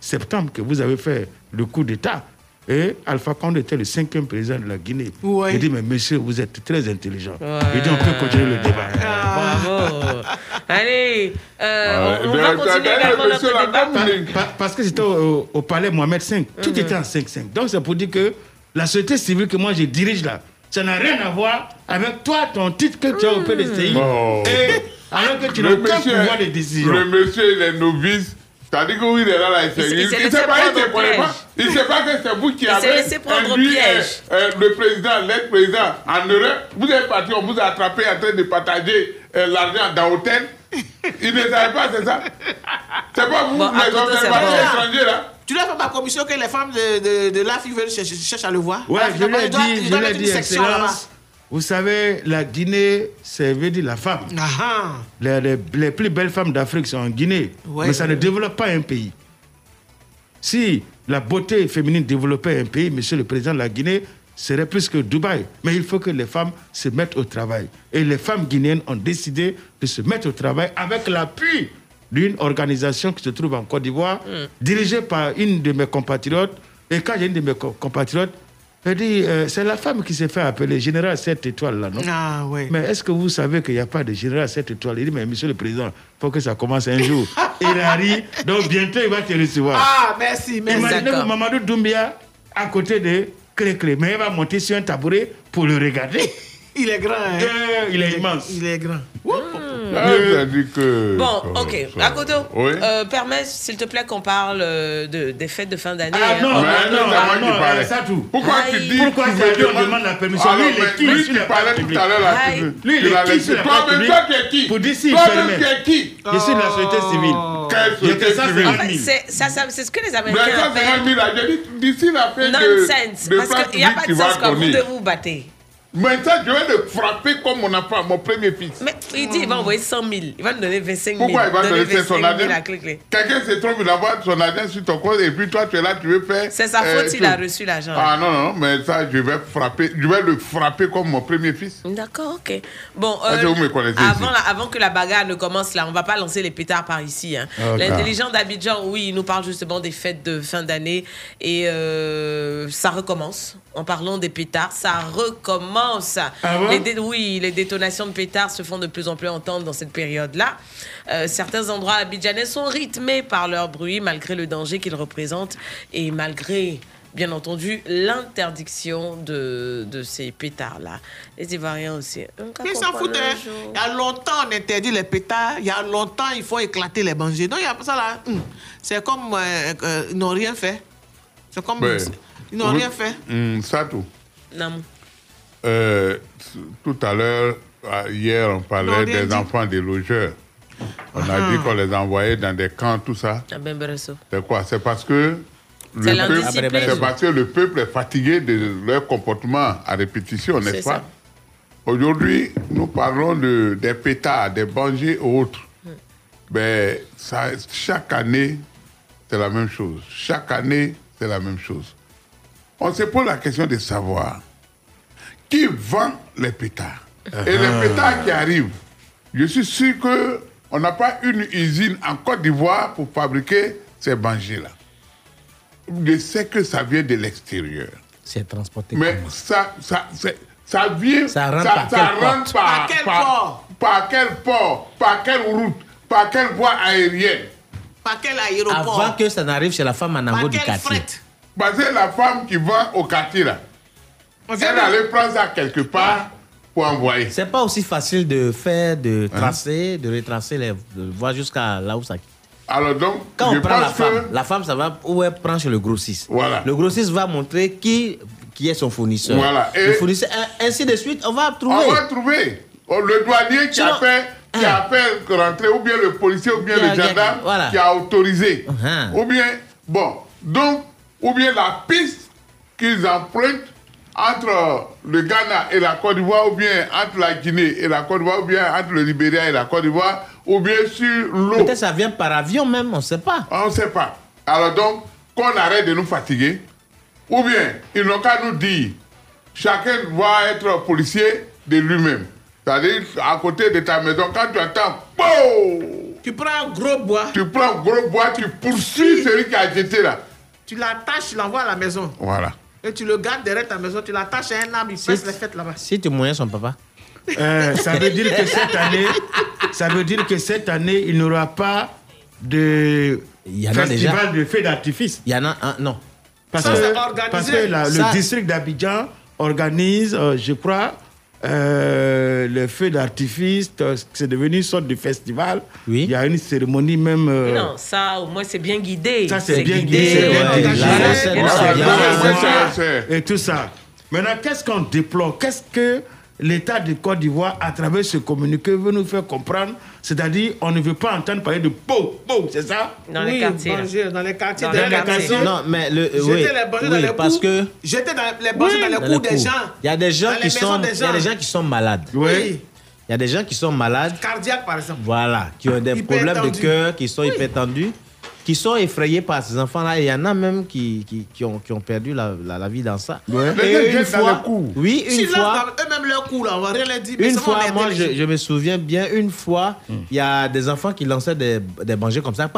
septembre que vous avez fait le coup d'État. Et Alpha Condé était le cinquième président de la Guinée. Ouais. Il dit, mais monsieur, vous êtes très intelligent. Il dit, on peut continuer le débat. Bravo. Allez, euh, on, va continuer également notre monsieur, débat. Pa- pa- Parce que c'était au, au palais Mohamed V. Tout Mhm. était en 5-5. Donc c'est pour dire que la société civile que moi je dirige là, ça n'a rien à voir avec toi, ton titre que tu as au PDCI. Bon. Et alors que tu n'as Le aucun monsieur- pouvoir de décision. Le monsieur, il est novice. C'est-à-dire que oui, il est là, là, il laissé sait pas, il ne connaît pas. Il sait pas que c'est vous qui Il s'est avez laissé prendre au induit, piège. euh, euh, le président, l'ex-président en Europe. Vous êtes parti, on vous a attrapé en train de partager euh, l'argent dans l'hôtel. Il ne savait pas, c'est ça. C'est pas vous, Bon, les vrai. étrangers, là. Tu l'as fait ma commission que les femmes de, de, de veulent chercher, cherchent à le voir? Ouais, Ah, je l'ai doit- dit, je l'ai. Excellence. Vous savez, la Guinée, ça veut dire la femme. Les, les- les plus belles femmes d'Afrique sont en Guinée. Ouais. mais ça ne développe pas un pays. Si la beauté féminine développait un pays, monsieur le président de la Guinée serait plus que Dubaï. Mais il faut que les femmes se mettent au travail. Et les femmes guinéennes ont décidé de se mettre au travail avec l'appui d'une organisation qui se trouve en Côte d'Ivoire, dirigée par une de mes compatriotes. Et quand j'ai une de mes co- compatriotes, elle dit, euh, c'est la femme qui s'est fait appeler général 7 étoiles là, non? Ah, ouais. Mais est-ce que vous savez qu'il n'y a pas de général 7 étoiles? Il dit, mais monsieur le président, il faut que ça commence un jour. il a ri, donc bientôt il va te recevoir. Ah, merci, merci. Imaginez-vous Mamadou Doumbia à côté de Clé-Clé, mais il va monter sur un tabouret pour le regarder. Il est grand. hein. Euh, il est immense. Il est grand. Non, Ah, que. Bon, ça- ok. ça- Akoto, Oui. euh, permets, s'il te plaît, qu'on parle euh, de, des fêtes de fin d'année. Ah hein. non, On- mais on- non, on- ah, on- non, on- euh, ça tout. Pourquoi tu dis Pourquoi tu on demandes- demande la permission? Alors, Lui, il est mais qui? lui sur la tout à l'heure là, Lui, il est qui sur la mais toi, tu es qui? Pour dire tu es qui? Je suis de la société civile. Ça, fait, c'est ça, ça- c'est ce que les Mais Américains 150 appellent 000 là, j'ai dit, d'ici la fin de, nonsense. Parce qu'il n'y a pas de sens quand vous vous battre. Mais ça, je vais le frapper comme mon enfant, mon premier fils. Mais il dit il va envoyer 100 000. Il va nous donner 25 000. Pourquoi il va Donner laisser son 25 000 ADN à Clé-Clé. Quelqu'un se trompe, il envoie son argent sur ton compte et puis toi, tu es là, tu veux faire. C'est sa euh, faute tout. a reçu l'argent. Ah non, non, mais ça, je vais frapper, je vais le frapper comme mon premier fils. D'accord, ok. Bon, Ah, euh, c'est vous me connaissez avant, ici. la- avant que la bagarre ne commence là, on va pas lancer les pétards par ici. hein. Ok. L'intelligent d'Abidjan, oui, il nous parle justement des fêtes de fin d'année et euh, ça recommence. En parlant des pétards, ça recommence. Ah Les dé- oui, les détonations de pétards se font de plus en plus entendre dans cette période-là. Euh, certains endroits abidjanais sont rythmés par leur bruit malgré le danger qu'ils représentent et malgré bien entendu, l'interdiction de, de ces pétards-là. Les Ivoiriens aussi. Ils s'en foutent. hein. Il y a longtemps, on interdit les pétards. Il y a longtemps, il faut éclater les bangers. Donc, il y a ça là. hum, C'est comme. euh, euh, ils n'ont rien fait. C'est comme. Mais, ils n'ont rien fait. Hum, ça tout. Non. Euh, tout à l'heure, hier, on parlait des dit. enfants des logeurs. On a Ah. dit qu'on les envoyait dans des camps, tout ça. Ah ben, Beresso. C'est quoi? C'est parce que le peuple, l'indiscipline. c'est parce que le peuple est fatigué de leur comportement à répétition, n'est-ce pas? Aujourd'hui, nous parlons de, des pétards, des bangers et autres. Ben, ça, chaque année, c'est la même chose. Chaque année, c'est la même chose. On se pose la question de savoir qui vend les pétards. Et les pétards qui arrivent, je suis sûr qu'on n'a pas une usine en Côte d'Ivoire pour fabriquer ces bangers-là. Je sais que ça vient de l'extérieur. C'est transporté. Mais ça, ça, c'est- ça vient. Ça rentre par rentre porte par, Par quel port? par quel port? Par quelle route? Par quelle voie aérienne? Par quel aéroport? Avant que ça n'arrive chez la femme en ango du quartier. Parce que la femme qui vend au quartier, là, elle allait prendre ça quelque part pour envoyer. C'est pas aussi facile de faire, de tracer, de retracer les voir jusqu'à là où ça quitte. Alors donc, Quand je on prend la que- femme, la femme, ça va où elle prend chez le grossiste. Voilà. Le grossiste va montrer qui, qui est son fournisseur. Voilà. Et- Le fournisseur, un- ainsi de suite, on va trouver. On va trouver. Oh, Le douanier qui a, fait, qui a fait rentrer, ou bien le policier, ou bien le gendarme voilà. qui a autorisé. Uh-huh. Ou bien, bon, donc, ou bien la piste qu'ils empruntent entre le Ghana et la Côte d'Ivoire, ou bien entre la Guinée et la Côte d'Ivoire, ou bien entre le Libéria et la Côte d'Ivoire, ou bien sur l'eau. Peut-être ça vient par avion même, on ne sait pas. On ne sait pas. Alors donc, qu'on arrête de nous fatiguer, ou bien ils n'ont qu'à nous dire, chacun doit être policier de lui-même. C'est-à-dire, à côté de ta maison, quand tu entends, POW Tu prends un gros bois, tu prends un gros bois, tu poursuis celui qui a jeté là. tu l'attaches, tu l'envoies à la maison. Voilà. Et tu le gardes derrière ta maison, tu l'attaches à un arbre, il passe les fêtes là-bas. Si tu moyens son papa. Euh, ça veut dire que cette année, ça veut dire que cette année, il n'y aura pas de y en a festival déjà. de feux d'artifice. Il y en a un, non. Parce Ça, que, c'est organisé. parce que la- Ça- le district d'Abidjan organise, euh, je crois, euh, les feux d'artifice. euh, C'est devenu une sorte de festival. Oui. Il y a une cérémonie même. euh, Non, ça, au moins, c'est bien guidé. Ça, c'est bien guidé, c'est bien ouais, ça. Et tout ça. Maintenant, qu'est-ce qu'on déplore? Qu'est-ce que l'État de Côte d'Ivoire, à travers ce communiqué, veut nous faire comprendre C'est-à-dire, on ne veut pas entendre parler de beau, beau, c'est ça? Dans les oui, quartiers, dans les quartiers, Dans les les quartiers. maisons. Non, mais le, Jeter oui, les dans oui, les parce cours. que Jeter dans les bangers dans les dans cours les des gens. Il y a des gens Dans les qui sont, il y a des gens qui sont malades. Oui. Il y a des gens qui sont malades, Cardiaque, par exemple. voilà, qui ont des Hyper problèmes de cœur, qui sont hyper tendus, qui sont effrayés par ces enfants-là. Et il y en a même qui, qui, qui ont, qui ont perdu la, la, la vie dans ça. Gens Et une fois, oui, Si une là, fois, eux-mêmes leur coup, là, on va rien leur dire. une fois, moi, je, je me souviens bien, une fois, il y a des enfants qui lançaient des, des bangers comme ça.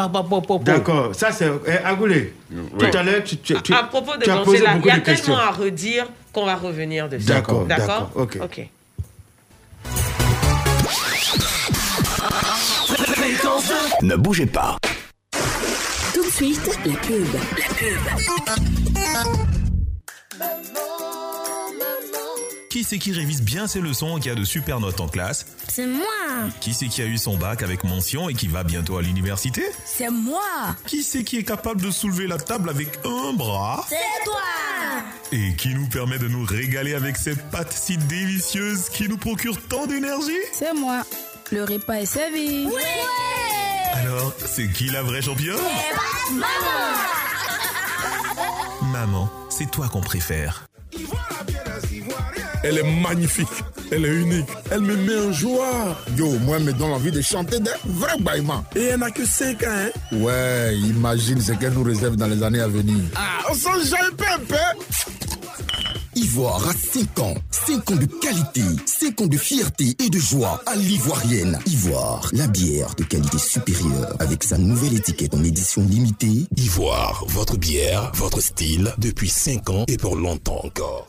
D'accord, ça c'est. Eh, Agoulé, tout à l'heure, tu, tu, tu- à propos de là, il y a tellement à redire qu'on va revenir dessus. D'accord, D'accord d'accord, ok. Ok. Ne bougez pas. Tout de suite, la pub. La pub. Qui c'est qui révise bien ses leçons et qui a de super notes en classe C'est moi Qui c'est qui a eu son bac avec mention et qui va bientôt à l'université C'est moi Qui c'est qui est capable de soulever la table avec un bras C'est toi Et qui nous permet de nous régaler avec cette pâte si délicieuse qui nous procure tant d'énergie C'est moi. Le repas est servi. Alors, c'est qui la vraie championne Maman Maman, c'est toi qu'on préfère. Elle est magnifique, elle est unique, elle me met en joie. Yo, moi, elle me donne envie de chanter des vrais baillements. Et elle n'a que 5 ans, hein Ouais, imagine ce qu'elle nous réserve dans les années à venir. Ah, on s'en un peu, un peu. Ivoire à 5 ans. 5 ans de qualité, 5 ans de fierté et de joie à l'ivoirienne. Ivoire, la bière de qualité supérieure avec sa nouvelle étiquette en édition limitée. Ivoire, votre bière, votre style, depuis 5 ans et pour longtemps encore.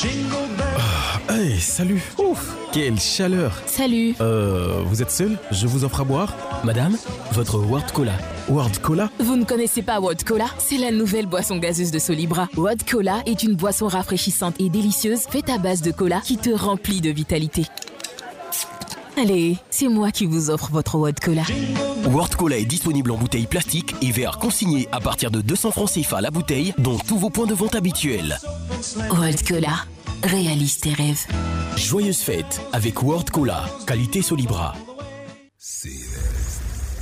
Ah, hey, salut. Ouf, quelle chaleur. Salut. Euh, vous êtes seul? Je vous offre à boire. Madame Votre World Cola. World Cola? Vous ne connaissez pas World Cola? C'est la nouvelle boisson gazeuse de Solibra. World Cola est une boisson rafraîchissante et délicieuse faite à base de cola qui te remplit de vitalité. Allez, c'est moi qui vous offre votre World Cola. World Cola est disponible en bouteille plastique et verre consigné à partir de 200 francs CFA la bouteille, dont tous vos points de vente habituels. World Cola, réalise tes rêves. Joyeuse fête avec World Cola, qualité Solibra.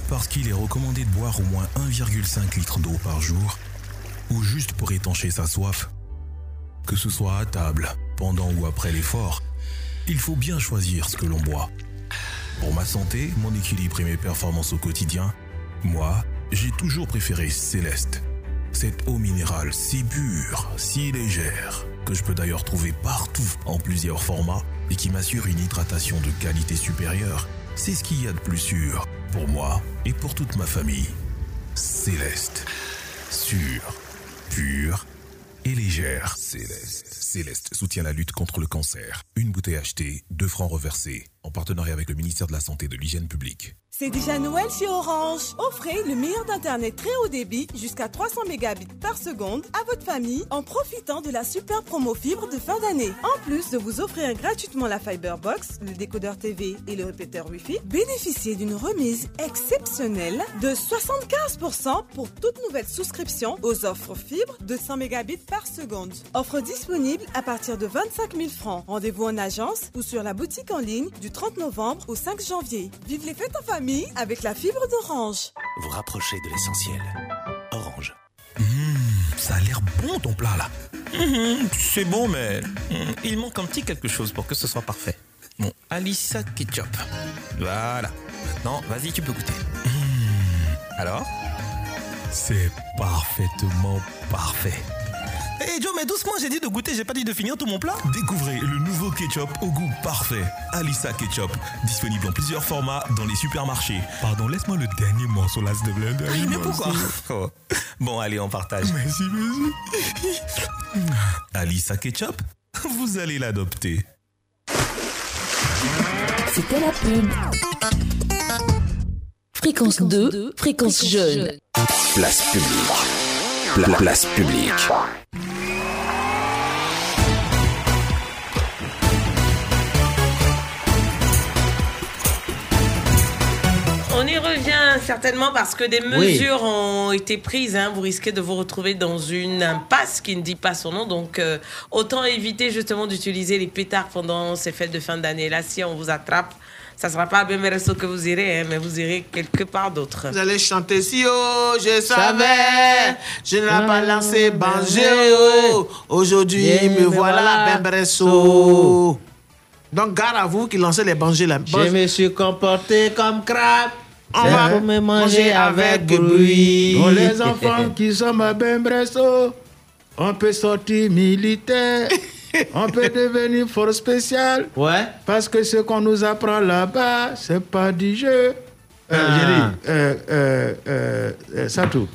Parce qu'il est recommandé de boire au moins 1,5 litre d'eau par jour, ou juste pour étancher sa soif. Que ce soit à table, pendant ou après l'effort, il faut bien choisir ce que l'on boit. Pour ma santé, mon équilibre et mes performances au quotidien, moi, j'ai toujours préféré Céleste. Cette eau minérale si pure, si légère, que je peux d'ailleurs trouver partout en plusieurs formats et qui m'assure une hydratation de qualité supérieure, c'est ce qu'il y a de plus sûr pour moi et pour toute ma famille. Céleste. Sûre, pure et légère. Céleste. Céleste soutient la lutte contre le cancer. Une bouteille achetée, deux francs reversés, en partenariat avec le ministère de la Santé et de l'Hygiène publique. C'est déjà Noël chez Orange. Offrez le meilleur d'internet très haut débit jusqu'à 300 mégabits par seconde à votre famille en profitant de la super promo fibre de fin d'année. En plus de vous offrir gratuitement la Fiberbox, le décodeur TV et le répéteur Wi-Fi, bénéficiez d'une remise exceptionnelle de 75% pour toute nouvelle souscription aux offres fibre de 100 mégabits par seconde. Offre disponible à partir de 25 000 francs. Rendez-vous en agence ou sur la boutique en ligne du 30 novembre au 5 janvier. Vive les fêtes en famille avec la fibre d'Orange. Vous rapprochez de l'essentiel. Orange. Ça a l'air bon ton plat là. Mhm, C'est bon, mais mhm, il manque un petit quelque chose pour que ce soit parfait. Bon, Alissa Ketchup. Voilà. Maintenant, vas-y, tu peux goûter. Mhm. Alors? C'est parfaitement parfait. Hé Joe, mais doucement, j'ai dit de goûter, j'ai pas dit de finir tout mon plat. Découvrez le nouveau ketchup au goût parfait. Alissa Ketchup. Disponible en plusieurs formats dans les supermarchés. Pardon, laisse-moi le dernier morceau là, s'il te plaît. Ah, mais pourquoi. Oh. Bon, allez, on partage. Merci, merci. Alissa Ketchup, vous allez l'adopter. C'était la pub. Fréquence 2, fréquence jeune. Place publique. Pla- place publique. On y revient certainement parce que des Oui. mesures ont été prises. hein. Vous risquez de vous retrouver dans une impasse qui ne dit pas son nom. Donc, euh, autant éviter justement d'utiliser les pétards pendant ces fêtes de fin d'année. Là, si on vous attrape, ça ne sera pas à Bemeresto que vous irez, hein, mais vous irez quelque part d'autre. Vous allez chanter si oh, je savais, je n'ai pas lancé Banjo. Aujourd'hui, me voilà, voilà. Bembresso. Donc, gare à vous qui lancez les banjés là. Je me suis comporté comme crabe. On va me manger avec bruit. Pour les enfants qui sont à Bembresso, on peut sortir militaire. On peut devenir force spéciale. Ouais. Parce que ce qu'on nous apprend là-bas, c'est pas du jeu. Euh, Ah. J'ai dit, euh, euh, euh, Satou,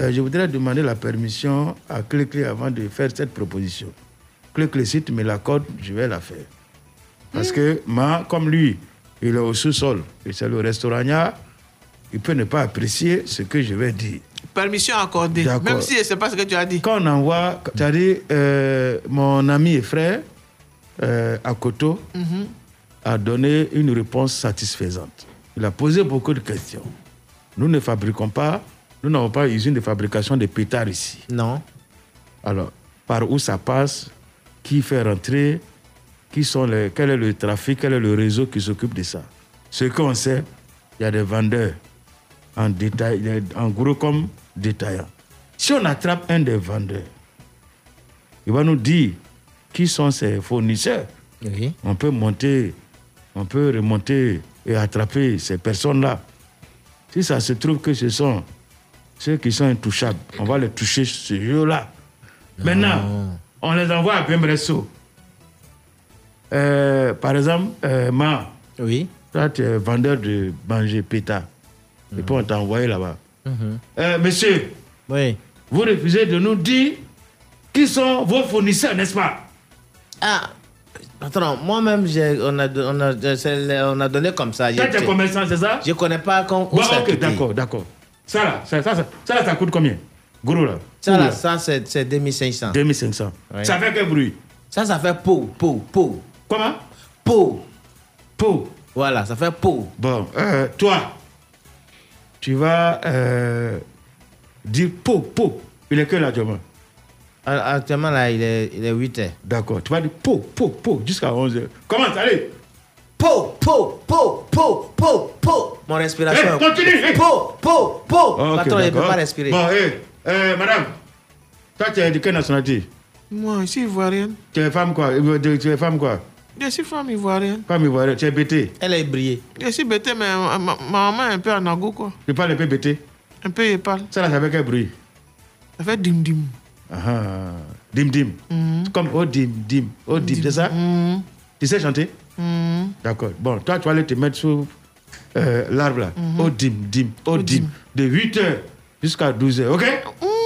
euh, je voudrais demander la permission à Clé-Clé avant de faire cette proposition. Clé-Clé, si tu me l'accordes, je vais la faire. Parce que moi, comme lui, il est au sous-sol et c'est le restaurant, il peut ne pas apprécier ce que je vais dire. Permission accordée. D'accord. Même si c'est pas ce que tu as dit. Quand on envoie, c'est-à-dire, euh, mon ami et frère, euh, Akoto, Mhm. a donné une réponse satisfaisante. Il a posé beaucoup de questions. Nous ne fabriquons pas, nous n'avons pas usine de fabrication de pétards ici. Non. Alors, par où ça passe Qui fait rentrer qui sont les, Quel est le trafic Quel est le réseau qui s'occupe de ça? Ce qu'on sait, il y a des vendeurs en détail, en gros comme détaillants. Si on attrape un des vendeurs, il va nous dire qui sont ses fournisseurs. On peut monter, on peut remonter et attraper ces personnes-là. Si ça se trouve que ce sont ceux qui sont intouchables, on va les toucher ce jour-là. Maintenant, on les envoie à Pembresso. Euh, par exemple, euh, Ma. Oui. Toi, tu es vendeur de manger pétard. Et puis on t'a envoyé là-bas. Euh, monsieur. Oui. Vous refusez de nous dire qui sont vos fournisseurs, n'est-ce pas? Ah, attends, moi-même, on a, on, a, on a donné comme ça. Toi, tu es J'ai- commerçant, c'est ça? Je connais pas quand. Bon, ok, d'accord, d'accord. Ça là, ça, ça, ça, ça, là, ça coûte combien? Gros là. Ça, là, ça, c'est c'est 2500. 2500. Ouais. Ça fait quel bruit? Ça, ça fait pot, pot, pot. Comment? Pot. Pot. Voilà, ça fait pot. Bon, euh, toi, tu vas euh, dire pot, pot. Il est que là, actuellement Ah, Actuellement, là, il est, il est 8 heures. D'accord. Tu vas dire pot, pot, pot, jusqu'à 11 heures. Commence, allez. Po, po, po, po, po, po. Mon respiration. Continue, eh. Po, po, po. Il ne peut pas respirer. Bon, eh, euh, madame, toi, tu es de quelle nationalité? Moi, je suis ivoirienne. Tu es femme quoi? Euh, Tu es femme quoi? Je suis femme ivoirienne. Femme ivoirienne, tu es bêtée. Elle est brillée. Je suis bêtée, mais ma, ma- ma maman est un peu en ago, quoi. Tu parles un peu bêtée Un peu épale. Ça là, ça fait quel bruit Ça fait dim dim. Ah, ah. Dim dim. Mhm. Comme oh dim dim. Oh dim, c'est ça? Tu sais chanter? Mhm. D'accord. Bon, toi, tu vas aller te mettre sous euh, l'arbre là. Oh dim dim. Oh dim. De 8 heures jusqu'à 12 heures. OK?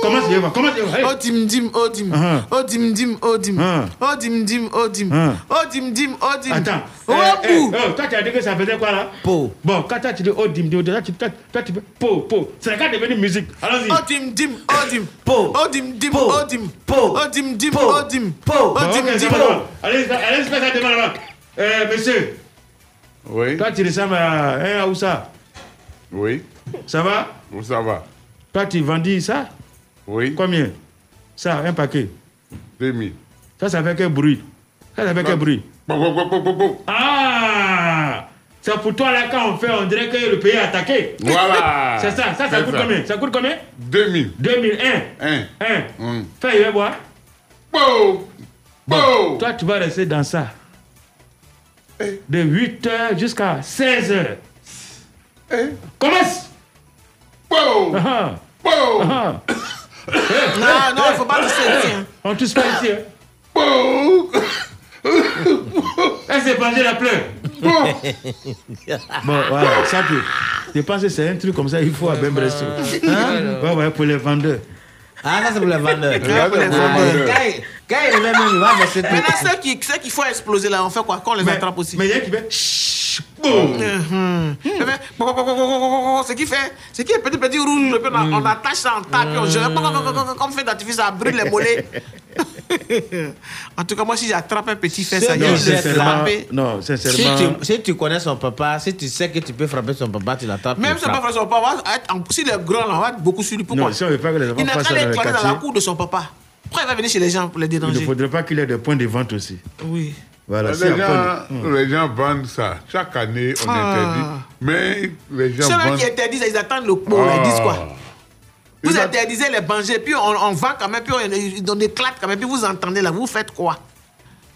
Commence, Yéva. Commence, Yéva. Allez. Oh dim dim, oh dim. Ah. Oh dim dim, oh dim. Oh dim dim, oh dim. Ah. Oh dim dim, oh dim. Attends. Oh Eh, eh, oh, toi, tu as dit que ça faisait quoi là? Po. Bon, quand tu dis oh dim dim, tu, toi, tu fais po, po. C'est quand devenu musique. Allons-y. Oh dim dim, oh dim. Po. Oh dim dim, Po. oh dim. Po. Oh dim dim, Po. oh dim. Oh oh. Allez, allez, fais ça devant là-bas. Euh, monsieur, Oui, toi, tu ressembles à un Aoussa. oui, Ça va? Où ça va? Toi, tu vendis ça? Oui, Combien? Ça, un paquet. 2000. Ça, ça fait quel bruit? Ça, ça fait quel bruit? Ah C'est pour toi là quand on fait, on dirait que le pays est attaqué. Voilà. C'est ça, ça, ça coûte ça. combien? Ça coûte combien? 2000. 2001. Un. 1. Hum. Fais, je vais voir. Bon. Bon. Toi, tu vas rester dans ça. De 8h jusqu'à 16h. Eh. Commence Bon. Ah, Bon. ah. Non, non, il faut pas ici. hein. On touche pas ici. Hein. Elle s'est vengée la pleure. Bon. Voilà, ça peut. Je pense que c'est un truc comme ça, il faut à Bembresso. Hein? Ouais, ouais, pour les vendeurs. Ah, ça, c'est pour les vendeurs. Regarde, pour les bon, vendeurs. bon. Quand il- il même, il va verser tout. Maintenant, ceux qui, ceux qu'il faut exploser là, on fait quoi Quand on les attrape aussi Mais il y a qui fait. Boum. Mhm. Il Ce qui fait, c'est qui est petit, petit puis on, on attache ça en puis on jette, comme fait d'artifice, ça brûle les mollets. en tout cas, moi, si j'attrape un petit fait, ça y est, Non, je le sincèrement, frapper. Non, Si tu, si tu connais son papa, si tu sais que tu peux frapper son papa, tu l'attrapes. Même si on frappes. pas son papa, si les grands, là, on va être beaucoup sur lui. Pourquoi Non, si on veut pas que les enfants Il n'a qu'à l'éclater dans la cour de son papa. Pourquoi il va venir chez les gens pour les Il ne déranger faudrait pas qu'il ait des points de vente aussi. Oui. Voilà, les, gens, de- les gens vendent ça. Chaque année, on Ah. interdit. Mais les gens Ceux vendent. qui interdisent, ils attendent le pot, ils disent quoi Ah. Vous Ils interdisez les bangers, puis on, on vend quand même, puis on, on éclate quand même, puis vous entendez là, vous faites quoi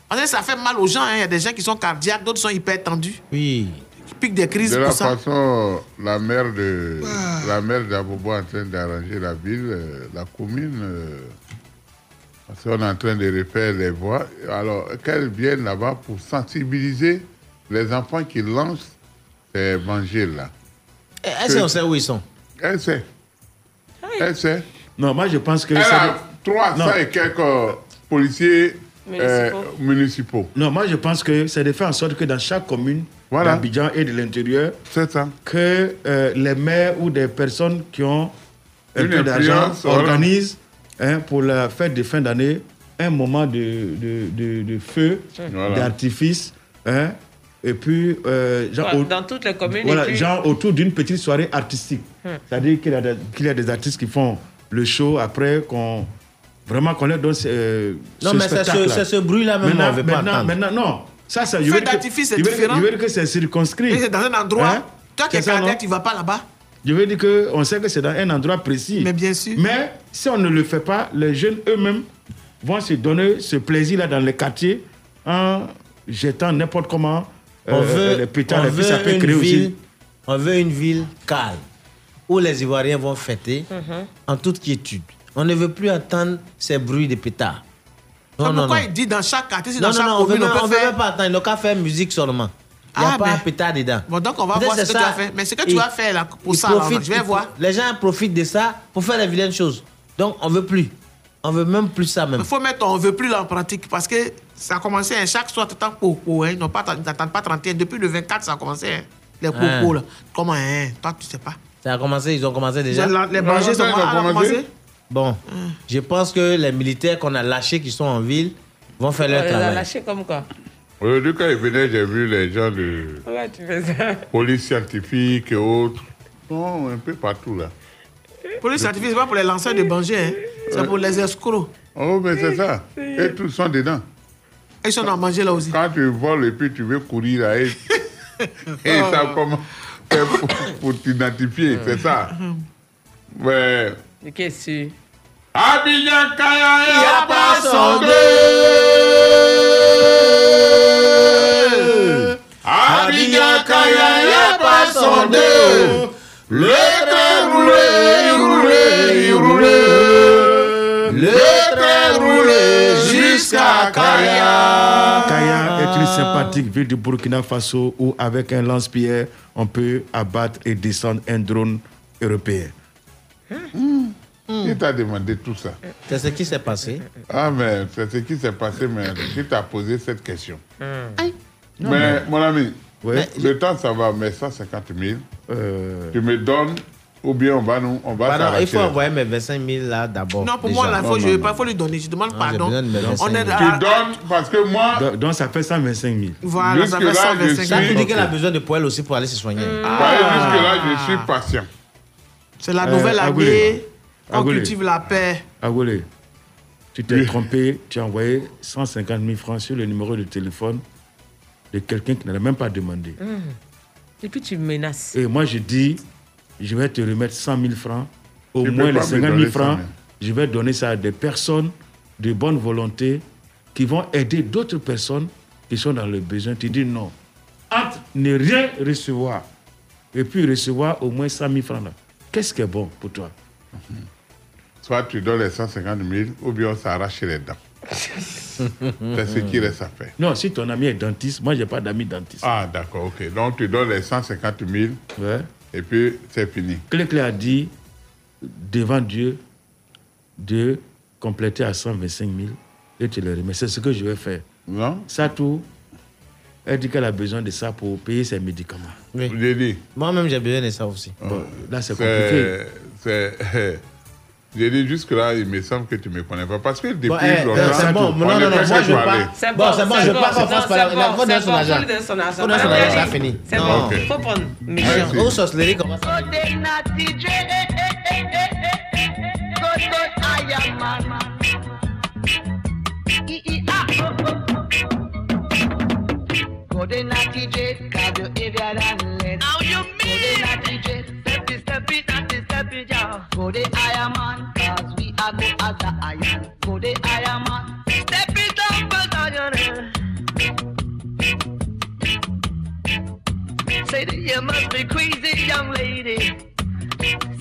Parce que ça fait mal aux gens, hein. il y a des gens qui sont cardiaques, d'autres sont hyper tendus. Oui. Qui piquent des crises De la pour ça. façon, la mère de la mère d'Abobo est en train d'arranger la ville, euh, la commune, euh, parce qu'on est en train de refaire les voies. Alors qu'elle vienne là-bas pour sensibiliser les enfants qui lancent ces manger là. Est-ce qu'on sait où ils sont Elle sait. Elle sait. Non, moi je pense que. Elle ça a doit- 300 Non. et quelques policiers euh, Municipaux. Non, moi je pense que c'est de faire en sorte que dans chaque commune Voilà. d'Abidjan et de l'intérieur, que euh, les maires ou des personnes qui ont un Une peu d'argent organisent hein, pour la fête de fin d'année un moment de, de, de- de feu, Voilà. d'artifice, hein, et puis euh, genre, dans toutes les communes. voilà, puis- genre autour d'une petite soirée artistique. Hmm. C'est-à-dire qu'il y, a des- qu'il y a des artistes qui font le show après qu'on vraiment qu'on leur donne euh, Non, ce mais c'est ce- spectacle-là. c'est ce bruit-là même, Maintenant, on veut pas maintenant, maintenant, non. Ça, ça, je veux que- d'artifice, c'est je veux dire que- différent. Je veux dire que c'est circonscrit. Et c'est dans un endroit. Hein? Toi qui es ça, cardiaque, tu vas pas là-bas. Je veux dire qu'on sait que c'est dans un endroit précis. Mais bien sûr. Mais si on ne le fait pas, les jeunes eux-mêmes vont se donner ce plaisir-là dans les quartiers en jetant n'importe comment On euh, veut, les pétards. on ça veut peut une créer ville, aussi. on veut une ville calme où les Ivoiriens vont fêter en toute quiétude. On ne veut plus entendre ces bruits de pétards. Non, non, pourquoi non. il dit dans chaque quartier, Non, dans non, chaque non, on veut, commune, on on peut veut faire. même pas attendre. Il n'a qu'à faire musique seulement. Il n'y a Ah, pas ben. un pétard dedans. Bon, donc on va voir ce que tu as fait. Mais ce que tu Il- vas faire là, pour ça, là, profite- je vais il- voir. Les gens profitent de ça pour faire les vilaines choses. Donc, on veut plus. On veut même plus ça même. Il faut mettre on veut plus là en pratique parce que ça a commencé hein, chaque soir tout le temps pour pour, hein, ils n'ont pas ils n'attendent pas 31 depuis le 24 ça a commencé hein, les Ah. cocos là. Comment hein, toi tu sais pas. Ça a commencé, ils ont commencé déjà. La- les bangers sont- ah, ont commencé? Bon, je pense que les militaires qu'on a lâchés qui sont en ville vont faire leur On les a travail. lâchés comme quoi Aujourd'hui, quand il venait, j'ai vu les gens de Ouais, tu fais ça. police scientifique et autres. Ils sont un peu partout là. Pour les certificats, c'est pas pour les lanceurs de bangers, hein. c'est pour les escrocs. Oh, mais c'est ça. Et tous sont dedans. Ils sont en manger là aussi. Quand tu voles et puis tu veux courir là, et, et ils savent comment faire pour, pour t'identifier, c'est ça. Mais Qu'est-ce que Abidjan Kaya, y a pas son Kaya, y a pas son deux. Le train roulé, il roulait, il roulait. Le train roulé jusqu'à Kaya. Kaya est une sympathique ville du Burkina Faso où, avec un lance-pierre, on peut abattre et descendre un drone européen. Qui t'a demandé tout ça? C'est ce qui s'est passé. Ah, mais c'est ce qui s'est passé, mais qui t'a posé cette question? Mais, mais- mon ami, Ouais. le temps ça va, mais 150 000, tu me donnes ou bien on va nous, on va Pardon, il faut envoyer mes 25 000 là d'abord. Non, pour déjà. moi, là, il faut, Non, je non, vais pas, faut lui donner. Je demande j'ai pardon. de mes 25 On est 000. à- Tu donnes parce que moi, Donc, donc ça fait 125 000. Voilà, ça fait Jusque-là, 125 je Ça suis- veut dire qu'elle a besoin de poêle aussi pour aller se soigner. Pareil, jusque-là, je suis patient. C'est la Euh, nouvelle Agoulé. année. On Agoulé. cultive la paix. Agolé, tu t'es trompé, tu as envoyé 150 000 francs sur le numéro de téléphone de quelqu'un qui n'avait même pas demandé. Hum. Et puis tu me menaces. Et moi, je dis, je vais te remettre 100 000 francs, au moins les pas me 50 000 donner francs, 100 000. je vais donner ça à des personnes de bonne volonté qui vont aider d'autres personnes qui sont dans le besoin. Tu dis non. Entre ne rien recevoir et puis recevoir au moins 100 000 francs, là, qu'est-ce qui est bon pour toi? Soit tu donnes les 150 000 ou bien on s'arrache les dents. c'est ce qui reste à faire. Non, si ton ami est dentiste, moi, je n'ai pas d'amis dentiste. Ah, d'accord, ok. Donc tu donnes les 150 000 Ouais. et puis c'est fini. Clé a dit devant Dieu de compléter à 125 000 Je te le remets. C'est ce que je vais faire. Non? Ça, tout. Elle dit qu'elle a besoin de ça pour payer ses médicaments. Oui. Moi-même, j'ai besoin de ça aussi. Bon, là, c'est C'est. c'est- J'ai dit jusque-là, il me semble que tu ne me connais pas. Parce que depuis Bon, eh, longtemps, euh, c'est bon. on Non, non, moi, je pas. C'est Bon, c'est bon, je veux pas qu'on c'est fasse bon, par c'est la- bon, faut donner c'est son donner son argent. Faut donner son Allez, argent, ça allez. fini. C'est Non. bon, Ok. faut prendre. Mais Méchant. Oh, Go de natty jet, cause you. How mean? De step step it, Go de iron man, cause we are go as the iron. Go de iron man, step it up, battalion. Say that you must be crazy, young lady.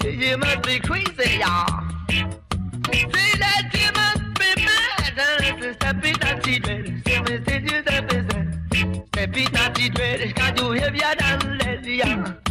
Say you must be crazy, yeah. Say that you must be mad. uh, Step it, natty jet. Say me, say you step it, step Step it the dread, cause you heavier than lead, yeah.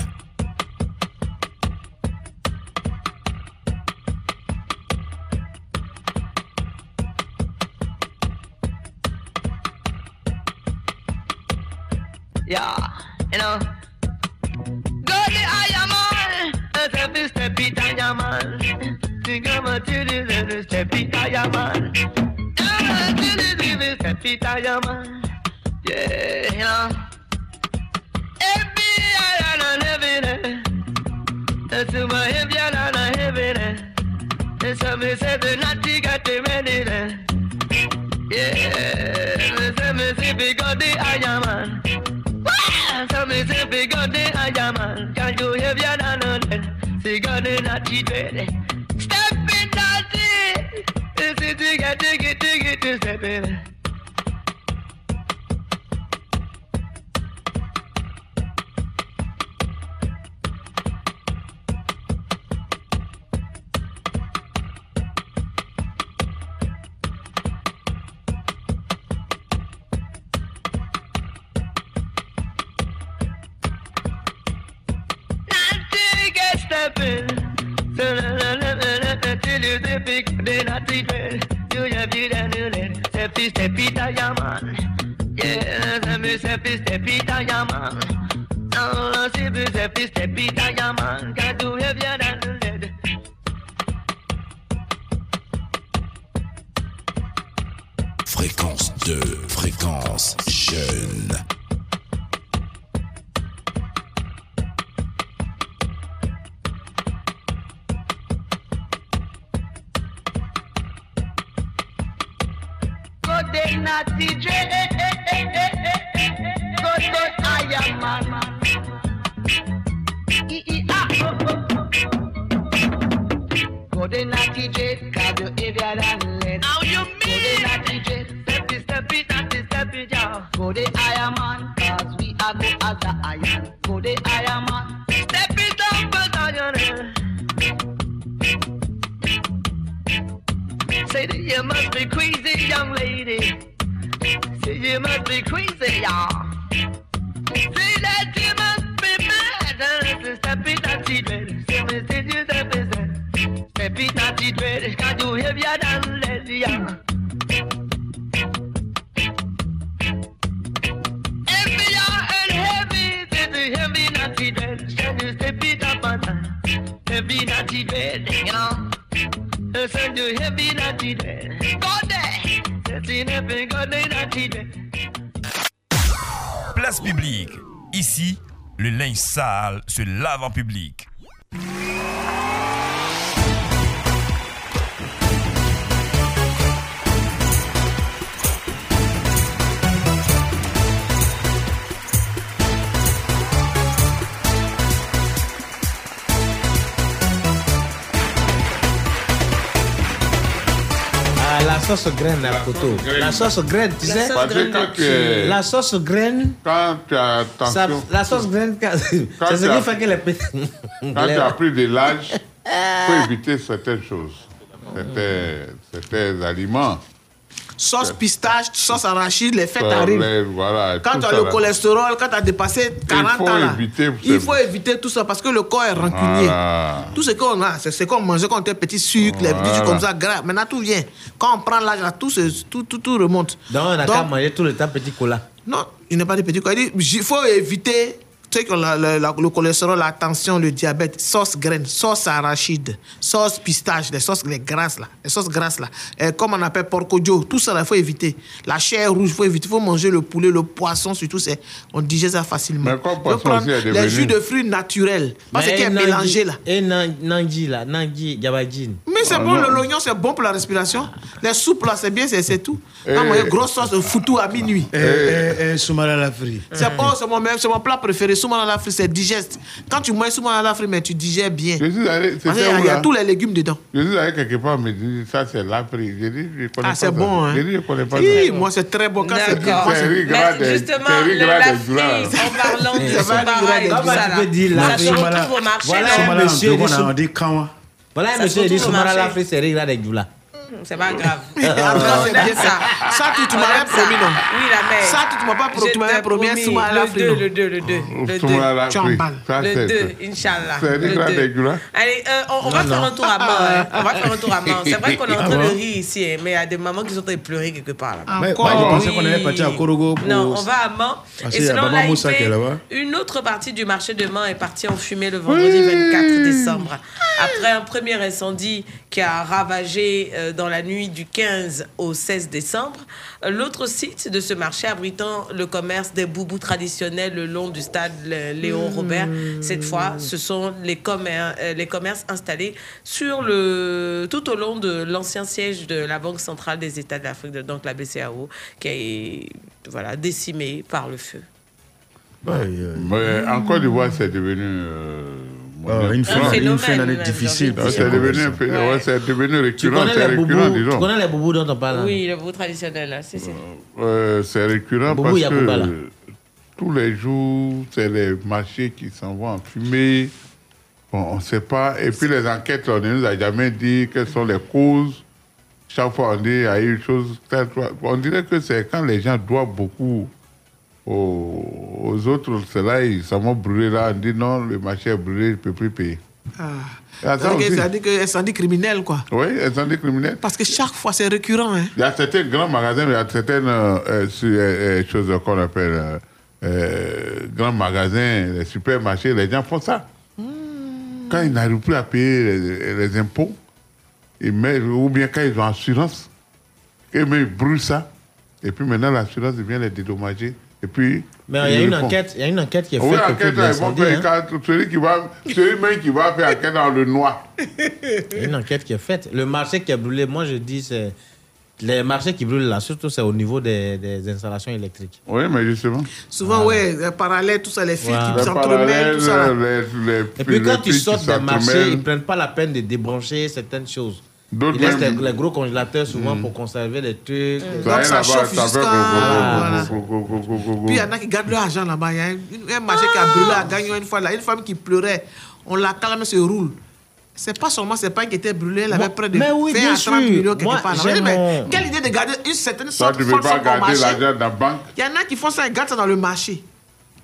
Yeah, you know. Go the iron man, step it, step it, iron man. Think I'm a tilly, little step it, iron man. I'm a tilly, little step it, iron man. Yeah, you know. Every iron and heavy, that's my heavy iron and heavy. And some say the natty got the ready there. Yeah, some say we got the iron man. Some say we got the iron man. Can you hear me on the See got the natty dread. Step in natty. It's a dig it, dig it, dig it, to step in. Sauce graine, tu La sais sauce Parce que graine quand de tu es- La sauce graine. Quand tu as ça- attention, la sauce graine, c'est ce qui fait que les petits. quand tu as pris de l'âge, il faut éviter certaines choses. Certains, certains aliments. Sauce pistache, sauce arachide, les fêtes arrivent. les- voilà, Quand tu as ça, le là. cholestérol, quand tu as dépassé 40 faut ans, là, il faut éviter tout ça parce que le corps est rancunier. Voilà. Tout ce qu'on a, c'est ce qu'on mangeait quand on était petit, sucre, les petits Voilà. trucs comme ça, gras. Maintenant, tout vient. Quand on prend l'âge, tout, tout, tout, tout remonte. Donc, on Donc, qu'à manger tout le temps petit cola. Non, il n'est pas de petit. Il dit, il faut éviter ceux qui ont la- la- la- le cholestérol, la tension, le diabète, sauce graine, sauce arachide, sauce pistache, les sauces les grasses là, les sauces grasses là, comme on appelle porcodio, tout ça il faut éviter. La chair rouge, il faut éviter. Il faut manger le poulet, le poisson, surtout, c'est, on digère ça facilement. Mais comme poisson prendre aussi est les jus de fruits naturels, pas ce qui est Nangi- mélangé là. Et nan- Nangi là, Nangi, Yabajin. Mais c'est Ah, bon, non. le- l'oignon c'est bon pour la respiration. Les soupes là, c'est bien, c'est, tout. Eh. Quand manger grosse sauce de foutou à minuit. Eh, eh, eh, Soumara Lafri. C'est bon, c'est mon, même- c'est mon plat préféré. Soumana la frit, c'est digeste. Quand tu manges soumana la frit, mais tu digères bien. Je suis allé, Parce qu'il y c'était a- où, il y a tous les légumes dedans. Je suis allé quelque part, me dit ça c'est je connais Ah, pas c'est bon, hein. Je connais pas Oui, ça. moi, c'est très bon. Quand c'est bien, des- Justement, Lafri, Doulars. en parlant de et tout ça, là, la au marché. Voilà monsieur on dit Kawa. Voilà monsieur dit Soumara marché. l'Afrique, c'est avec du là. C'est pas grave. Ah, ça, c'est bien ça. Ça, tu, m'avais promis, non? Oui, la mère. Ça, tu, tu m'as pas promis. Tu m'avais promis Le frit, 2, non le 2, le 2. Le 2. Soumara la Tu emballes. Ça, Le c'est- 2, Inch'Allah. Allez, euh, on, on va Non, faire non. un tour à mort. hein. On va faire un tour à mort. C'est vrai qu'on est en Ah train de rire ici, hein, mais il y a des mamans qui sont en train de pleurer quelque part. Là. Mais Encore? moi, je pensais qu'on allait partir à Korogo. Non, on va à Mans. Et est là-bas. une autre partie du marché de Mans est partie en fumée le vendredi 24 décembre. Après un premier incendie qui a ravagé euh, dans la nuit du 15 au 16 décembre, euh, l'autre site de ce marché abritant le commerce des boubous traditionnels le long du stade Léon Robert, cette fois, ce sont les, commer- euh, les commerces installés sur le, tout au long de l'ancien siège de la Banque centrale des États de l'Afrique, de- donc la BCAO, qui est voilà, décimé par le feu. Ouais, euh, Mais en Côte d'Ivoire, c'est devenu. euh, euh, une, Un fin, une fin d'année difficile. Ah, C'est devenu, ouais, c'est devenu Tu récurrent, connais c'est les récurrent, boubous, tu disons. connais les boubous dont on parle là Oui, le boubou traditionnel, là, c'est c'est- Euh, c'est récurrent parce que tous les jours, c'est les marchés qui s'en vont en fumée. Bon, on ne sait pas. Et puis les enquêtes, on ne nous a jamais dit quelles sont les causes. Chaque fois, on dit il y a eu une chose. On dirait que c'est quand les gens doivent beaucoup aux, aux autres, c'est là, ils vont brûler là. On dit non, le marché est brûlé, je ne peux plus payer. Ah. Il y a ça C'est-à-dire que- incendie criminel, quoi? Oui, incendie criminel? Parce que chaque fois, c'est récurrent. Hein. Il y a certains grands magasins, il y a certaines euh, euh, euh, choses qu'on appelle euh, grands magasins, les supermarchés, les gens font ça. Quand ils n'arrivent plus à payer les, les impôts, ils mettent, ou bien quand ils ont assurance, ils, mettent- ils brûlent ça. Et puis maintenant, l'assurance vient les dédommager. Et puis. Mais il y a une enquête, il y a une enquête qui est Oui, faite autour enquête, de là, ils vont faire hein. celui, qui va, celui même qui va faire enquête dans le noir. Il y a une enquête qui est faite. Le marché qui a brûlé, moi je dis, c'est. Les marchés qui brûlent là, surtout, c'est au niveau des, des installations électriques. Oui, mais justement. Souvent, ouais, les parallèles, tout ça, les fils Voilà. qui Les s'entremêlent, tout ça. là. Et puis quand ils sortent des marchés, ils ne prennent pas la peine de débrancher certaines choses. Ils laissent les, les gros congélateurs souvent pour conserver les trucs. Donc ça chauffe jusqu'à. Voilà. Puis il y en a qui gardent leur argent là-bas. Il y a un, un marché qui a brûlé à Gagnon une fois là. Une femme qui pleurait, on la calme, se roule. C'est pas seulement c'est pas qui était brûlée, elle avait près de mais oui, 20 bien à 30 sûr. millions quelque Moi, part. Mais Quelle idée de garder une certaine Ça, sorte tu de ne peux fonds garder marché? l'argent dans la banque? Il y en a qui font ça, ils gardent ça dans le marché.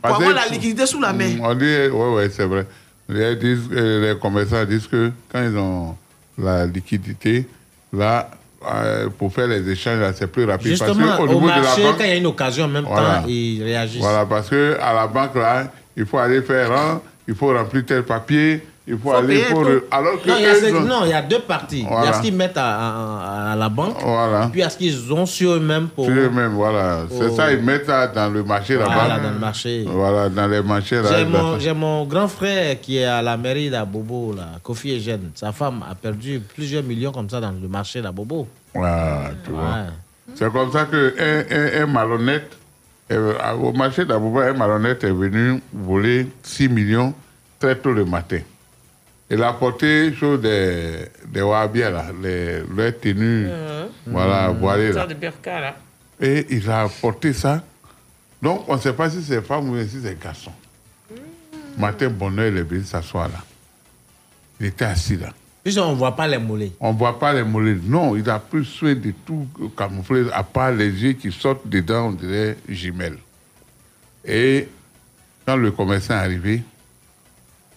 Pour avoir la liquidité sous la main. Mm, On dit, oui, oui, c'est vrai. Les, euh, les commerçants disent que quand ils ont la liquidité, là, euh, pour faire les échanges, là, c'est plus rapide. Justement, parce qu'au au niveau de la banque- quand il y a une occasion, en même Voilà. temps, ils réagissent. Voilà, parce que à la banque, là, il faut aller faire un, il faut remplir tel papier, il faut, Faut aller pour. Alors que non, il y a, eux, ce- ils ont- non, il y a deux parties. Il y a ce qu'ils mettent à, à- à la banque, Voilà. puis il y a ce qu'ils ont sur eux-mêmes pour. Sur eux-mêmes, voilà. C'est ça, ils mettent ça dans le marché là-bas. Voilà, dans le marché. Voilà, dans les marchés là. J'ai mon, j'ai mon grand frère qui est à la mairie d'Abobo, là, Kofi Eugène. Sa femme a perdu plusieurs millions comme ça dans le marché d'Abobo. Voilà, tu vois. Ouais. C'est comme ça qu'un un, un malhonnête, euh, au marché d'Abouba, un malhonnête est venu voler 6 millions très tôt le matin. Il a porté chose des, des Wahhabis, là, les, leurs tenues Voilà, voilé Une là. sorte de burqa, là. Et il a porté ça. Donc, on ne sait pas si c'est femme ou si c'est garçon. Matin, bonheur, il est venu s'asseoir là. Il était assis là. Puisqu'on ne voit pas les mollets. On ne voit pas les mollets. Non, il a pris soin de tout camouflé, à part les yeux qui sortent dedans, on dirait jumelles. Et quand le commerçant est arrivé,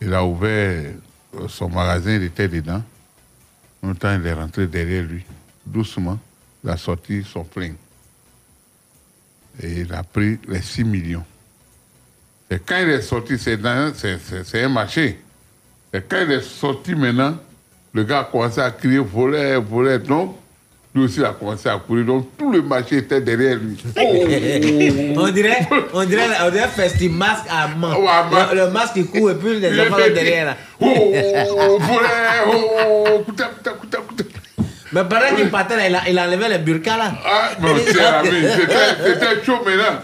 il a ouvert son magasin, il était dedans. En même temps, il est rentré derrière lui. Doucement, il a sorti son flingue. Et il a pris les 6 millions. Et quand il est sorti, c'est un marché. Et quand il est sorti maintenant, le gars a commencé à crier volet, volet. Donc, lui aussi a commencé à courir. Donc, tout le marché était derrière lui. on dirait, on dirait, on dirait festival masque à main. le, le masque qui court et puis les Il enfants sont derrière là. Oh, oh, couta, couta, couta, couta. Mais pendant qu'il partait là, il a, il a enlevé les burkas là. Ah, mon cher ami, c'était chaud maintenant.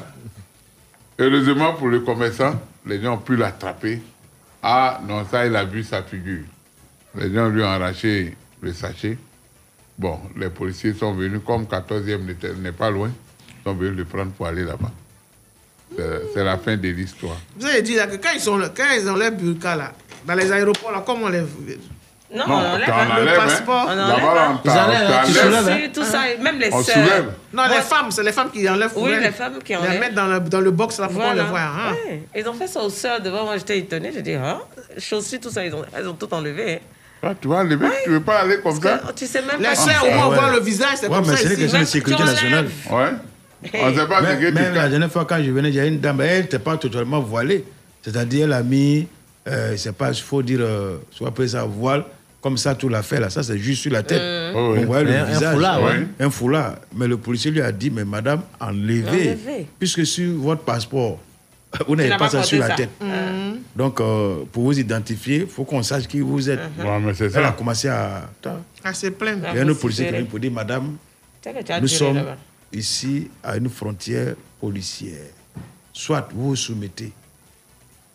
Heureusement pour le commerçant, les gens ont pu l'attraper. Ah, non, ça, il a vu sa figure. Les gens lui ont arraché le sachet. Bon, les policiers sont venus, comme 14e n'était- n'est pas loin, ils sont venus le prendre pour aller là-bas. C'est- la fin de l'histoire. Vous avez dit là, que quand ils, sont là, quand ils ont les burkas là, dans les aéroports là, comment on les. Non, Non, on enlève. hein. le hein. passeport. On Là-bas, enlève. là, hein. on hein, Tout ça, hein. Tout ça, même les On sœurs. soulève. Non, les femmes, c'est les femmes qui enlèvent. Oui, les femmes qui enlèvent. les mettent dans le, dans le box là pour qu'on les voit. Hein. Ouais. Ils ont fait ça aux sœurs devant moi, j'étais étonnée. J'ai dit, hein, chaussures, tout ça, ils ont, elles ont tout enlevé. Ah, tu vas enlever, tu veux pas aller comme ça? Tu sais même pas. sœurs, au moins, on voit le visage, c'est Ouais, comme mais ça. c'est des ici. questions de sécurité nationale. Ouais. On ne sait pas ce Même, que tu même la dernière fois, quand je venais, il y a une dame, elle n'était pas totalement voilée. C'est-à-dire, elle a mis, euh, sais pas, il faut dire, euh, soit appelé ça voile, comme ça, tout l'a fait là. Ça, c'est juste sur la tête. Euh. Oh, oui. On voit le Un- un visage. foulard, ouais. Un foulard. Mais le policier lui a dit, mais madame, enlevez. Enlevez. Puisque sur votre passeport, vous n'avez pas ça sur la tête. ça. Mhm. Donc, euh, pour vous identifier, il faut qu'on sache qui vous êtes. Ouais, mais c'est Elle ça. a commencé à. Attends. Ah, c'est plein. Il y a un policier qui est venu pour dire, madame, nous sommes ici à une frontière policière. Soit vous vous soumettez,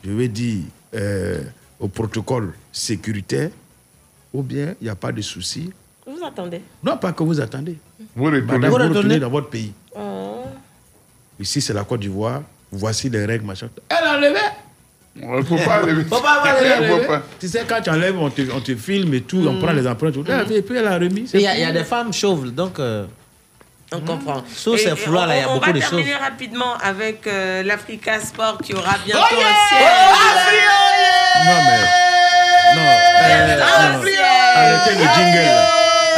je vais dire, euh, au protocole sécuritaire, ou bien il n'y a pas de souci. Vous attendez. Non, pas que vous attendez. Vous retournez. Madame, vous retournez dans votre pays. Oh. Ici, c'est la Côte d'Ivoire. Voici les règles, machin. Elle a enlevé. Il ne faut pas enlever. Faut pas pas. Tu sais, quand tu enlèves, on te, on te filme et tout, on prend les empreintes. fait, Et puis elle a remis. Il y, a, y a des femmes chauves, donc. euh, On comprend. Sous ces foulards, là, il y a on- beaucoup On de va choses. terminer rapidement avec euh, l'Africa Sport qui aura bientôt Oh yeah un siège. Non, mais. Non. euh, Un non. siège. Arrêtez le jingle. là.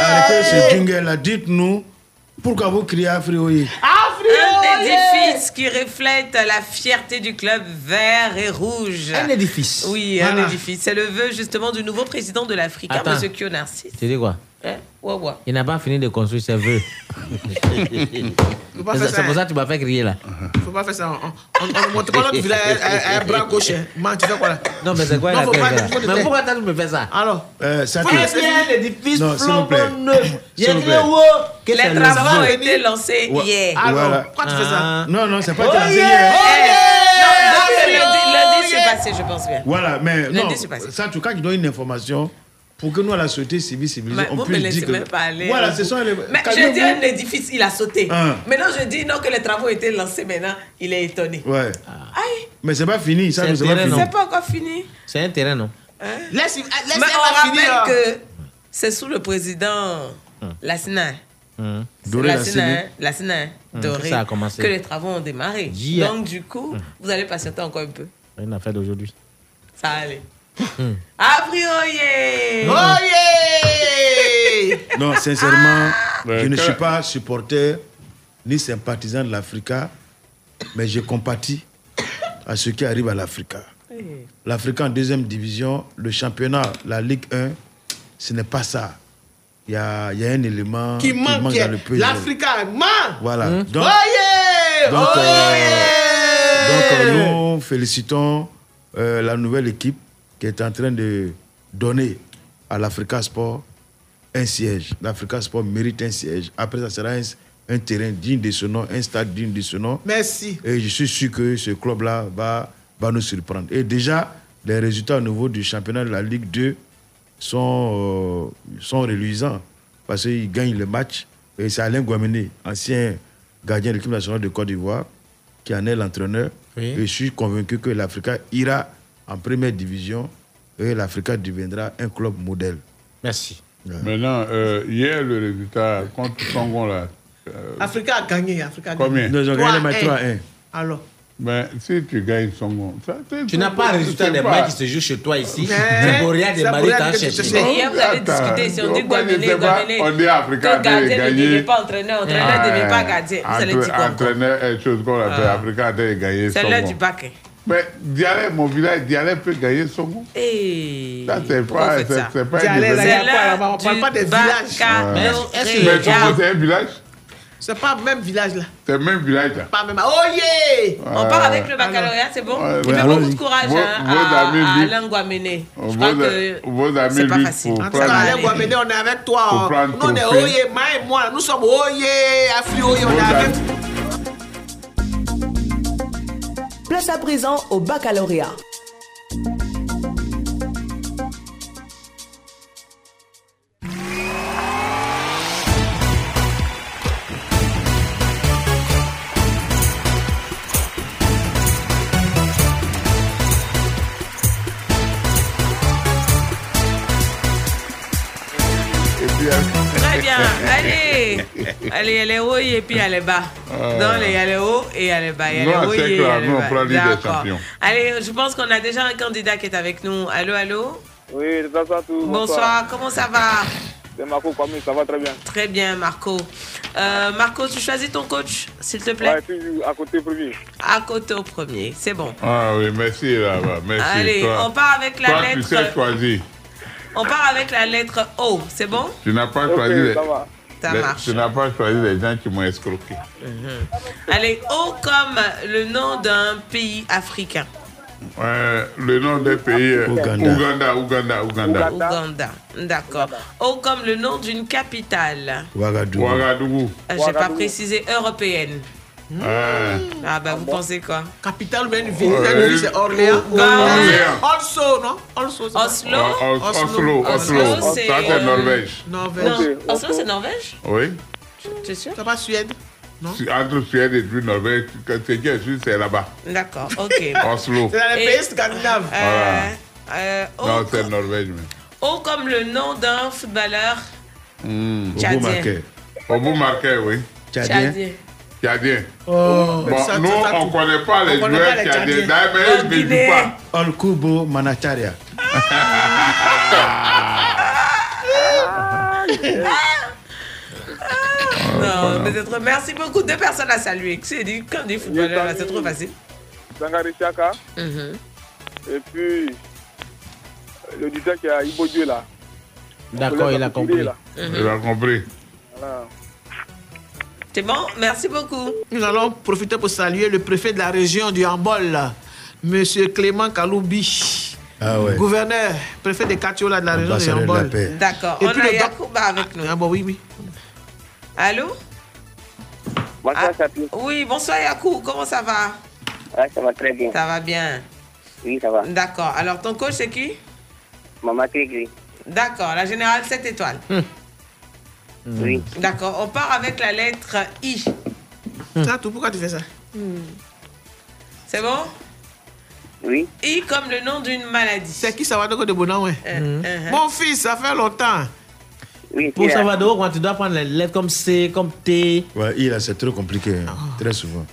Arrêtez ce jingle là. Dites-nous pourquoi vous criez Afrioye. Édifice qui reflète la fierté du club vert et rouge. Un édifice. Oui, un édifice. C'est le vœu justement du nouveau président de l'Africa, Attends. M. Kyo Narcisse. Tu dis quoi? Hein? Ouais, ouais. Il n'a pas fini de construire ses vœux. Faut pas C'est faire c'est ça. pour ça que tu m'as fait crier là. Faut pas faire ça. On ne montre pas notre village à un bras gauche. hein. Man, tu fais quoi là? Non, mais c'est quoi Non, la faut pas- faire faut te Mais pourquoi tu me fais ça? Alors, Euh, ça Faut laisser- Il y a un édifice Non, s'il vous plaît. flambant neuf. Il wow. Qu'est-ce que Les travaux ont été lancés hier. alors, pourquoi tu fais ça? Ah. Non, non, c'est pas Oh yeah. hier. Lundi, lundi, c'est passé, je pense bien. Voilà, mais Lundi, non, c'est passé. ça, en tout cas, tu donnes une information pour que nous, à la société civile civilisée, Mais on vous me puisse laissez dire que... même pas aller. Voilà, ce sont les... Mais je dis un édifice, il a sauté. Hein. Maintenant, je dis non, que les travaux ont été lancés maintenant, il est étonné. Ouais. Aïe, Mais c'est pas fini, ça, C'est pas fini. c'est pas encore fini. C'est un terrain, non Laisse, laisse Mais on va finir. rappelle que c'est sous le président Lassina. Hum. Doré Lassina, Lassina. Lassina, Hum, Doré, ça a commencé. que les travaux ont démarré. Yeah. Donc, du coup, vous allez patienter encore un peu. Une affaire d'aujourd'hui. Ça va aller. Hum. Abrioye Oh yeah Non, sincèrement, Mais je ne suis pas supporter ni sympathisant de l'Africa, mais je compatis à ce qui arrive à l'Africa. L'Africa en deuxième division, le championnat, la Ligue 1, ce n'est pas ça. Il y a, il y a un élément Qui manque, dans le pays. l'Africa manque. Voilà. Hum. Donc, Oh yeah donc, Oh euh, yeah donc, nous félicitons euh, la nouvelle équipe qui est en train de donner à l'Africa Sport un siège. L'Africa Sport mérite un siège. Après, ça sera un, un terrain digne de ce nom, un stade digne de ce nom. Merci. Et je suis sûr que ce club-là va, va nous surprendre. Et déjà, les résultats au niveau du championnat de la Ligue 2 sont, euh, sont reluisants parce qu'ils gagnent le match Et c'est Alain Guamene, ancien gardien de l'équipe nationale de Côte d'Ivoire, qui en est l'entraîneur. Et je suis convaincu que l'Africa ira en première division et l'Africa deviendra un club modèle. Merci. Maintenant, euh, hier, le résultat contre Congo, là. euh, Africa a gagné. Africa a Combien? Gagné. Ils ont gagné le match 3-1. Alors? ben, si tu gagnes Songo. ça, c'est- Tu n'as pas le résultat c'est des matchs qui se jouent chez toi ici. Mais- C'est pour rien c'est pour rien t'en chercher. hier, vous avez discuté si on dit pas, Guamene. on dit Africa a gardien ne gagné. devient pas entraîneur, entraîneur ne devient pas gardien. Allez dire quoi encore Entraîneur est chose qu'on appelle Ah. Africa a gagné C'est l'heure du bac. Mais Dialé, mon village, Dialé peut gagner Songo. Et... Ça, c'est pas, c'est ça c'est pas une là, On parle pas des villages. Mais est-ce que- c'est un village? C'est pas le même village là. C'est le même village. là. Pas même. Oh yeah On part avec le baccalauréat, c'est bon? Ouais, Il ouais, fait beaucoup de courage Vos- hein, vos à, amis à luttent. Alain Guamene. Je Vos, crois que vos amis, c'est pas lui, facile. En tout on est avec toi. Hein. Nous, on est. Oye, moi et moi, nous sommes Oye, Afri Oye, on est avec. Place à présent au baccalauréat. Allez, elle est haut et puis elle est bas. Non, elle est haut et elle est bas. Elle est Non, haut c'est et clair, elle est nous, on bas. prend l'idée des D'accord. champions. Allez, je pense qu'on a déjà un candidat qui est avec nous. Allô, allô? Oui, bonsoir à tous. Bonsoir, comment ça va? C'est Marco Kwame, ça va très bien. Très bien, Marco. Euh, Marco, tu choisis ton coach, s'il te plaît? Ouais, toujours à côté premier. À côté au premier, c'est bon. Ah oui, merci là-bas. Merci. Allez, toi. on part avec la Toi, lettre- tu sais choisir. On part avec la lettre O, c'est bon? Tu n'as pas choisi les, ça va. Ça marche. Tu n'as pas choisi les gens qui m'ont escroqué. Allez, O comme le nom d'un pays africain. Ouais, le nom des pays. euh, Ouganda. Ouganda, Ouganda, Ouganda. Ouganda. D'accord. O comme le nom d'une capitale. Ouagadougou. Ouagadougou. Euh, J'ai pas précisé européenne. Ouais. Ah bah vous pensez quoi? Capitale bien une ville, c'est Orléans. Orléans. Also, non? Also, c'est Oslo? Oh, Os- Oslo, Oslo. c'est- Ça, c'est Norvège. Norvège. Non, Oslo c'est Norvège? Oui. Tu es sûr? C'est pas Suède? Non? Entre Suède et puis Norvège, ce qui est sûr, c'est là-bas. D'accord, ok. Oslo. C'est dans les pays scandinaves. Voilà. Euh, O, Non, c'est Norvège. mais. O comme le nom d'un footballeur Hmm. Tchadien. Marquet. Obu Marquet, oui. tchadien. Tchadien. Oh. Bon, Ça, nous, ça, ça, on ne connaît pas les joueurs. Tchadiens. D'ailleurs, mais ils ne jouent pas. Olkubo Manacharia. Non, mais c'est trop... Merci beaucoup. Deux personnes à saluer. C'est dit, quand dit footballeur, là, c'est trop facile. Sangari Chaka. Mhm. Et puis, l'auditeur qui est à Ibo Dieu là. D'accord, il a compris. Là. Il a compris. Voilà. C'est bon? Merci beaucoup. Nous allons profiter pour saluer le préfet de la région du Hambol, Monsieur Clément Kaloubi. Ah ouais. Gouverneur, préfet de Katiola de la région du Hambol. D'accord. Et On puis a Yacouba avec nous. Ah bon, oui, oui. Allô? Bonsoir, Ah, Oui, bonsoir Yakou. Comment ça va? Ah, ça va très bien. Ça va bien. Oui, ça va. D'accord. Alors, ton coach, c'est qui? Maman Krigri. D'accord. La générale 7 étoiles. Oui. D'accord. On part avec la lettre I. Ça, tout, pourquoi tu fais ça? C'est bon? Oui. I comme le nom d'une maladie. C'est qui ça va de Bonan, ouais? Euh, Mon fils, ça fait longtemps. Oui, Pour Salvador, quand tu dois prendre les lettres comme C, comme T. Ouais, il a, c'est trop compliqué, hein, très souvent.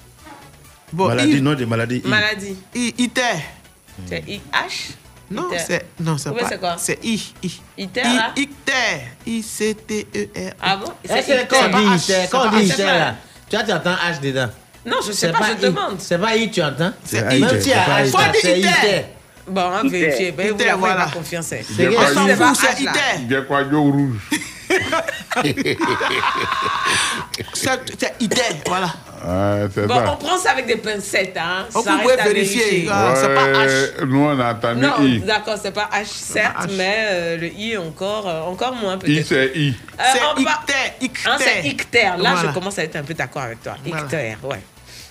Bon, maladie, I- non des maladies. I. Maladie. I, ITER. C'est I-H Non, c'est non, c'est Oui, pas. c'est quoi? C'est I, I. ITER, I, là? ITER. I C T E R. Ah bon? C'est quand on dit ITER, quand on dit ITER là, tu tu entends H dedans. Non, je sais C'est pas, je I. demande. C'est pas I, tu entends? C'est Même ITER, si c'est H, ITER. c'est. Bon, on va vérifier. Ben, vous voilà. pas confiance. hein. Bien On quoi, s'en fout, c'est. ITER. Bien quoi, Dieu rouge? C'est c'est ITER, voilà. Ouais, c'est Bon, ça. on prend ça avec des pincettes. Hein. On Ça peut vérifier. Ah, c'est pas H. Ouais, Nous, on a entendu Non, I. d'accord, c'est pas H, certes, mais euh, le I encore, euh, encore moins I, peut-être. c'est I. Euh, C'est ICTER. Hein, c'est Icter. Là, Voilà. je commence à être un peu d'accord avec toi. Voilà. Icter, ouais.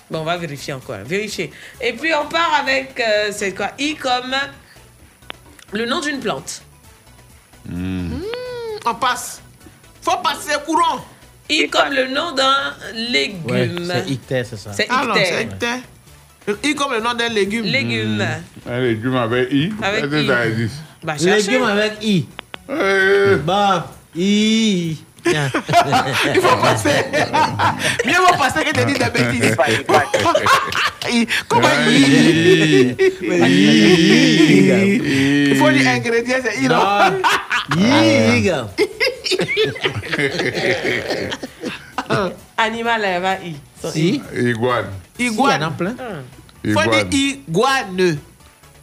Bon, on va vérifier encore. Vérifier. Et puis, on part avec, euh, c'est quoi? I comme le nom d'une plante. Hmm, On passe. Faut passer courant. I comme le nom d'un légume. Ouais, c'est icter, c'est ça. C'est Ah non, c'est icter. icter. I comme le nom d'un légume. Légume. Un légume avec I. Avec I. ça existe Bah, cherchez. Légume avec I. Bah, I. Il faut passer. Mieux vaut passer que de dire des bêtises. I- Comment I Il faut dire ingrédient, c'est I, non? I. Animal, elle va I. Si. Iguane. Iguane. Il en a plein. Il faut dire iguane.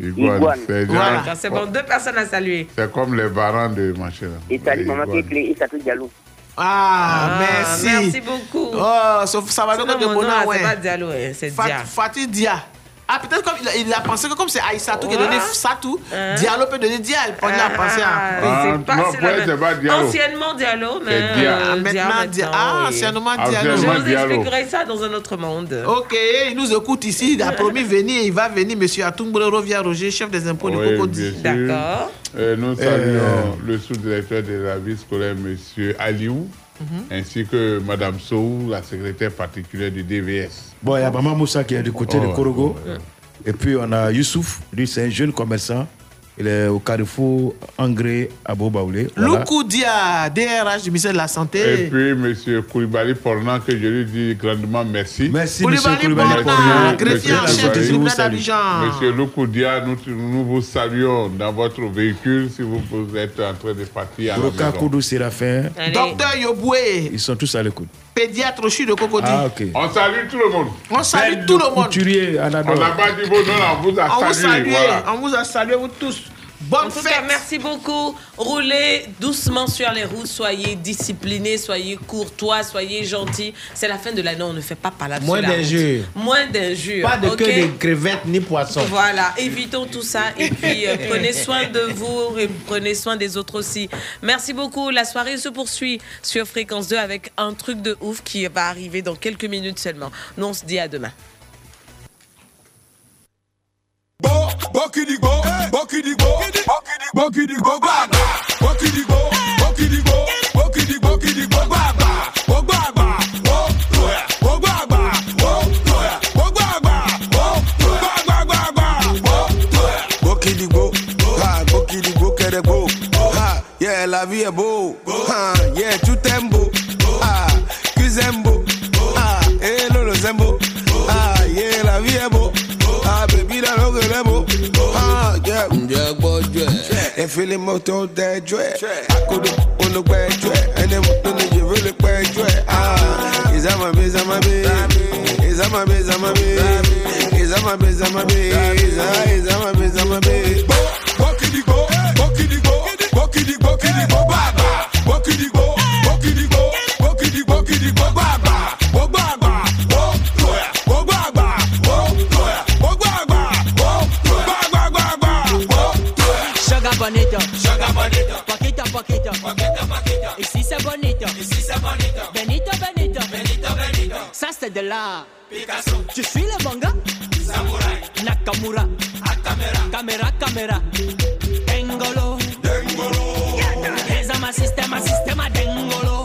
Iguane. C'est Voilà, c'est bon. Deux personnes à saluer. C'est comme les varans de machin. Et salut, maman iguanes. Kéklé, et ça tout Diallo. Ah, Ah, merci. merci beaucoup. Oh, ça va donc de bonheur, c'est pas Diallo, hein, c'est Dia. Fatih Dia. Ah, peut-être comme il a, il a pensé que comme c'est Aïssatou qui a donné Satou, Hein? Diallo peut donner Dia. Il prenait à penser à. Ah, Ah, c'est pas, non, la même. pas Diallo. Anciennement Diallo, mais Dia. euh, Ah, maintenant, Dia. Ah, oui. anciennement Diallo. Je vous Diallo. expliquerai ça dans un autre monde. Ok, il nous écoute ici. Il a promis venir. Il va venir, monsieur Atumbrero via Roger, chef des impôts du Oui, Cocody. bien sûr. D'accord. Euh, nous saluons le sous-directeur de la vie scolaire, M. Aliou, Mhm. ainsi que Mme Sow, la secrétaire particulière du DVS. Bon, il y a Maman Moussa qui est du côté Oh, de Korogo. ouais. Et puis on a Youssouf, lui c'est un jeune commerçant. Il est au carrefour Angré à Bobaoulé. Voilà. Loukou Dia, DRH du ministère de la Et Santé. puis M. Koulibaly Pornan, que je lui dis grandement merci. Merci, monsieur Koulibaly Pornan, greffier en Monsieur chef du Koulibaly, tribunal salut. d'Abidjan. Monsieur Loukoudia, nous, nous vous saluons dans votre véhicule si vous, vous êtes en train de partir à la Roka maison. Koudou Séraphin. Allez. Docteur Yoboué, Ils sont tous à l'écoute. Pédiatre au CHU de Cocody. Ah. On salue tout le monde. On salue tout le monde. Couturier, On n'a pas dit noms, on vous a On vous salué. salue. Voilà. On vous a salué, vous tous. Bonne En tout fête. cas, merci beaucoup. Roulez doucement sur les routes, soyez disciplinés, soyez courtois, soyez gentils. C'est la fin de l'année, on ne fait pas là Moins d'injures. Moins d'injures. Pas de queue de crevettes ni poissons. Voilà, évitons tout ça et puis euh, prenez soin de vous et prenez soin des autres aussi. Merci beaucoup. La soirée se poursuit sur Fréquence 2 avec un truc de ouf qui va arriver dans quelques minutes seulement. Nous, on se dit à demain. gbó gbókìdìgbó gbókìdìgbó gbókìdìgbó gbàgbà gbókìdìgbó gbókìdìgbó gbókìdìgbó kìdìgbó gbàgbà gbógbó àgbà wó lóyà gbógbó àgbà wó lóyà gbógbó àgbà wó lóyà gbàgbàgbà wó lóyà. gbókìdìgbó ha gbókìdìgbó kẹrẹ gbó ha yẹ làbí ẹ bó ha yẹ tútẹ. Yeah. Et feel les motos des jouets. Akudo, on le guet, jouet. Et les motos ne je veux le guet, jouet. Ah, ils ont ma bise, ma bise. Ils ont poquito, poquito, poquito. Y si se bonito, y si se bonito. Benito, Benito, Benito, Benito. Ça c'est de la Picasso. Je suis le manga. Samurai. Nakamura. A camera. Camera, camera. Dengolo. Dengolo. Yeah, yeah. Sistema, sistema, dengolo.